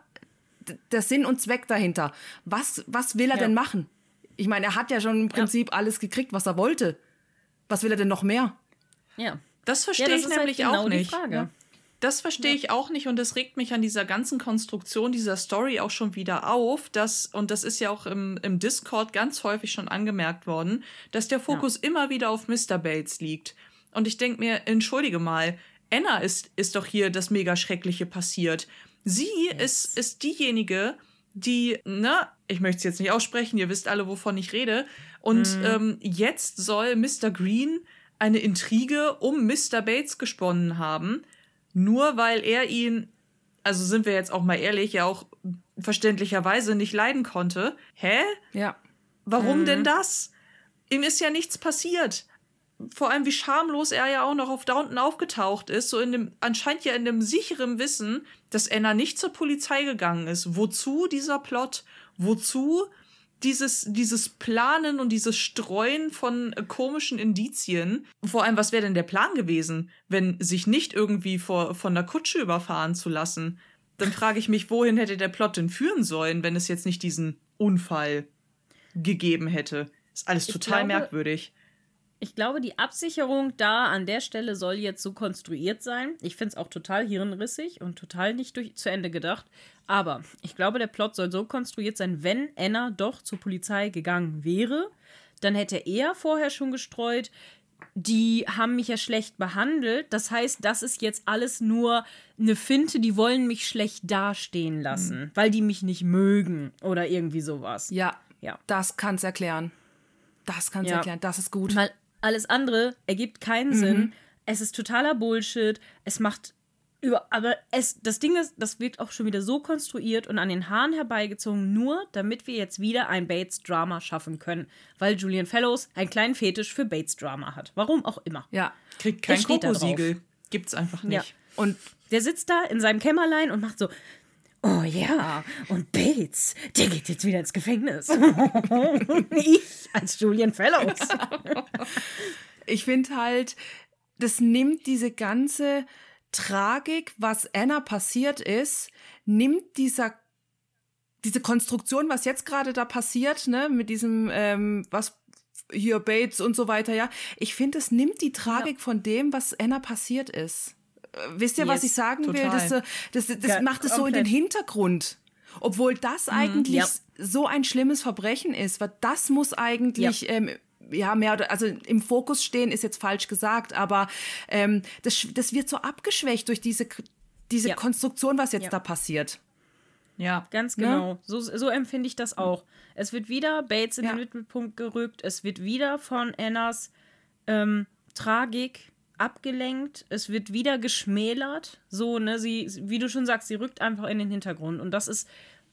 der Sinn und Zweck dahinter? Was, was will er ja. denn machen? Ich meine, er hat ja schon im Prinzip ja. alles gekriegt, was er wollte. Was will er denn noch mehr? Ja. Das verstehe ja, das ich halt nämlich halt genau auch nicht. Das verstehe ja. ich auch nicht und das regt mich an dieser ganzen Konstruktion dieser Story auch schon wieder auf, dass, und das ist ja auch im, im Discord ganz häufig schon angemerkt worden, dass der Fokus ja. immer wieder auf Mr. Bates liegt. Und ich denke mir, entschuldige mal, Anna ist, ist doch hier das mega Schreckliche passiert. Sie yes. ist, ist diejenige, die, ne, ich möchte es jetzt nicht aussprechen, ihr wisst alle, wovon ich rede. Und mm. ähm, jetzt soll Mr. Green eine Intrige um Mr. Bates gesponnen haben, nur weil er ihn, also sind wir jetzt auch mal ehrlich, ja auch verständlicherweise nicht leiden konnte. Hä? Ja. Warum mhm. denn das? Ihm ist ja nichts passiert. Vor allem, wie schamlos er ja auch noch auf Downton aufgetaucht ist, so in dem, anscheinend ja in dem sicheren Wissen, dass Anna nicht zur Polizei gegangen ist. Wozu dieser Plot? Wozu dieses, dieses Planen und dieses Streuen von äh, komischen Indizien. Vor allem, was wäre denn der Plan gewesen, wenn sich nicht irgendwie vor, von der Kutsche überfahren zu lassen? Dann frage ich mich, wohin hätte der Plot denn führen sollen, wenn es jetzt nicht diesen Unfall gegeben hätte? Ist alles total glaube, merkwürdig. Ich glaube, die Absicherung da an der Stelle soll jetzt so konstruiert sein. Ich finde es auch total hirnrissig und total nicht durch, zu Ende gedacht. Aber ich glaube, der Plot soll so konstruiert sein, wenn Anna doch zur Polizei gegangen wäre, dann hätte er vorher schon gestreut, die haben mich ja schlecht behandelt. Das heißt, das ist jetzt alles nur eine Finte, die wollen mich schlecht dastehen lassen, mhm. weil die mich nicht mögen oder irgendwie sowas. Ja, ja. Das kann es erklären. Das kann es ja. erklären. Das ist gut. Weil alles andere ergibt keinen mhm. Sinn. Es ist totaler Bullshit. Es macht über, aber es, das Ding ist, das wird auch schon wieder so konstruiert und an den Haaren herbeigezogen, nur damit wir jetzt wieder ein Bates-Drama schaffen können. Weil Julian Fellows einen kleinen Fetisch für Bates-Drama hat. Warum auch immer. Ja, kriegt kein Koko-Siegel. Gibt's einfach nicht. Ja. Und der sitzt da in seinem Kämmerlein und macht so, Oh ja, und Bates, der geht jetzt wieder ins Gefängnis. ich als Julian Fellows. ich finde halt, das nimmt diese ganze Tragik, was Anna passiert ist, nimmt dieser diese Konstruktion, was jetzt gerade da passiert, ne, mit diesem, ähm, was hier Bates und so weiter, ja, ich finde, es nimmt die Tragik ja. von dem, was Anna passiert ist wisst ihr, yes, was ich sagen total. will? Das, das, das, das ja, macht es so in den Hintergrund. Obwohl das mhm, eigentlich ja. so ein schlimmes Verbrechen ist, weil das muss eigentlich ja. Ähm, ja, mehr oder also im Fokus stehen ist jetzt falsch gesagt, aber ähm, das, das wird so abgeschwächt durch diese, diese ja. Konstruktion, was jetzt ja. da passiert. Ja, ganz ne? genau. Ne? So, so empfinde ich das auch. Es wird wieder Bates in ja. den Mittelpunkt gerückt, es wird wieder von Annas ähm, Tragik abgelenkt, es wird wieder geschmälert. So, ne, sie, wie du schon sagst, sie rückt einfach in den Hintergrund. Und das ist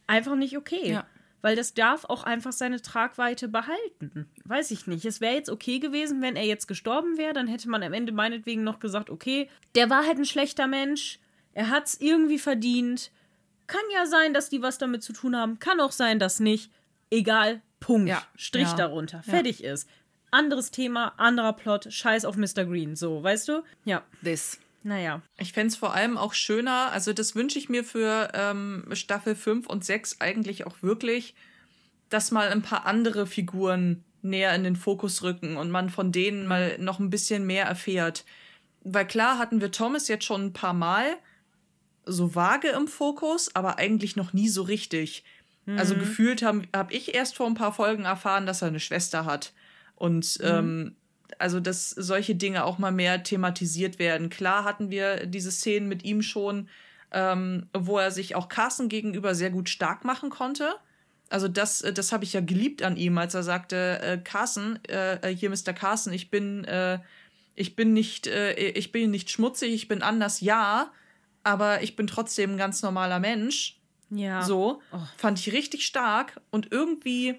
einfach nicht okay. Ja. Weil das darf auch einfach seine Tragweite behalten. Weiß ich nicht. Es wäre jetzt okay gewesen, wenn er jetzt gestorben wäre, dann hätte man am Ende meinetwegen noch gesagt, okay, der war halt ein schlechter Mensch, er hat es irgendwie verdient. Kann ja sein, dass die was damit zu tun haben, kann auch sein, dass nicht. Egal, Punkt. Ja. Strich ja. darunter. Fertig ist anderes Thema, anderer Plot, scheiß auf Mr. Green, so, weißt du? Ja. This. Naja. Ich fände es vor allem auch schöner, also das wünsche ich mir für ähm, Staffel 5 und 6 eigentlich auch wirklich, dass mal ein paar andere Figuren näher in den Fokus rücken und man von denen mal noch ein bisschen mehr erfährt. Weil klar hatten wir Thomas jetzt schon ein paar Mal, so vage im Fokus, aber eigentlich noch nie so richtig. Also Mhm. gefühlt habe hab ich erst vor ein paar Folgen erfahren, dass er eine Schwester hat. Und ähm, also, dass solche Dinge auch mal mehr thematisiert werden. Klar hatten wir diese Szenen mit ihm schon, ähm, wo er sich auch Carsten gegenüber sehr gut stark machen konnte. Also das, äh, das habe ich ja geliebt an ihm, als er sagte, äh, Carsten, äh, äh, hier Mr. Carsten, ich bin, äh, ich bin nicht, äh, ich bin nicht schmutzig, ich bin anders, ja, aber ich bin trotzdem ein ganz normaler Mensch. Ja. So, Oh. fand ich richtig stark und irgendwie,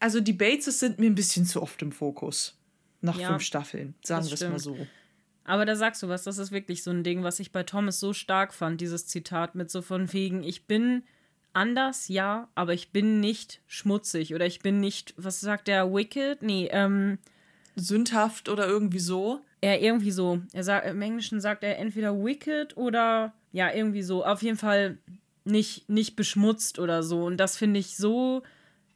also die Bateses sind mir ein bisschen zu oft im Fokus. Nach Ja, fünf Staffeln, sagen wir es mal so. Aber da sagst du was, das ist wirklich so ein Ding, was ich bei Thomas so stark fand, dieses Zitat mit so von wegen, ich bin anders, ja, aber ich bin nicht schmutzig oder ich bin nicht, was sagt der, wicked? Nee, ähm, Sündhaft oder irgendwie so. er irgendwie so, er sagt, im Englischen sagt er entweder wicked oder, ja, irgendwie so, auf jeden Fall nicht, nicht beschmutzt oder so. Und das finde ich so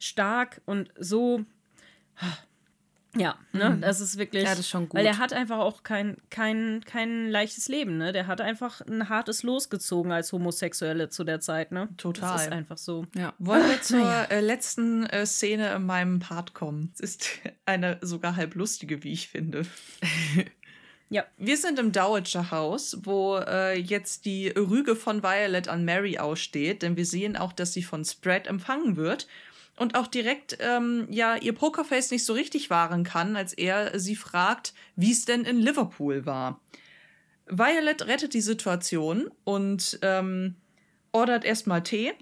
stark und so, ja, ne, das ist wirklich, Ja, das ist schon gut. weil er hat einfach auch kein, kein, kein leichtes Leben, ne, der hat einfach ein hartes Los gezogen als Homosexuelle zu der Zeit, ne. Total. Das ist einfach so. Ja. Wollen wir zur äh, letzten äh, Szene in meinem Part kommen? Es ist eine sogar halb lustige, wie ich finde. Ja. Wir sind im Dowager Haus, wo äh, jetzt die Rüge von Violet an Mary aussteht, denn wir sehen auch, dass sie von Spread empfangen wird und auch direkt ähm, ja ihr Pokerface nicht so richtig wahren kann, als er sie fragt, wie es denn in Liverpool war. Violet rettet die Situation und ähm, ordert erstmal Tee.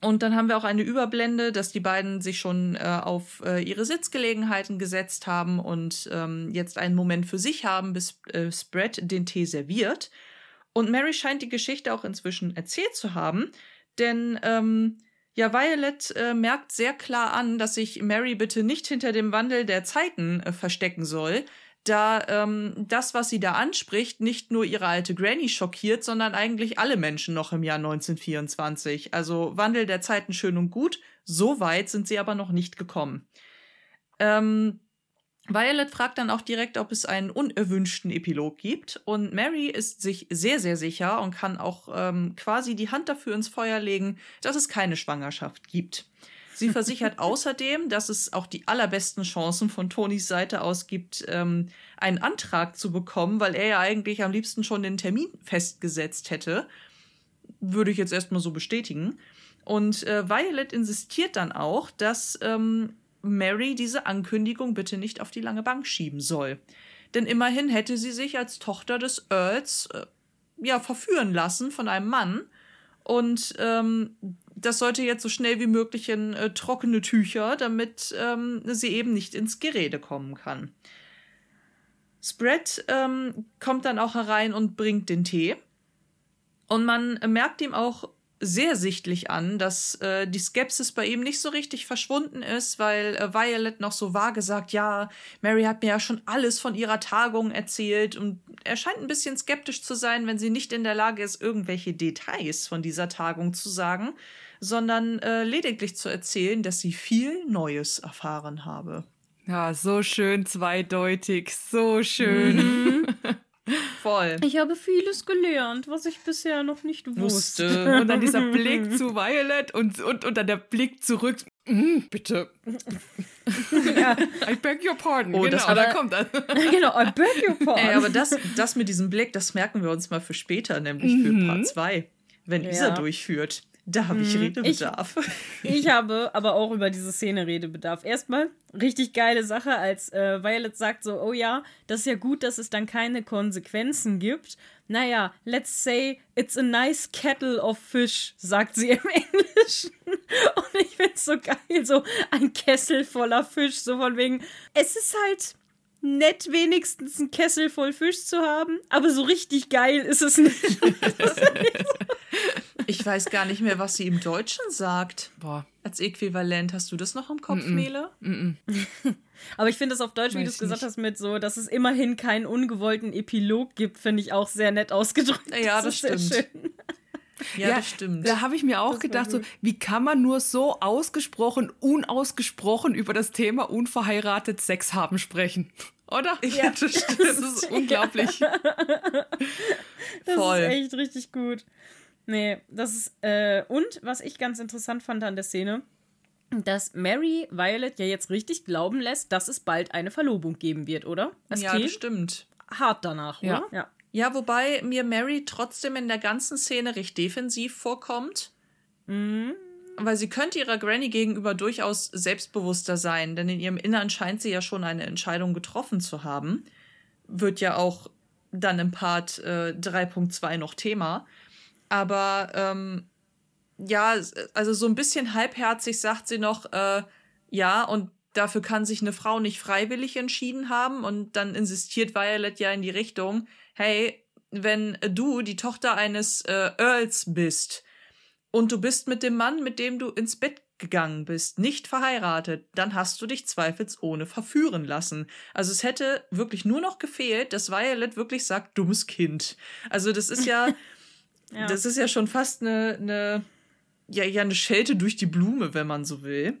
Und dann haben wir auch eine Überblende, dass die beiden sich schon äh, auf äh, ihre Sitzgelegenheiten gesetzt haben und ähm, jetzt einen Moment für sich haben, bis äh, Spread den Tee serviert. Und Mary scheint die Geschichte auch inzwischen erzählt zu haben, denn ähm, ja, Violet äh, merkt sehr klar an, dass sich Mary bitte nicht hinter dem Wandel der Zeiten äh, verstecken soll, da ähm, das, was sie da anspricht, nicht nur ihre alte Granny schockiert, sondern eigentlich alle Menschen noch im Jahr 1924. Also Wandel der Zeiten schön und gut, so weit sind sie aber noch nicht gekommen. Ähm, Violet fragt dann auch direkt, ob es einen unerwünschten Epilog gibt. Und Mary ist sich sehr, sehr sicher und kann auch ähm, quasi die Hand dafür ins Feuer legen, dass es keine Schwangerschaft gibt. Sie versichert außerdem, dass es auch die allerbesten Chancen von Tonys Seite aus gibt, ähm, einen Antrag zu bekommen, weil er ja eigentlich am liebsten schon den Termin festgesetzt hätte. Würde ich jetzt erstmal so bestätigen. Und äh, Violet insistiert dann auch, dass ähm, Mary diese Ankündigung bitte nicht auf die lange Bank schieben soll. Denn immerhin hätte sie sich als Tochter des Earls äh, ja verführen lassen von einem Mann. Und ähm, das sollte jetzt so schnell wie möglich in äh, trockene Tücher, damit ähm, sie eben nicht ins Gerede kommen kann. Spread ähm, kommt dann auch herein und bringt den Tee. Und man merkt ihm auch sehr sichtlich an, dass äh, die Skepsis bei ihm nicht so richtig verschwunden ist, weil äh, Violet noch so vage sagt, ja, Mary hat mir ja schon alles von ihrer Tagung erzählt und er scheint ein bisschen skeptisch zu sein, wenn sie nicht in der Lage ist, irgendwelche Details von dieser Tagung zu sagen, sondern äh, lediglich zu erzählen, dass sie viel Neues erfahren habe. Ja, so schön zweideutig, so schön. Voll. Ich habe vieles gelernt, was ich bisher noch nicht wusste. Wusste. Und dann dieser Blick zu Violet und, und, und dann der Blick zurück. Mm, bitte. I beg your pardon. Oh, genau, das da war- kommt das. genau, I beg your pardon. Ey, aber das, das mit diesem Blick, das merken wir uns mal für später, nämlich für Part 2. Wenn Ja. Isa durchführt. Da habe ich Redebedarf. Ich habe aber auch über diese Szene Redebedarf. Erstmal, richtig geile Sache, als äh, Violet sagt so, oh ja, das ist ja gut, dass es dann keine Konsequenzen gibt. Naja, let's say it's a nice kettle of fish, sagt sie im Englischen. Und ich find's so geil, so ein Kessel voller Fisch, so von wegen, es ist halt nett, wenigstens einen Kessel voll Fisch zu haben, aber so richtig geil ist es nicht. Ich weiß gar nicht mehr, was sie im Deutschen sagt. Boah. Als Äquivalent. Hast du das noch im Kopf, Mele? Aber ich finde es auf Deutsch, wie Weiß du es gesagt nicht. hast, mit so, dass es immerhin keinen ungewollten Epilog gibt, finde ich auch sehr nett ausgedrückt. Ja, das ist sehr stimmt. schön. Ja, das stimmt. Da habe ich mir auch war gedacht, so, wie kann man nur so ausgesprochen, unausgesprochen über das Thema unverheiratet Sex haben sprechen? Oder? Ja. das, stimmt. das ist unglaublich. Das Voll. ist echt richtig gut. Nee, das ist, äh, und was ich ganz interessant fand an der Szene, dass Mary Violet ja jetzt richtig glauben lässt, dass es bald eine Verlobung geben wird, oder? Es ja, stimmt. hart danach, Ja. oder? Ja. Ja, wobei mir Mary trotzdem in der ganzen Szene recht defensiv vorkommt. Mhm. Weil sie könnte ihrer Granny gegenüber durchaus selbstbewusster sein, denn in ihrem Innern scheint sie ja schon eine Entscheidung getroffen zu haben. Wird ja auch dann im Part äh, 3.2 noch Thema. Aber ähm, ja, also so ein bisschen halbherzig sagt sie noch, äh, ja, und dafür kann sich eine Frau nicht freiwillig entschieden haben. Und dann insistiert Violet ja in die Richtung, hey, wenn du die Tochter eines äh, Earls bist und du bist mit dem Mann, mit dem du ins Bett gegangen bist, nicht verheiratet, dann hast du dich zweifelsohne verführen lassen. Also es hätte wirklich nur noch gefehlt, dass Violet wirklich sagt, dummes Kind. Also das ist ja, Ja. das ist ja schon fast eine, eine ja, ja, eine Schelte durch die Blume, wenn man so will.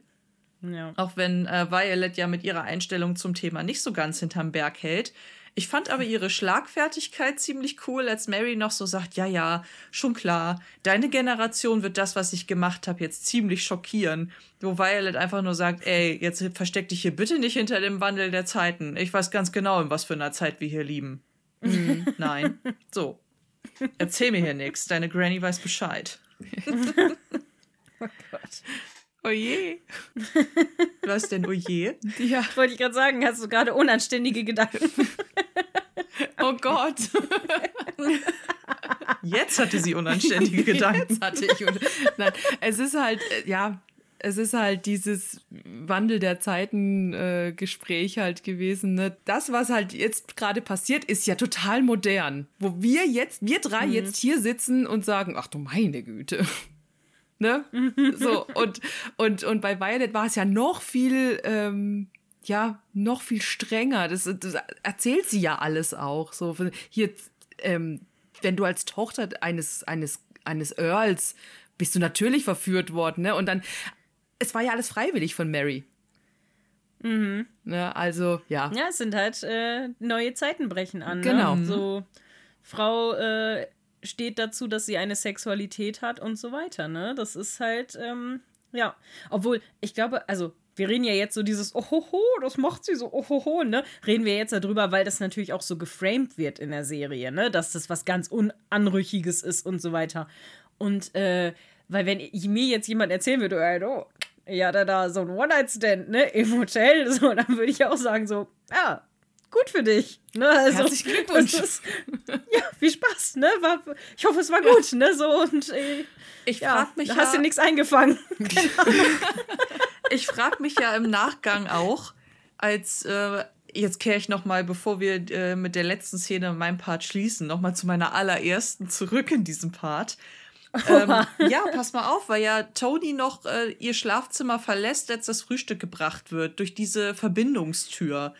ja. Auch wenn äh, Violet ja mit ihrer Einstellung zum Thema nicht so ganz hinterm Berg hält. Ich fand aber ihre Schlagfertigkeit ziemlich cool, als Mary noch so sagt, ja, ja, schon klar, deine Generation wird das, was ich gemacht habe, jetzt ziemlich schockieren. Wo Violet einfach nur sagt, ey, jetzt versteck dich hier bitte nicht hinter dem Wandel der Zeiten. Ich weiß ganz genau, in was für einer Zeit wir hier lieben. Mhm, Nein. So. Erzähl mir hier nichts. Deine Granny weiß Bescheid. Oh Gott. Oh je. Was denn, oh je? Ja. Wollte ich gerade sagen, hast du gerade unanständige Gedanken. Oh Gott. Jetzt hatte sie unanständige Gedanken. Jetzt hatte ich. Nein, es ist halt, äh, ja, es ist halt dieses Wandel der Zeiten äh, Gespräch halt gewesen. Ne? Das, was halt jetzt gerade passiert, ist ja total modern. Wo wir jetzt, wir drei jetzt hier sitzen und sagen, ach du meine Güte. Ne? So, und, und, und bei Violet war es ja noch viel, ähm, ja, noch viel strenger. Das, das erzählt sie ja alles auch. So, hier, ähm, wenn du als Tochter eines, eines, eines Earls bist du natürlich verführt worden, ne? Und dann, es war ja alles freiwillig von Mary. Mhm. Ne? Also, ja. Ja, es sind halt äh, neue Zeiten brechen an. Genau. Ne? So, Frau äh, steht dazu, dass sie eine Sexualität hat und so weiter. Ne? Das ist halt, ähm, ja. Obwohl, ich glaube, also, wir reden ja jetzt so dieses Ohoho, das macht sie so Ohoho, ne? Reden wir jetzt darüber, weil das natürlich auch so geframed wird in der Serie, ne? Dass das was ganz Unanrüchiges ist und so weiter. Und, äh, weil wenn ich, mir jetzt jemand erzählen würde, du, ja, da, da, so ein One-Night-Stand, ne, im Hotel, so, dann würde ich auch sagen, so, ja, gut für dich. Ne? Also, Herzlichen Glückwunsch. das Ist, ja, viel Spaß, ne? War, ich hoffe, es war gut, ne? So und äh, Ich ja, frag mich da hast ja, du nichts eingefangen. ich frag mich ja im Nachgang auch, als äh, jetzt kehre ich noch mal, bevor wir äh, mit der letzten Szene meinem Part schließen, noch mal zu meiner allerersten zurück in diesem Part. ähm, ja, pass mal auf, weil ja Tony noch äh, ihr Schlafzimmer verlässt, als das Frühstück gebracht wird, durch diese Verbindungstür.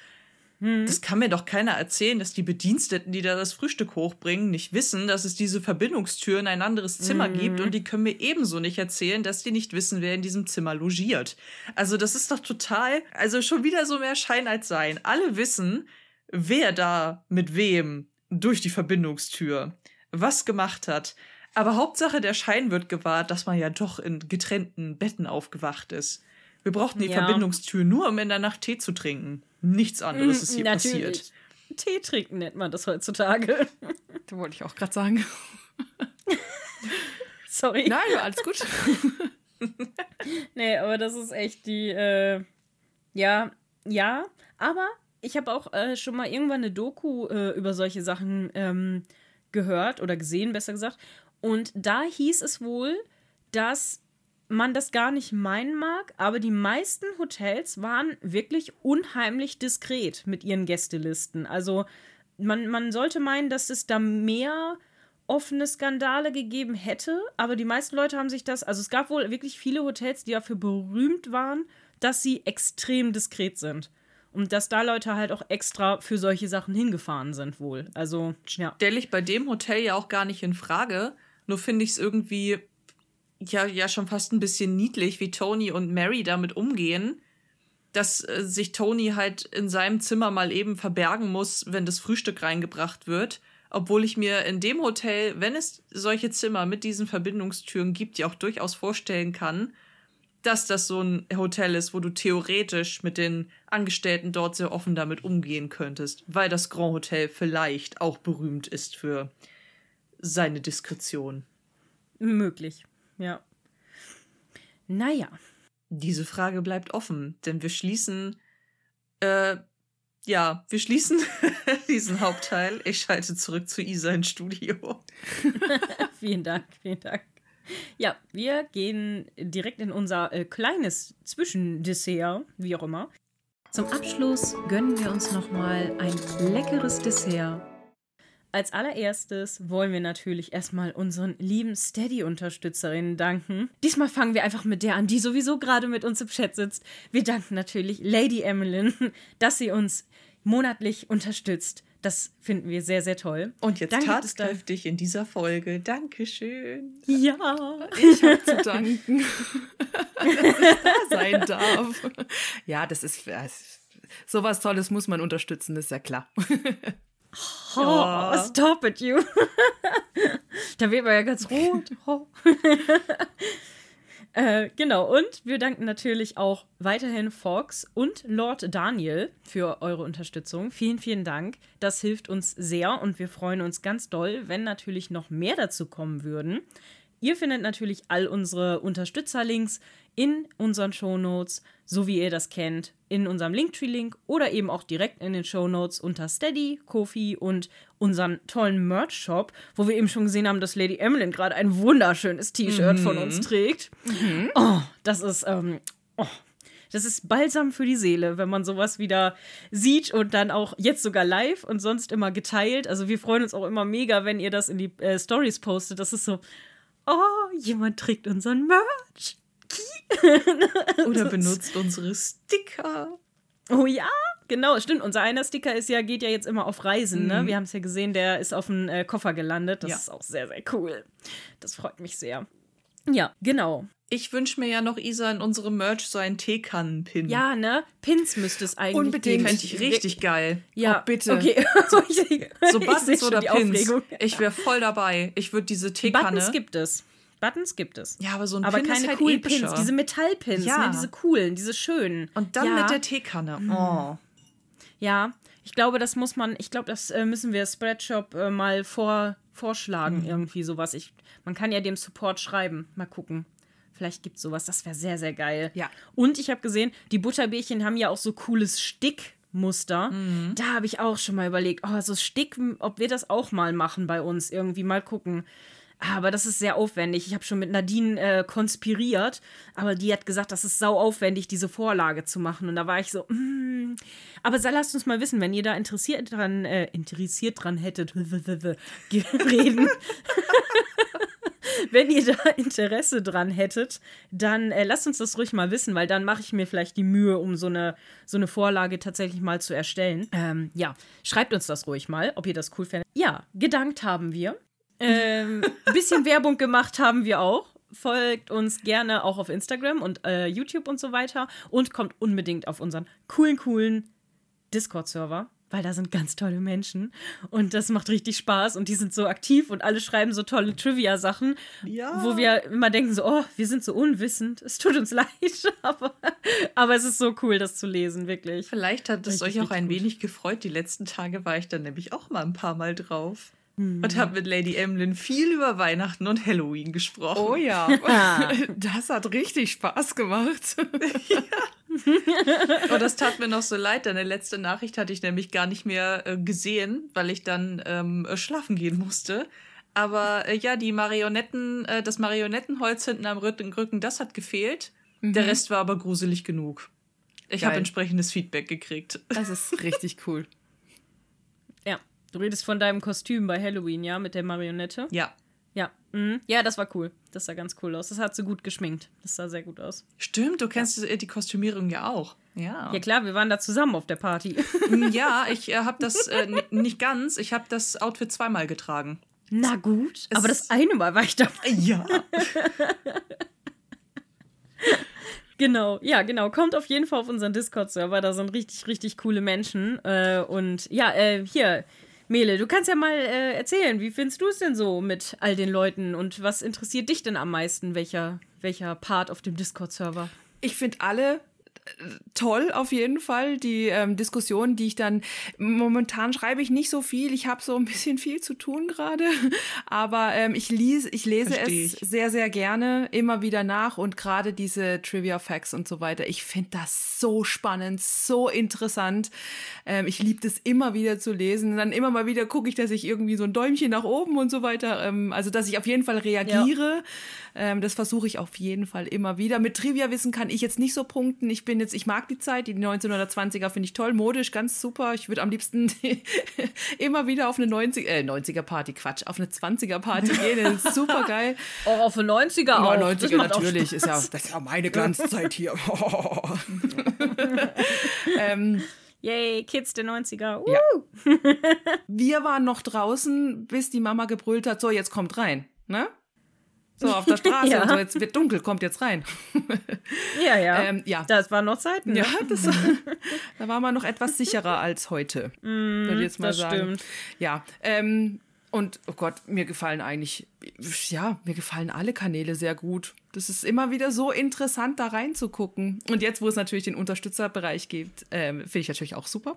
Das kann mir doch keiner erzählen, dass die Bediensteten, die da das Frühstück hochbringen, nicht wissen, dass es diese Verbindungstür in ein anderes Zimmer gibt. Und die können mir ebenso nicht erzählen, dass die nicht wissen, wer in diesem Zimmer logiert. Also das ist doch total, also schon wieder so mehr Schein als Sein. Alle wissen, wer da mit wem durch die Verbindungstür was gemacht hat. Aber Hauptsache, der Schein wird gewahrt, dass man ja doch in getrennten Betten aufgewacht ist. Wir brauchten die Ja. Verbindungstür nur, um in der Nacht Tee zu trinken. Nichts anderes ist hier passiert. Tee trinken nennt man das heutzutage. Da wollte ich auch gerade sagen. Sorry. Nein, alles gut. Nee, aber das ist echt die, äh, ja, ja, aber ich habe auch äh, schon mal irgendwann eine Doku äh, über solche Sachen ähm, gehört oder gesehen, besser gesagt. Und da hieß es wohl, dass man das gar nicht meinen mag, aber die meisten Hotels waren wirklich unheimlich diskret mit ihren Gästelisten. Also man, man sollte meinen, dass es da mehr offene Skandale gegeben hätte, aber die meisten Leute haben sich das, also es gab wohl wirklich viele Hotels, die dafür berühmt waren, dass sie extrem diskret sind. Und dass da Leute halt auch extra für solche Sachen hingefahren sind, wohl. Also, ja. Stelle ich bei dem Hotel ja auch gar nicht in Frage. Nur finde ich es irgendwie ja, ja schon fast ein bisschen niedlich, wie Tony und Mary damit umgehen. dass äh, sich Tony halt in seinem Zimmer mal eben verbergen muss, wenn das Frühstück reingebracht wird. Obwohl ich mir in dem Hotel, wenn es solche Zimmer mit diesen Verbindungstüren gibt, ja auch durchaus vorstellen kann, dass das so ein Hotel ist, wo du theoretisch mit den Angestellten dort sehr offen damit umgehen könntest, weil das Grand Hotel vielleicht auch berühmt ist für seine Diskretion. Möglich, ja. Naja. Diese Frage bleibt offen, denn wir schließen, äh, ja, wir schließen diesen Hauptteil. Ich schalte zurück zu Isa ins Studio. vielen Dank, vielen Dank. Ja, wir gehen direkt in unser äh, kleines Zwischendessert, wie auch immer. Zum Abschluss gönnen wir uns nochmal ein leckeres Dessert. Als allererstes wollen wir natürlich erstmal unseren lieben Steady-Unterstützerinnen danken. Diesmal fangen wir einfach mit der an, die sowieso gerade mit uns im Chat sitzt. Wir danken natürlich Lady Emmeline, dass sie uns monatlich unterstützt. Das finden wir sehr, sehr toll. Und jetzt tatkräftig in dieser Folge. Dankeschön. Ja. Ich habe zu danken, dass ich da sein darf. Ja, das ist, sowas Tolles muss man unterstützen, ist ja klar. Oh, stop it, you. da wird man ja ganz rot. Oh. Äh, genau, und wir danken natürlich auch weiterhin Fox und Lord Daniel für eure Unterstützung. Vielen, vielen Dank. Das hilft uns sehr und wir freuen uns ganz doll, wenn natürlich noch mehr dazu kommen würden. Ihr findet natürlich all unsere Unterstützerlinks in unseren Shownotes, so wie ihr das kennt, in unserem Linktree-Link oder eben auch direkt in den Shownotes unter Steady, Kofi und unseren tollen Merch-Shop, wo wir eben schon gesehen haben, dass Lady Emmeline gerade ein wunderschönes T-Shirt mhm. von uns trägt. Mhm. Oh, das ist, ähm, oh, das ist Balsam für die Seele, wenn man sowas wieder sieht und dann auch jetzt sogar live und sonst immer geteilt. Also wir freuen uns auch immer mega, wenn ihr das in die äh, Stories postet. Das ist so, oh, jemand trägt unseren Merch. Oder benutzt unsere Sticker. Oh ja, genau, stimmt. Unser einer Sticker ist ja, geht ja jetzt immer auf Reisen, ne? mhm. Wir haben es ja gesehen, der ist auf dem äh, Koffer gelandet. Das ja. ist auch sehr, sehr cool. Das freut mich sehr. Ja, genau. Ich wünsche mir ja noch, Isa, in unserem Merch so einen Teekannen-Pin. Ja, ne? Pins müsste es eigentlich Unbedingt. Fände ich richtig geil. Ja, oh, bitte. Okay. So, so Buttons oder Pins. Aufregung. Ich wäre voll dabei. Ich würde diese Teekanne. Buttons gibt es. Buttons gibt es. Ja, aber so ein aber Pin keine ist halt coolen epischer. Pins, diese Metallpins, Ja. ne, diese coolen, diese schönen. Und dann ja. mit der Teekanne. Oh. Ja, ich glaube, das muss man, ich glaube, das äh, müssen wir Spreadshop äh, mal vor, vorschlagen, irgendwie sowas. Ich, man kann ja dem Support schreiben. Mal gucken. Vielleicht gibt es sowas. Das wäre sehr, sehr geil. Ja. Und ich habe gesehen, die Butterbärchen haben ja auch so cooles Stickmuster. Da habe ich auch schon mal überlegt, oh, so Stick, ob wir das auch mal machen bei uns irgendwie. Mal gucken. Aber das ist sehr aufwendig. Ich habe schon mit Nadine äh, konspiriert, aber die hat gesagt, das ist sau aufwendig, diese Vorlage zu machen. Und da war ich so, mm. aber lasst uns mal wissen, wenn ihr da interessiert dran, äh, interessiert dran hättet, reden. wenn ihr da Interesse dran hättet, dann äh, lasst uns das ruhig mal wissen, weil dann mache ich mir vielleicht die Mühe, um so eine, so eine Vorlage tatsächlich mal zu erstellen. Ähm, ja, schreibt uns das ruhig mal, ob ihr das cool findet. Ja, gedankt haben wir. Ähm, bisschen Werbung gemacht haben wir auch. Folgt uns gerne auch auf Instagram und äh, YouTube und so weiter. Und kommt unbedingt auf unseren coolen, coolen Discord-Server, weil da sind ganz tolle Menschen. Und das macht richtig Spaß. Und die sind so aktiv und alle schreiben so tolle Trivia-Sachen, Ja. wo wir immer denken so, oh, wir sind so unwissend. Es tut uns leid, aber, aber es ist so cool, das zu lesen, wirklich. Vielleicht hat es euch auch ein gut. wenig gefreut. Die letzten Tage war ich dann nämlich auch mal ein paar Mal drauf. Hm. Und habe mit Lady Emlyn viel über Weihnachten und Halloween gesprochen. Oh ja, das hat richtig Spaß gemacht. Und das tat mir noch so leid. Deine letzte Nachricht hatte ich nämlich gar nicht mehr äh, gesehen, weil ich dann ähm, äh, schlafen gehen musste. Aber äh, ja, die Marionetten, äh, das Marionettenholz hinten am Rücken, das hat gefehlt. Der Rest war aber gruselig genug. Ich habe entsprechendes Feedback gekriegt. Das ist richtig cool. Ja, du redest von deinem Kostüm bei Halloween, ja, mit der Marionette. Ja, Ja, mhm. ja, das war cool. Das sah ganz cool aus. Das hat sie gut geschminkt. Das sah sehr gut aus. stimmt. Du kennst die- die Kostümierung ja auch. Ja. Ja klar, wir waren da zusammen auf der Party. Ja, ich äh, habe das äh, nicht ganz. Ich habe das Outfit zweimal getragen. Na gut, aber Es- das eine Mal war ich dabei. Ja. Genau, ja, genau. Kommt auf jeden Fall auf unseren Discord-Server. Da sind richtig, richtig coole Menschen. Äh, und ja, äh, hier, Mele, du kannst ja mal äh, erzählen, wie findest du es denn so mit all den Leuten und was interessiert dich denn am meisten, welcher, welcher Part auf dem Discord-Server? Ich finde alle toll auf jeden Fall. Die ähm, Diskussion, die ich dann momentan schreibe ich nicht so viel. Ich habe so ein bisschen viel zu tun gerade, aber ähm, ich, lies, ich lese Versteh es ich. sehr sehr gerne immer wieder nach und gerade diese Trivia Facts und so weiter. Ich finde das so spannend, so interessant. Ähm, ich liebe das immer wieder zu lesen. dann immer mal wieder gucke ich, dass ich irgendwie so ein Däumchen nach oben und so weiter. Ähm, also dass ich auf jeden Fall reagiere. Ja. Ähm, das versuche ich auf jeden Fall immer wieder. Mit Trivia Wissen kann ich jetzt nicht so punkten. Ich bin jetzt, ich mag die Zeit, die 1920er finde ich toll, modisch, ganz super. Ich würde am liebsten immer wieder auf eine 90, äh, 90er Party, Quatsch, auf eine 20er Party gehen, das ist super geil. Oh, auf eine 90er auch. Ja, 90er natürlich, ist ja, das ist ja meine Glanzzeit hier. ähm, Yay, Kids der 90er. Ja. Wir waren noch draußen, bis die Mama gebrüllt hat, so, jetzt kommt rein. Ne? So, auf der Straße ja. und so, jetzt wird dunkel, kommt jetzt rein. ja, ja. Ähm, ja. Das waren noch Zeiten. Ne? Ja, das, da war man noch etwas sicherer als heute. Mm, würde ich jetzt mal das sagen. Stimmt. Ja. Ähm, und oh Gott, mir gefallen eigentlich, ja, mir gefallen alle Kanäle sehr gut. Das ist immer wieder so interessant, da reinzugucken. Und jetzt, wo es natürlich den Unterstützerbereich gibt, ähm, finde ich natürlich auch super.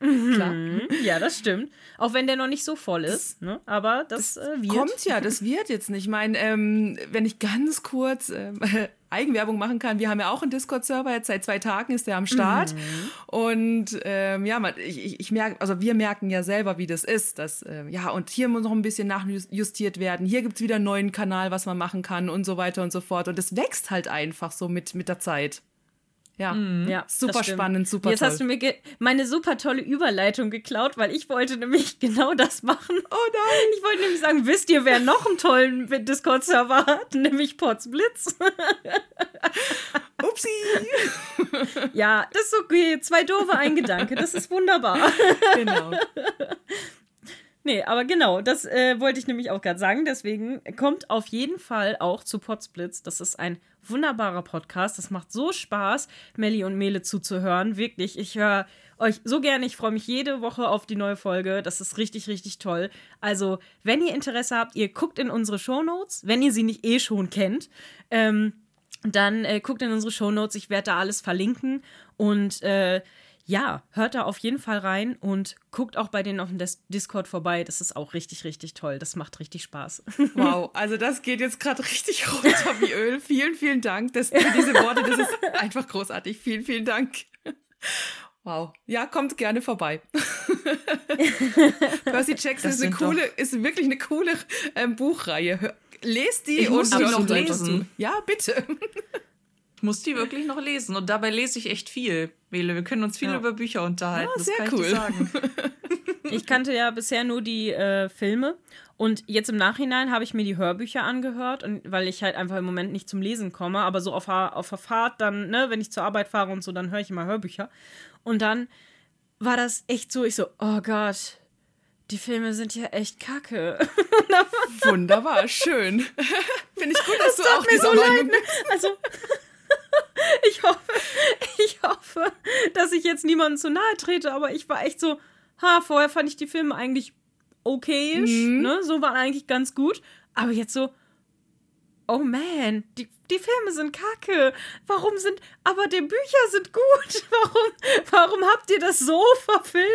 Klar. Mhm. Ja, das stimmt. Auch wenn der noch nicht so voll ist. Ne? Aber das, das äh, wird. Kommt ja, das wird jetzt nicht. Ich meine, ähm, wenn ich ganz kurz ähm, Eigenwerbung machen kann, wir haben ja auch einen Discord-Server, jetzt seit zwei Tagen ist der am Start. Mhm. Und ähm, ja, man, ich, ich, ich merke, also wir merken ja selber, wie das ist. Dass, äh, ja, und hier muss noch ein bisschen nachjustiert werden. Hier gibt es wieder einen neuen Kanal, was man machen kann und so weiter und so fort. Und es wächst halt einfach so mit, mit der Zeit. Ja, mhm. ja super spannend, super Jetzt toll. hast du mir meine super tolle Überleitung geklaut, weil ich wollte nämlich genau das machen. Oh nein! Ich wollte nämlich sagen, wisst ihr, wer noch einen tollen Discord-Server hat? Nämlich Potsblitz. Upsi! ja, das ist okay. Zwei doofe, ein Gedanke. Das ist wunderbar. Genau. Nee, aber genau, das äh, wollte ich nämlich auch gerade sagen. Deswegen kommt auf jeden Fall auch zu Potsblitz. Das ist ein wunderbarer Podcast. Das macht so Spaß, Melli und Mele zuzuhören. Wirklich, ich höre euch so gerne. Ich freue mich jede Woche auf die neue Folge. Das ist richtig, richtig toll. Also, wenn ihr Interesse habt, ihr guckt in unsere Shownotes, wenn ihr sie nicht eh schon kennt. Ähm, dann äh, guckt in unsere Shownotes. Ich werde da alles verlinken. Und äh, ja, hört da auf jeden Fall rein und guckt auch bei denen auf dem Discord vorbei. Das ist auch richtig, richtig toll. Das macht richtig Spaß. Wow, also das geht jetzt gerade richtig runter wie Öl. vielen, vielen Dank das, für diese Worte. Das ist einfach großartig. Vielen, vielen Dank. Wow. Ja, kommt gerne vorbei. Percy Jackson ist eine coole, ist wirklich eine coole ähm, Buchreihe. Lest die ich und noch lesen. Ja, bitte muss die wirklich noch lesen. Und dabei lese ich echt viel, Mele. Wir können uns viel ja. über Bücher unterhalten. Ah, sehr cool. Ich, ich, kannte ja bisher nur die äh, Filme. Und jetzt im Nachhinein habe ich mir die Hörbücher angehört, und, weil ich halt einfach im Moment nicht zum Lesen komme. Aber so auf, auf der Fahrt dann, ne, wenn ich zur Arbeit fahre und so, dann höre ich immer Hörbücher. Und dann war das echt so, ich so, oh Gott, die Filme sind ja echt kacke. Wunderbar, schön. Finde ich gut, dass das du auch mir so leid. Ne? Also ich hoffe, ich hoffe, dass ich jetzt niemandem zu nahe trete, aber ich war echt so, ha, vorher fand ich die Filme eigentlich okayisch, mhm. ne? So waren eigentlich ganz gut. Aber jetzt so, oh man, die, die Filme sind kacke. Warum sind, aber die Bücher sind gut. Warum, warum habt ihr das so verfilmt?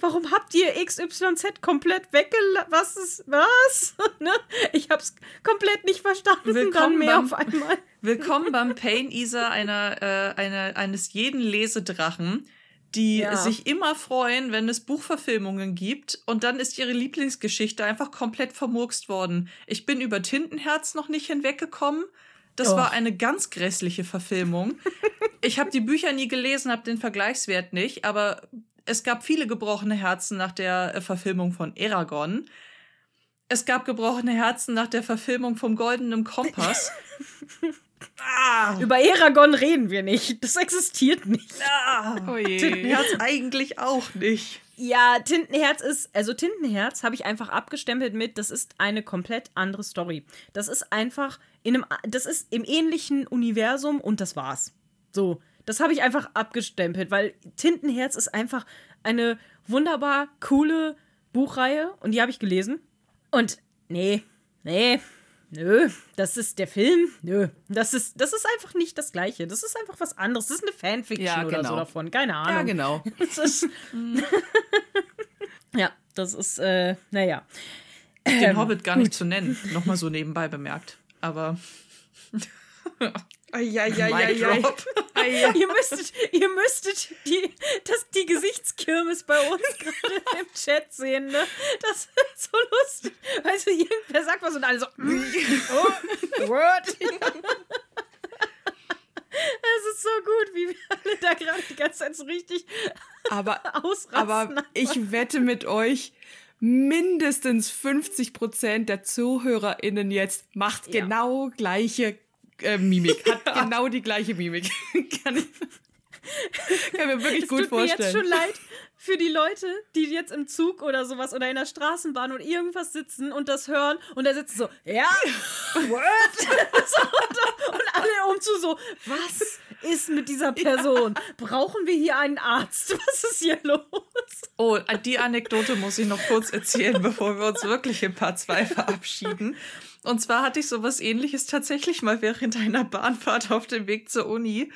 Warum habt ihr XYZ komplett weggelassen? Was ist, was? ne? Ich hab's komplett nicht verstanden. Willkommen dann mehr beim, auf einmal. Willkommen beim Pain Easer einer, äh, einer, eines jeden Lesedrachen die ja. sich immer freuen, wenn es Buchverfilmungen gibt und dann ist ihre Lieblingsgeschichte einfach komplett vermurkst worden. Ich bin über Tintenherz noch nicht hinweggekommen. Das Och. war eine ganz grässliche Verfilmung. ich habe die Bücher nie gelesen, habe den Vergleichswert nicht, aber es gab viele gebrochene Herzen nach der äh, Verfilmung von Eragon. Es gab gebrochene Herzen nach der Verfilmung vom Goldenen Kompass. Ah. Über Eragon reden wir nicht. Das existiert nicht. Ah. Oh je. Tintenherz eigentlich auch nicht. Ja, Tintenherz ist, also Tintenherz habe ich einfach abgestempelt mit, das ist eine komplett andere Story. Das ist einfach in einem, das ist im ähnlichen Universum und das war's. So, das habe ich einfach abgestempelt, weil Tintenherz ist einfach eine wunderbar coole Buchreihe und die habe ich gelesen. Und nee, nee, nö, das ist der Film, nö, das ist, das ist einfach nicht das Gleiche. Das ist einfach was anderes. Das ist eine Fanfiction Ja, oder so genau. davon, keine Ahnung. Ja, genau. Das ist, ja, das ist, äh, naja. Den Hobbit gar nicht zu nennen. Nochmal so nebenbei bemerkt. Aber. Drop. ihr müsstet, ihr müsstet die, das, die Gesichtskirmes bei uns gerade im Chat sehen, ne? Das ist so lustig. Weißt du, irgendwer sagt was und alle so, oh, what? Es ist so gut, wie wir alle da gerade die ganze Zeit so richtig Aber, ausrasten. aber ich wette mit euch, mindestens 50 Prozent der ZuhörerInnen jetzt macht Ja. genau gleiche äh, Mimik. Hat genau die gleiche Mimik. kann ich kann mir wirklich es gut tut mir jetzt vorstellen. schon leid für die Leute, die jetzt im Zug oder sowas oder in der Straßenbahn und irgendwas sitzen und das hören und da sitzen so, ja, what? so, und, und alle um zu so, was ist mit dieser Person? Brauchen wir hier einen Arzt? Was ist hier los? Oh, die Anekdote muss ich noch kurz erzählen, bevor wir uns wirklich in Part 2 verabschieden. Und zwar hatte ich sowas ähnliches tatsächlich mal während einer Bahnfahrt auf dem Weg zur Uni.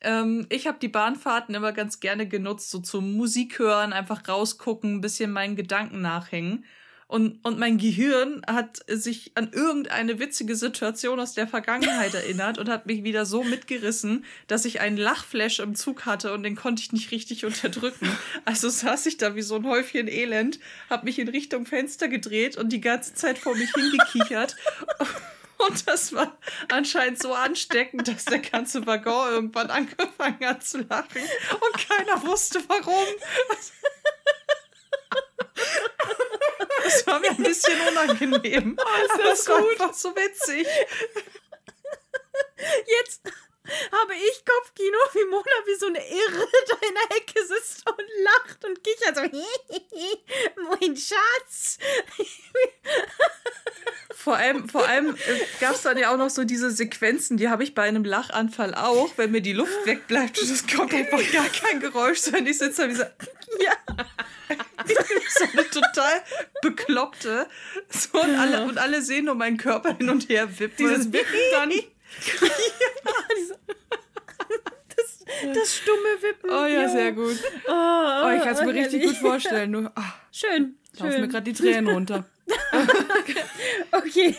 Ähm, ich habe die Bahnfahrten immer ganz gerne genutzt, so zum Musik hören, einfach rausgucken, ein bisschen meinen Gedanken nachhängen. Und, und mein Gehirn hat sich an irgendeine witzige Situation aus der Vergangenheit erinnert und hat mich wieder so mitgerissen, dass ich einen Lachflash im Zug hatte und den konnte ich nicht richtig unterdrücken. Also saß ich da wie so ein Häufchen Elend, habe mich in Richtung Fenster gedreht und die ganze Zeit vor mich hingekichert. Und das war anscheinend so ansteckend, dass der ganze Waggon irgendwann angefangen hat zu lachen und keiner wusste warum. Das war mir ein bisschen unangenehm. Aber es war einfach so witzig. Jetzt habe ich Kopfkino, wie Mona wie so eine Irre da in der Ecke sitzt und lacht und kichert so, mein Schatz. Vor allem, vor allem gab es dann ja auch noch so diese Sequenzen, die habe ich bei einem Lachanfall auch, wenn mir die Luft wegbleibt und es kommt einfach gar kein Geräusch, sondern ich sitze da wie so, Ja. so eine total bekloppte. So, und, alle, und alle sehen nur meinen Körper hin und her wippen. Dieses Wippen dann. Das, das stumme Wippen. Oh ja, sehr gut. Oh, Oh, ich kann es mir richtig gut vorstellen. Nur, ah, Schön. laufen mir gerade die Tränen runter. Okay,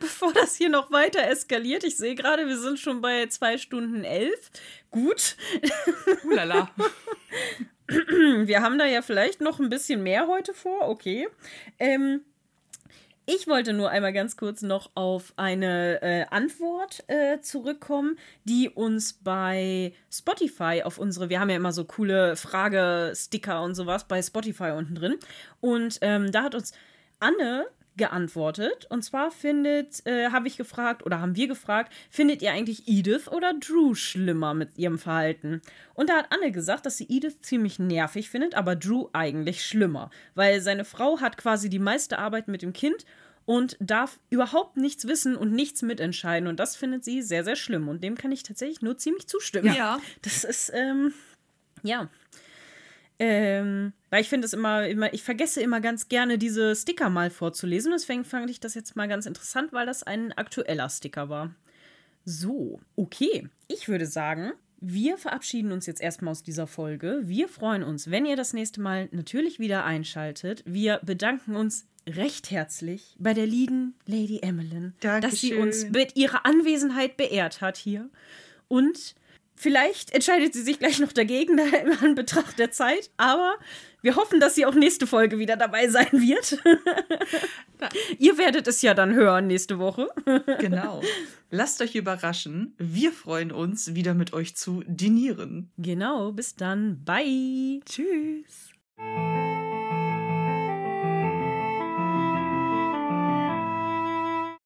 bevor das hier noch weiter eskaliert, ich sehe gerade, wir sind schon bei zwei Stunden elf. Gut, Ulala. wir haben da ja vielleicht noch ein bisschen mehr heute vor, okay. Ähm, ich wollte nur einmal ganz kurz noch auf eine äh, Antwort äh, zurückkommen, die uns bei Spotify auf unsere, wir haben ja immer so coole Fragesticker und sowas bei Spotify unten drin. Und ähm, da hat uns Anne geantwortet. Und zwar findet, äh, habe ich gefragt, oder haben wir gefragt, findet ihr eigentlich Edith oder Drew schlimmer mit ihrem Verhalten? Und da hat Anne gesagt, dass sie Edith ziemlich nervig findet, aber Drew eigentlich schlimmer. Weil seine Frau hat quasi die meiste Arbeit mit dem Kind und darf überhaupt nichts wissen und nichts mitentscheiden. Und das findet sie sehr, sehr schlimm. Und dem kann ich tatsächlich nur ziemlich zustimmen. Ja. Das ist, ähm, ja. Ähm, weil ich finde es immer, immer, ich vergesse immer ganz gerne, diese Sticker mal vorzulesen. Deswegen fand ich das jetzt mal ganz interessant, weil das ein aktueller Sticker war. So, okay. Ich würde sagen, wir verabschieden uns jetzt erstmal aus dieser Folge. Wir freuen uns, wenn ihr das nächste Mal natürlich wieder einschaltet. Wir bedanken uns recht herzlich bei der lieben Lady Emmeline, dass sie uns mit ihrer Anwesenheit beehrt hat hier. Und vielleicht entscheidet sie sich gleich noch dagegen, da im Anbetracht der Zeit. Aber wir hoffen, dass sie auch nächste Folge wieder dabei sein wird. Ihr werdet es ja dann hören nächste Woche. Genau. Lasst euch überraschen. Wir freuen uns, wieder mit euch zu dinieren. Genau, bis dann. Bye. Tschüss.